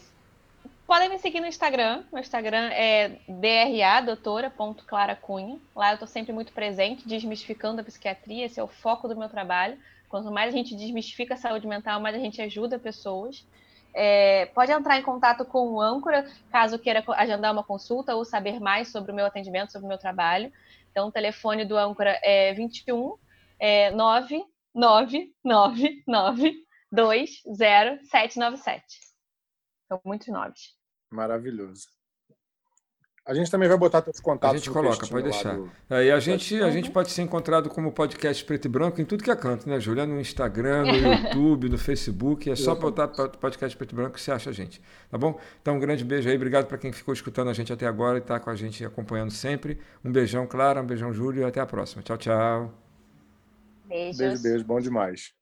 Podem me seguir no Instagram. Meu Instagram é dra.doutora.claracunha. Lá eu estou sempre muito presente, desmistificando a psiquiatria. Esse é o foco do meu trabalho. Quanto mais a gente desmistifica a saúde mental, mais a gente ajuda pessoas. É, pode entrar em contato com o âncora, caso queira agendar uma consulta ou saber mais sobre o meu atendimento, sobre o meu trabalho. Então, o telefone do âncora é 21 é 999920797. São muitos nomes. Maravilhoso. A gente também vai botar os contatos. A gente coloca, pode deixar. Do... É, e a gente, a gente uhum. pode ser encontrado como podcast Preto e Branco em tudo que é canto, né, Júlia? No Instagram, no [LAUGHS] YouTube, no Facebook. É só botar podcast Preto e Branco que você acha a gente. Tá bom? Então, um grande beijo aí. Obrigado para quem ficou escutando a gente até agora e está com a gente acompanhando sempre. Um beijão, Clara. Um beijão, Júlio. E até a próxima. Tchau, tchau. Beijos. Beijo, beijo. Bom demais.